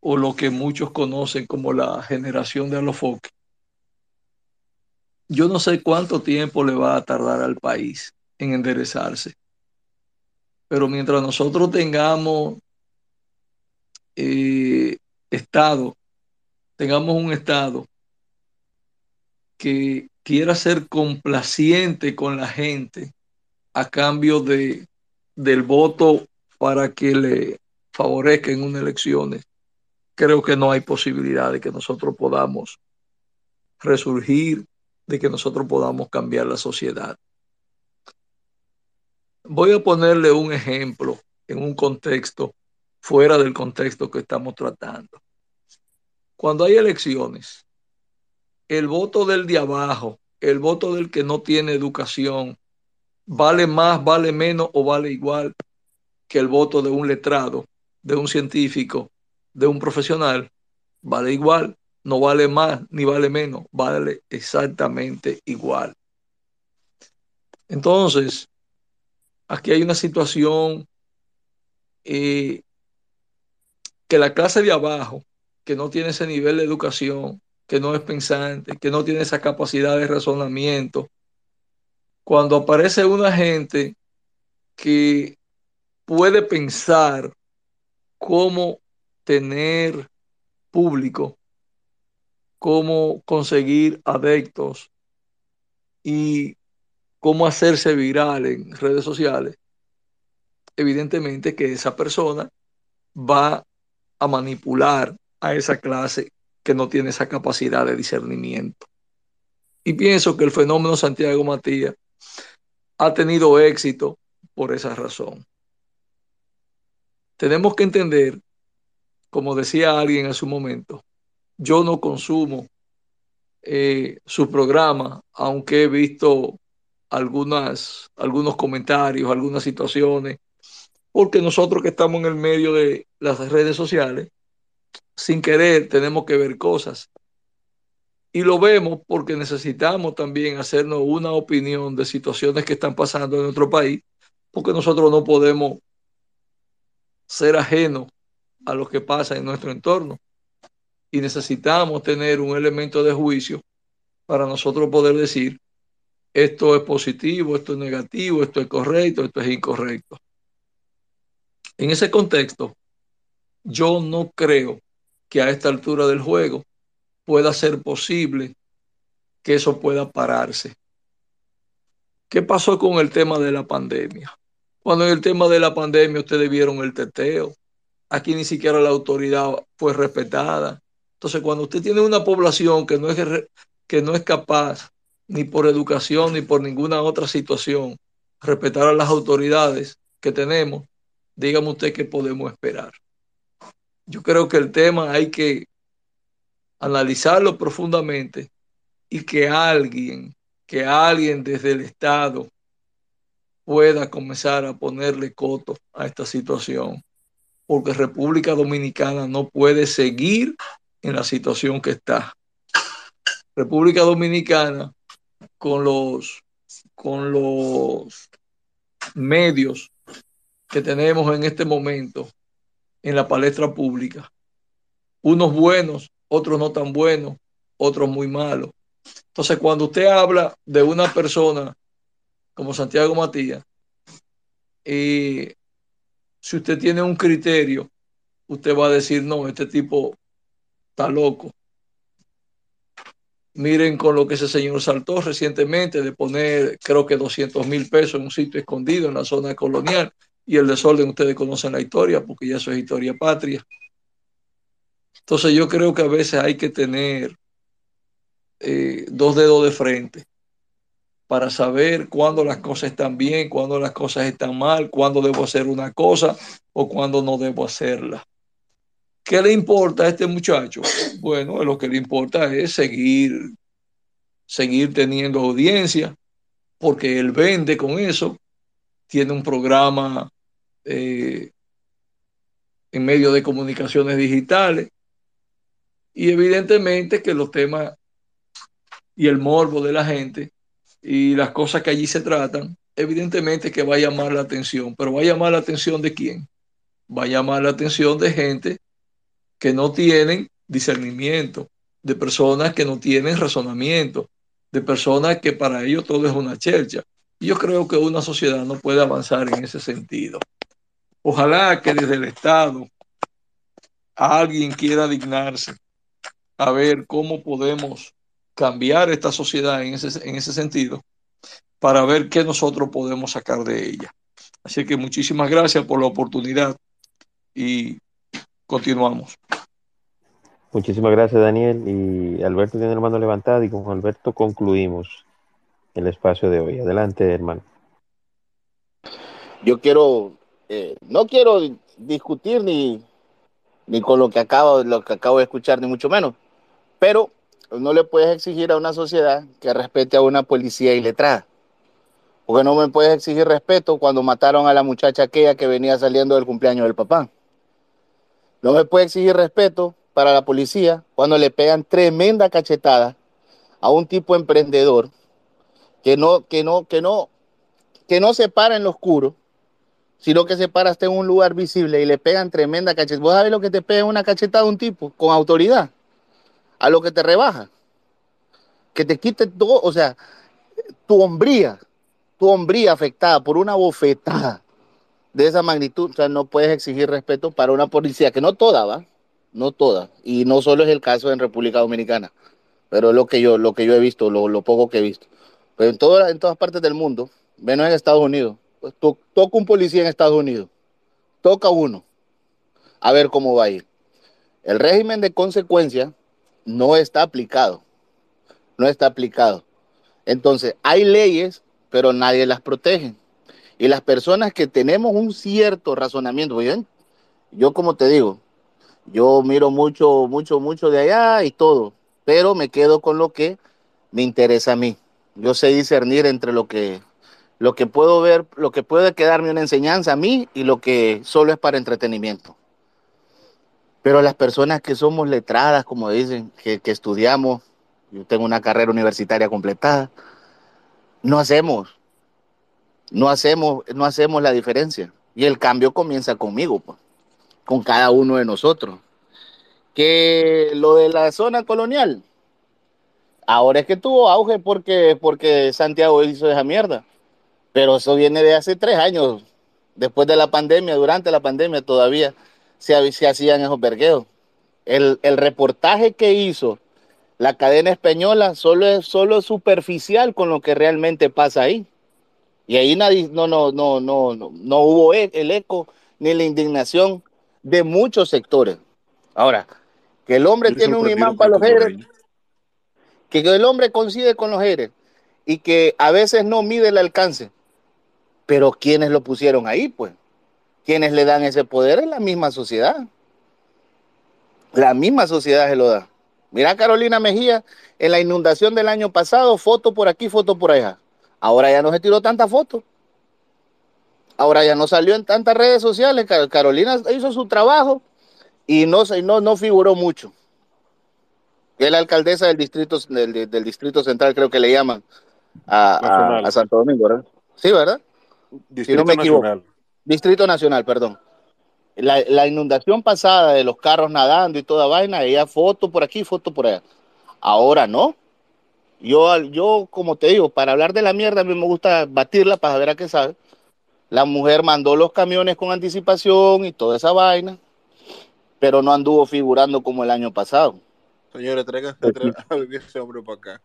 o lo que muchos conocen como la generación de Alofoque, yo no sé cuánto tiempo le va a tardar al país en enderezarse. Pero mientras nosotros tengamos eh, Estado, tengamos un Estado que quiera ser complaciente con la gente a cambio de, del voto para que le favorezca en unas elecciones, creo que no hay posibilidad de que nosotros podamos resurgir, de que nosotros podamos cambiar la sociedad. Voy a ponerle un ejemplo en un contexto fuera del contexto que estamos tratando. Cuando hay elecciones, el voto del de abajo, el voto del que no tiene educación, vale más, vale menos o vale igual que el voto de un letrado, de un científico, de un profesional, vale igual, no vale más ni vale menos, vale exactamente igual. Entonces, aquí hay una situación eh, que la clase de abajo, que no tiene ese nivel de educación, que no es pensante, que no tiene esa capacidad de razonamiento, cuando aparece una gente que puede pensar cómo tener público, cómo conseguir adeptos y cómo hacerse viral en redes sociales, evidentemente que esa persona va a manipular a esa clase que no tiene esa capacidad de discernimiento. Y pienso que el fenómeno Santiago Matías ha tenido éxito por esa razón. Tenemos que entender, como decía alguien en su momento, yo no consumo eh, su programa, aunque he visto algunas, algunos comentarios, algunas situaciones, porque nosotros que estamos en el medio de las redes sociales, sin querer tenemos que ver cosas. Y lo vemos porque necesitamos también hacernos una opinión de situaciones que están pasando en nuestro país, porque nosotros no podemos ser ajenos a lo que pasa en nuestro entorno. Y necesitamos tener un elemento de juicio para nosotros poder decir, esto es positivo, esto es negativo, esto es correcto, esto es incorrecto. En ese contexto, yo no creo que a esta altura del juego pueda ser posible que eso pueda pararse. ¿Qué pasó con el tema de la pandemia? Cuando en el tema de la pandemia ustedes vieron el teteo, aquí ni siquiera la autoridad fue respetada. Entonces, cuando usted tiene una población que no es, que no es capaz, ni por educación, ni por ninguna otra situación, respetar a las autoridades que tenemos, dígame usted qué podemos esperar. Yo creo que el tema hay que analizarlo profundamente y que alguien, que alguien desde el Estado pueda comenzar a ponerle coto a esta situación, porque República Dominicana no puede seguir en la situación que está. República Dominicana con los con los medios que tenemos en este momento en la palestra pública. Unos buenos, otros no tan buenos, otros muy malos. Entonces, cuando usted habla de una persona como Santiago Matías, y si usted tiene un criterio, usted va a decir, no, este tipo está loco. Miren con lo que ese señor saltó recientemente de poner, creo que 200 mil pesos en un sitio escondido en la zona colonial y el desorden ustedes conocen la historia porque ya eso es historia patria. Entonces yo creo que a veces hay que tener eh, dos dedos de frente para saber cuándo las cosas están bien, cuándo las cosas están mal, cuándo debo hacer una cosa o cuándo no debo hacerla. ¿Qué le importa a este muchacho? Bueno, lo que le importa es seguir, seguir teniendo audiencia, porque él vende con eso, tiene un programa eh, en medio de comunicaciones digitales. Y evidentemente que los temas y el morbo de la gente y las cosas que allí se tratan, evidentemente que va a llamar la atención, pero va a llamar la atención de quién? Va a llamar la atención de gente que no tienen discernimiento, de personas que no tienen razonamiento, de personas que para ellos todo es una chercha. Yo creo que una sociedad no puede avanzar en ese sentido. Ojalá que desde el Estado alguien quiera dignarse a ver cómo podemos cambiar esta sociedad en ese, en ese sentido para ver qué nosotros podemos sacar de ella. Así que muchísimas gracias por la oportunidad y continuamos. Muchísimas gracias, Daniel. Y Alberto tiene el mano levantada y con Alberto concluimos el espacio de hoy. Adelante, hermano. Yo quiero, eh, no quiero discutir ni, ni con lo que, acabo, lo que acabo de escuchar, ni mucho menos, pero no le puedes exigir a una sociedad que respete a una policía iletrada. Porque no me puedes exigir respeto cuando mataron a la muchacha aquella que venía saliendo del cumpleaños del papá. No me puedes exigir respeto para la policía cuando le pegan tremenda cachetada a un tipo emprendedor que no, que no, que no, que no se para en lo oscuro, sino que se para en un lugar visible y le pegan tremenda cachetada. ¿Vos sabés lo que te pega una cachetada a un tipo con autoridad? A lo que te rebaja. Que te quite todo, o sea, tu hombría, tu hombría afectada por una bofetada de esa magnitud, o sea, no puedes exigir respeto para una policía, que no toda, ¿va? No toda. Y no solo es el caso en República Dominicana, pero es lo que yo, lo que yo he visto, lo, lo poco que he visto. Pero en, todas en todas partes del mundo, menos en Estados Unidos, to, toca un policía en Estados Unidos, toca uno, a ver cómo va a ir. El régimen de consecuencia no está aplicado, no está aplicado. Entonces, hay leyes pero nadie las protege. Y las personas que tenemos un cierto razonamiento, ¿bien? yo como te digo, yo miro mucho, mucho, mucho de allá y todo, pero me quedo con lo que me interesa a mí. Yo sé discernir entre lo que, lo que puedo ver, lo que puede quedarme una enseñanza a mí y lo que solo es para entretenimiento. Pero las personas que somos letradas, como dicen, que, estudiamos, yo tengo una carrera universitaria completada, no hacemos, no hacemos, no hacemos la diferencia. Y el cambio comienza conmigo, pues, con cada uno de nosotros. Que lo de la zona colonial, ahora es que tuvo auge porque, porque Santiago hizo esa mierda. Pero eso viene de hace tres años, después de la pandemia, durante la pandemia todavía se, se hacían esos vergueos. El, el reportaje que hizo la cadena española solo es solo superficial con lo que realmente pasa ahí. Y ahí nadie, no, no, no, no, no, no hubo e, el eco ni la indignación de muchos sectores. Ahora, que el hombre tiene un imán para los héroes, que el hombre coincide con los héroes y que a veces no mide el alcance. Pero ¿quiénes lo pusieron ahí, pues? ¿Quiénes le dan ese poder? Es la misma sociedad. La misma sociedad se lo da. Mira Carolina Mejía en la inundación del año pasado, foto por aquí, foto por allá. Ahora ya no se tiró tanta foto. Ahora ya no salió en tantas redes sociales. Carolina hizo su trabajo y no, no, no figuró mucho. Es la alcaldesa del distrito, del, del, distrito central, creo que le llaman a, a, a Santo Domingo, ¿verdad? Sí, ¿verdad? Distrito si no me equivoco. Nacional. Distrito Nacional, perdón la, la, inundación pasada de los carros nadando y toda vaina, ella foto por aquí, foto por allá. Ahora no. Yo, yo, como te digo, para hablar de la mierda, a mí me gusta batirla para ver a qué sabe. La mujer mandó los camiones con anticipación y toda esa vaina, pero no anduvo figurando como el año pasado. Señores, traiga, traiga a ese hombre para acá.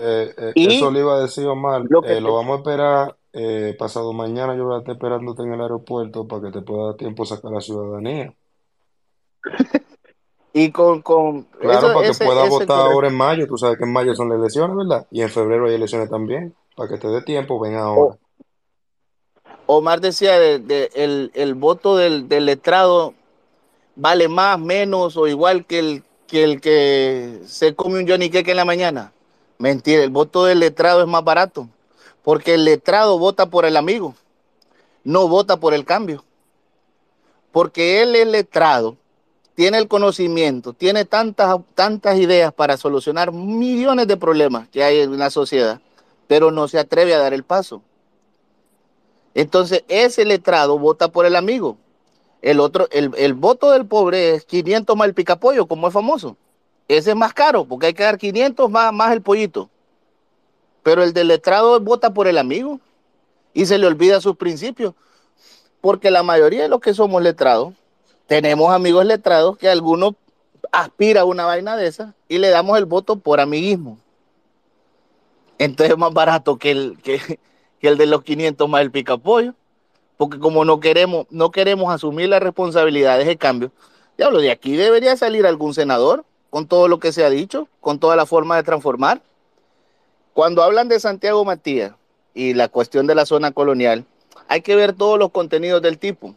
Eh, eh, eso le iba a decir Omar. Lo, eh, lo vamos a esperar eh, pasado mañana yo voy a estar esperándote en el aeropuerto para que te pueda dar tiempo sacar la ciudadanía. y con, con claro, eso, para que ese, pueda votar ahora en mayo, tú sabes que en mayo son las elecciones, ¿verdad? Y en febrero hay elecciones también, para que te dé tiempo, ven ahora. Omar decía, de, de, el, el, voto del, del, letrado vale más, menos o igual que el, que el que se come un Johnny Cake en la mañana. Mentira, el voto del letrado es más barato. Porque el letrado vota por el amigo, no vota por el cambio. Porque él es letrado, tiene el conocimiento, tiene tantas, tantas ideas para solucionar millones de problemas que hay en la sociedad, pero no se atreve a dar el paso. Entonces, ese letrado vota por el amigo. El otro, el, el voto del pobre es 500 más el picapollo, como es famoso. Ese es más caro, porque hay que dar 500 más, más el pollito. Pero el del letrado vota por el amigo y se le olvida sus principios. Porque la mayoría de los que somos letrados, tenemos amigos letrados que algunos aspira a una vaina de esa y le damos el voto por amiguismo. Entonces es más barato que el, que, que el de los 500 más el picapollo. Porque como no queremos, no queremos asumir las responsabilidades de cambio, diablo, de aquí debería salir algún senador con todo lo que se ha dicho, con toda la forma de transformar. Cuando hablan de Santiago Matías y la cuestión de la zona colonial, hay que ver todos los contenidos del tipo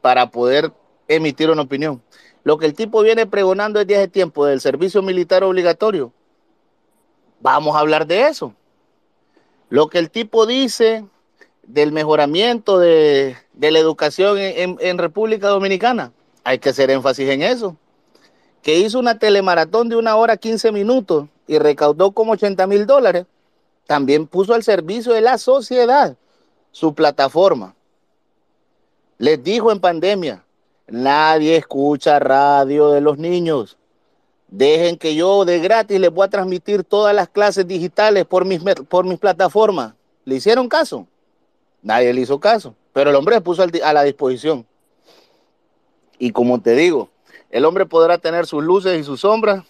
para poder emitir una opinión. Lo que el tipo viene pregonando desde hace tiempo del servicio militar obligatorio, vamos a hablar de eso. Lo que el tipo dice del mejoramiento de, la educación en, en, República Dominicana, hay que hacer énfasis en eso. Que hizo una telemaratón de una hora 15 minutos y recaudó como 80 mil dólares, también puso al servicio de la sociedad su plataforma. Les dijo en pandemia, nadie escucha radio de los niños. Dejen que yo de gratis les voy a transmitir todas las clases digitales por mis, por mis plataformas. ¿Le hicieron caso? Nadie le hizo caso, pero el hombre se puso a la disposición. Y como te digo, el hombre podrá tener sus luces y sus sombras,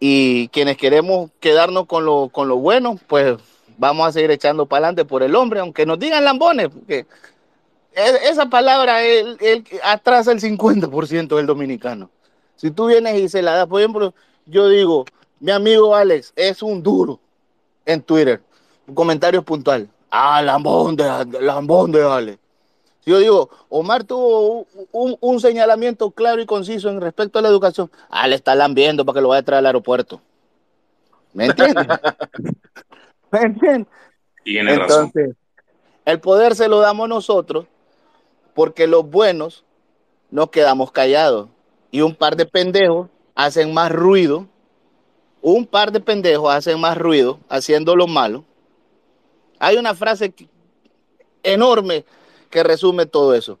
y quienes queremos quedarnos con lo, con lo bueno, pues vamos a seguir echando para adelante por el hombre, aunque nos digan lambones, porque esa palabra él, él atrasa el 50% del dominicano. Si tú vienes y se la das, por ejemplo, yo digo, mi amigo Alex es un duro en Twitter, un comentario puntual. Ah, lambón de, lambón de Alex. Yo digo, Omar tuvo un, un, señalamiento claro y conciso en respecto a la educación. Ah, le está lambiendo para que lo vaya a traer al aeropuerto. ¿Me entiendes? ¿Me entiendes? Tiene Entonces, razón. el poder se lo damos nosotros porque los buenos nos quedamos callados y un par de pendejos hacen más ruido, un par de pendejos hacen más ruido haciendo lo malo. Hay una frase enorme que resume todo eso.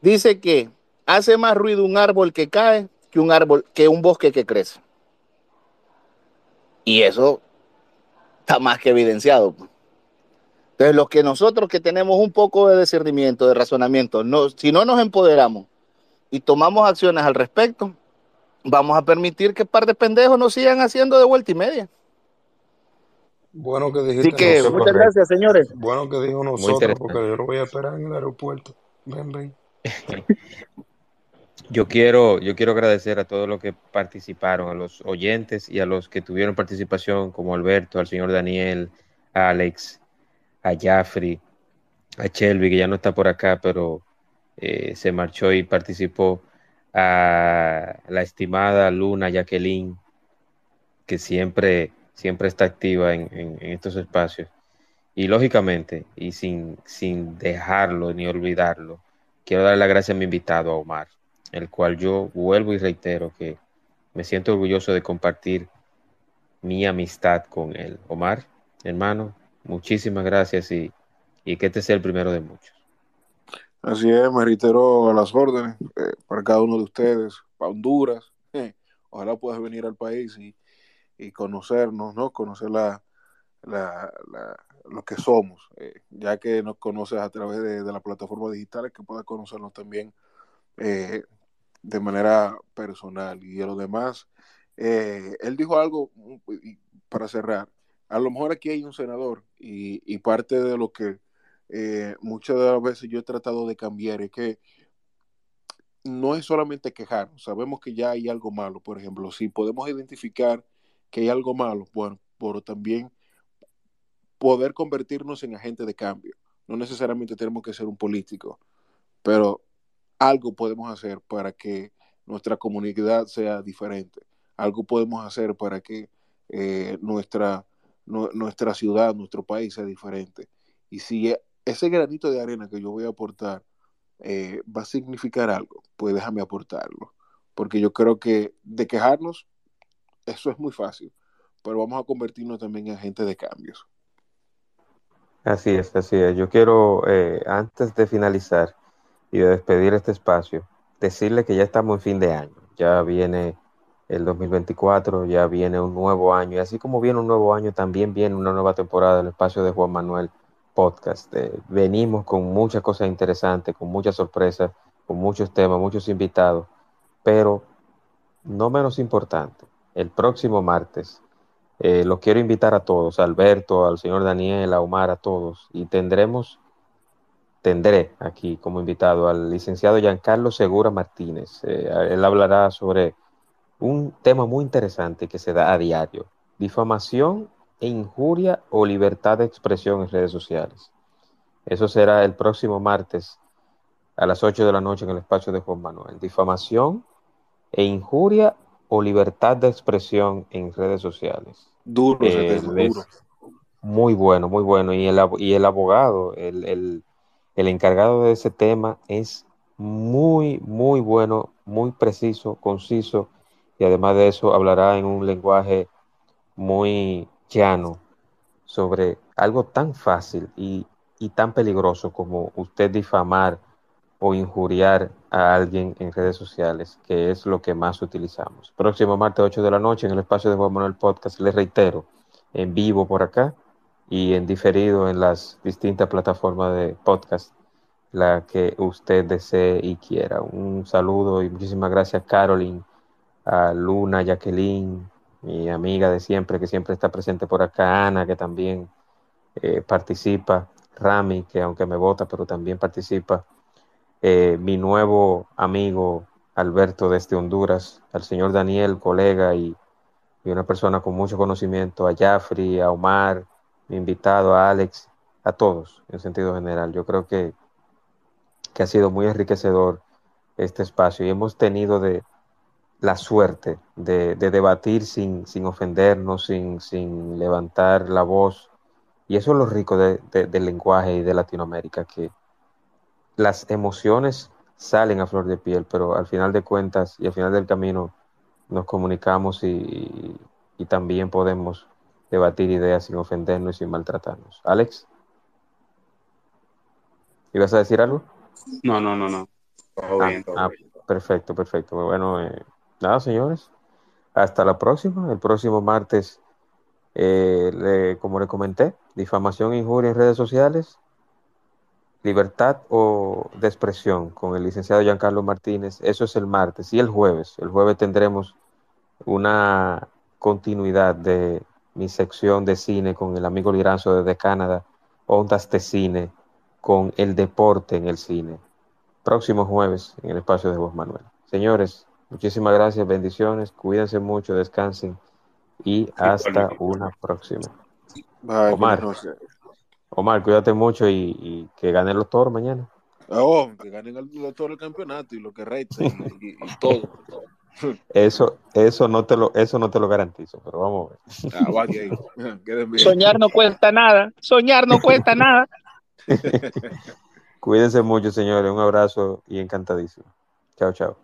Dice que hace más ruido un árbol que cae que un árbol que un bosque que crece. Y eso está más que evidenciado. Entonces, los que nosotros que tenemos un poco de discernimiento, de razonamiento, no, si no nos empoderamos y tomamos acciones al respecto, vamos a permitir que par de pendejos nos sigan haciendo de vuelta y media. Bueno que dijiste Así que nosotros. muchas gracias, señores. Bueno que dijo nosotros, porque yo lo voy a esperar en el aeropuerto. Ven, ven. Yo quiero, yo quiero agradecer a todos los que participaron, a los oyentes y a los que tuvieron participación, como Alberto, al señor Daniel, a Alex, a Jaffrey, a Shelby, que ya no está por acá, pero eh, se marchó y participó, a la estimada Luna Jacqueline, que siempre, siempre está activa en, estos espacios. Y lógicamente, y sin, sin dejarlo ni olvidarlo, quiero darle las gracias a mi invitado, a Omar, el cual yo vuelvo y reitero que me siento orgulloso de compartir mi amistad con él. Omar, hermano, muchísimas gracias y, y que este sea el primero de muchos. Así es, me reitero a las órdenes eh, para cada uno de ustedes, para Honduras. eh, ojalá puedas venir al país y, y conocernos, ¿no? Conocer la, la, la- lo que somos, eh, ya que nos conoces a través de, de las plataformas digitales, que puedas conocernos también eh, de manera personal. Y a lo demás, eh, él dijo algo para cerrar. A lo mejor aquí hay un senador y, y parte de lo que muchas de las veces yo he tratado de cambiar es que no es solamente quejar, sabemos que ya hay algo malo, por ejemplo, si podemos identificar que hay algo malo, bueno, pero también poder convertirnos en agente de cambio. No necesariamente tenemos que ser un político, pero algo podemos hacer para que nuestra comunidad sea diferente. Algo podemos hacer para que eh, nuestra, nu- nuestra ciudad, nuestro país sea diferente. Y si e- ese granito de arena que yo voy a aportar eh, va a significar algo, pues déjame aportarlo. Porque yo creo que de quejarnos, eso es muy fácil, pero vamos a convertirnos también en agentes de cambios. Así es, así es. Yo quiero, eh, antes de finalizar y de despedir este espacio, decirle que ya estamos en fin de año. Ya viene el 2024, ya viene un nuevo año. Y así como viene un nuevo año, también viene una nueva temporada del espacio de Juan Manuel Podcast. Eh, venimos con muchas cosas interesantes, con muchas sorpresas, con muchos temas, muchos invitados. Pero no menos importante, el próximo martes eh, los quiero invitar a todos, Alberto, al señor Daniel, a Omar, a todos, y tendremos, tendré aquí como invitado al licenciado Giancarlo Segura Martínez. Eh, él hablará sobre un tema muy interesante que se da a diario, difamación e injuria o libertad de expresión en redes sociales. Eso será el próximo martes a las 8 de la noche en el espacio de Juan Manuel. Difamación e injuria o libertad de expresión en redes sociales. Duro, Eh, es duro. muy bueno, muy bueno. Y el, y el abogado, el, el- el encargado de ese tema es muy, muy bueno, muy preciso, conciso. Y además de eso, hablará en un lenguaje muy llano sobre algo tan fácil y, y tan peligroso como usted difamar o injuriar a alguien en redes sociales, que es lo que más utilizamos. Próximo martes 8 de la noche en el espacio de Juan Manuel Podcast, les reitero, en vivo por acá y en diferido en las distintas plataformas de podcast, la que usted desee y quiera. Un saludo y muchísimas gracias, Caroline, a Luna, Jacqueline, mi amiga de siempre, que siempre está presente por acá, Ana, que también eh, participa, Rami, que aunque me vota, pero también participa, eh, mi nuevo amigo Alberto desde Honduras, al señor Daniel, colega y, y una persona con mucho conocimiento, a Jafri, a Omar, mi invitado, a Alex, a todos en sentido general. Yo creo que, que ha sido muy enriquecedor este espacio y hemos tenido de la suerte de, de debatir sin, sin ofendernos, sin, sin levantar la voz. Y eso es lo rico de- de- del lenguaje y de Latinoamérica, que las emociones salen a flor de piel, pero al final de cuentas y al final del camino nos comunicamos y, y también podemos debatir ideas sin ofendernos y sin maltratarnos. Alex, ¿ibas a decir algo? No, no, no, no. Todo Ah, bien, todo ah, bien. perfecto, perfecto. Bueno, eh, nada, señores. Hasta la próxima. El próximo martes, eh, le- como le comenté, difamación e injuria en redes sociales, libertad o de expresión con el licenciado Giancarlo Martínez. Eso es el martes y el jueves. El jueves tendremos una continuidad de mi sección de cine con el amigo Liranzo desde Canadá, Ondas de Cine, con el deporte en el cine. Próximo jueves en el espacio de Voz Manuel. Señores, muchísimas gracias, bendiciones, cuídense mucho, descansen y hasta una próxima. Bye, Omar. Omar, cuídate mucho y, y que ganen los toros mañana. Oh, que ganen el, el- todo el campeonato y lo que resta y, y- y todo. Eso, eso no te lo, eso no te lo garantizo, pero vamos a ver. Ah. Soñar no cuesta nada. Soñar no cuesta nada. Cuídense mucho, señores. Un abrazo y encantadísimo. Chao, chao.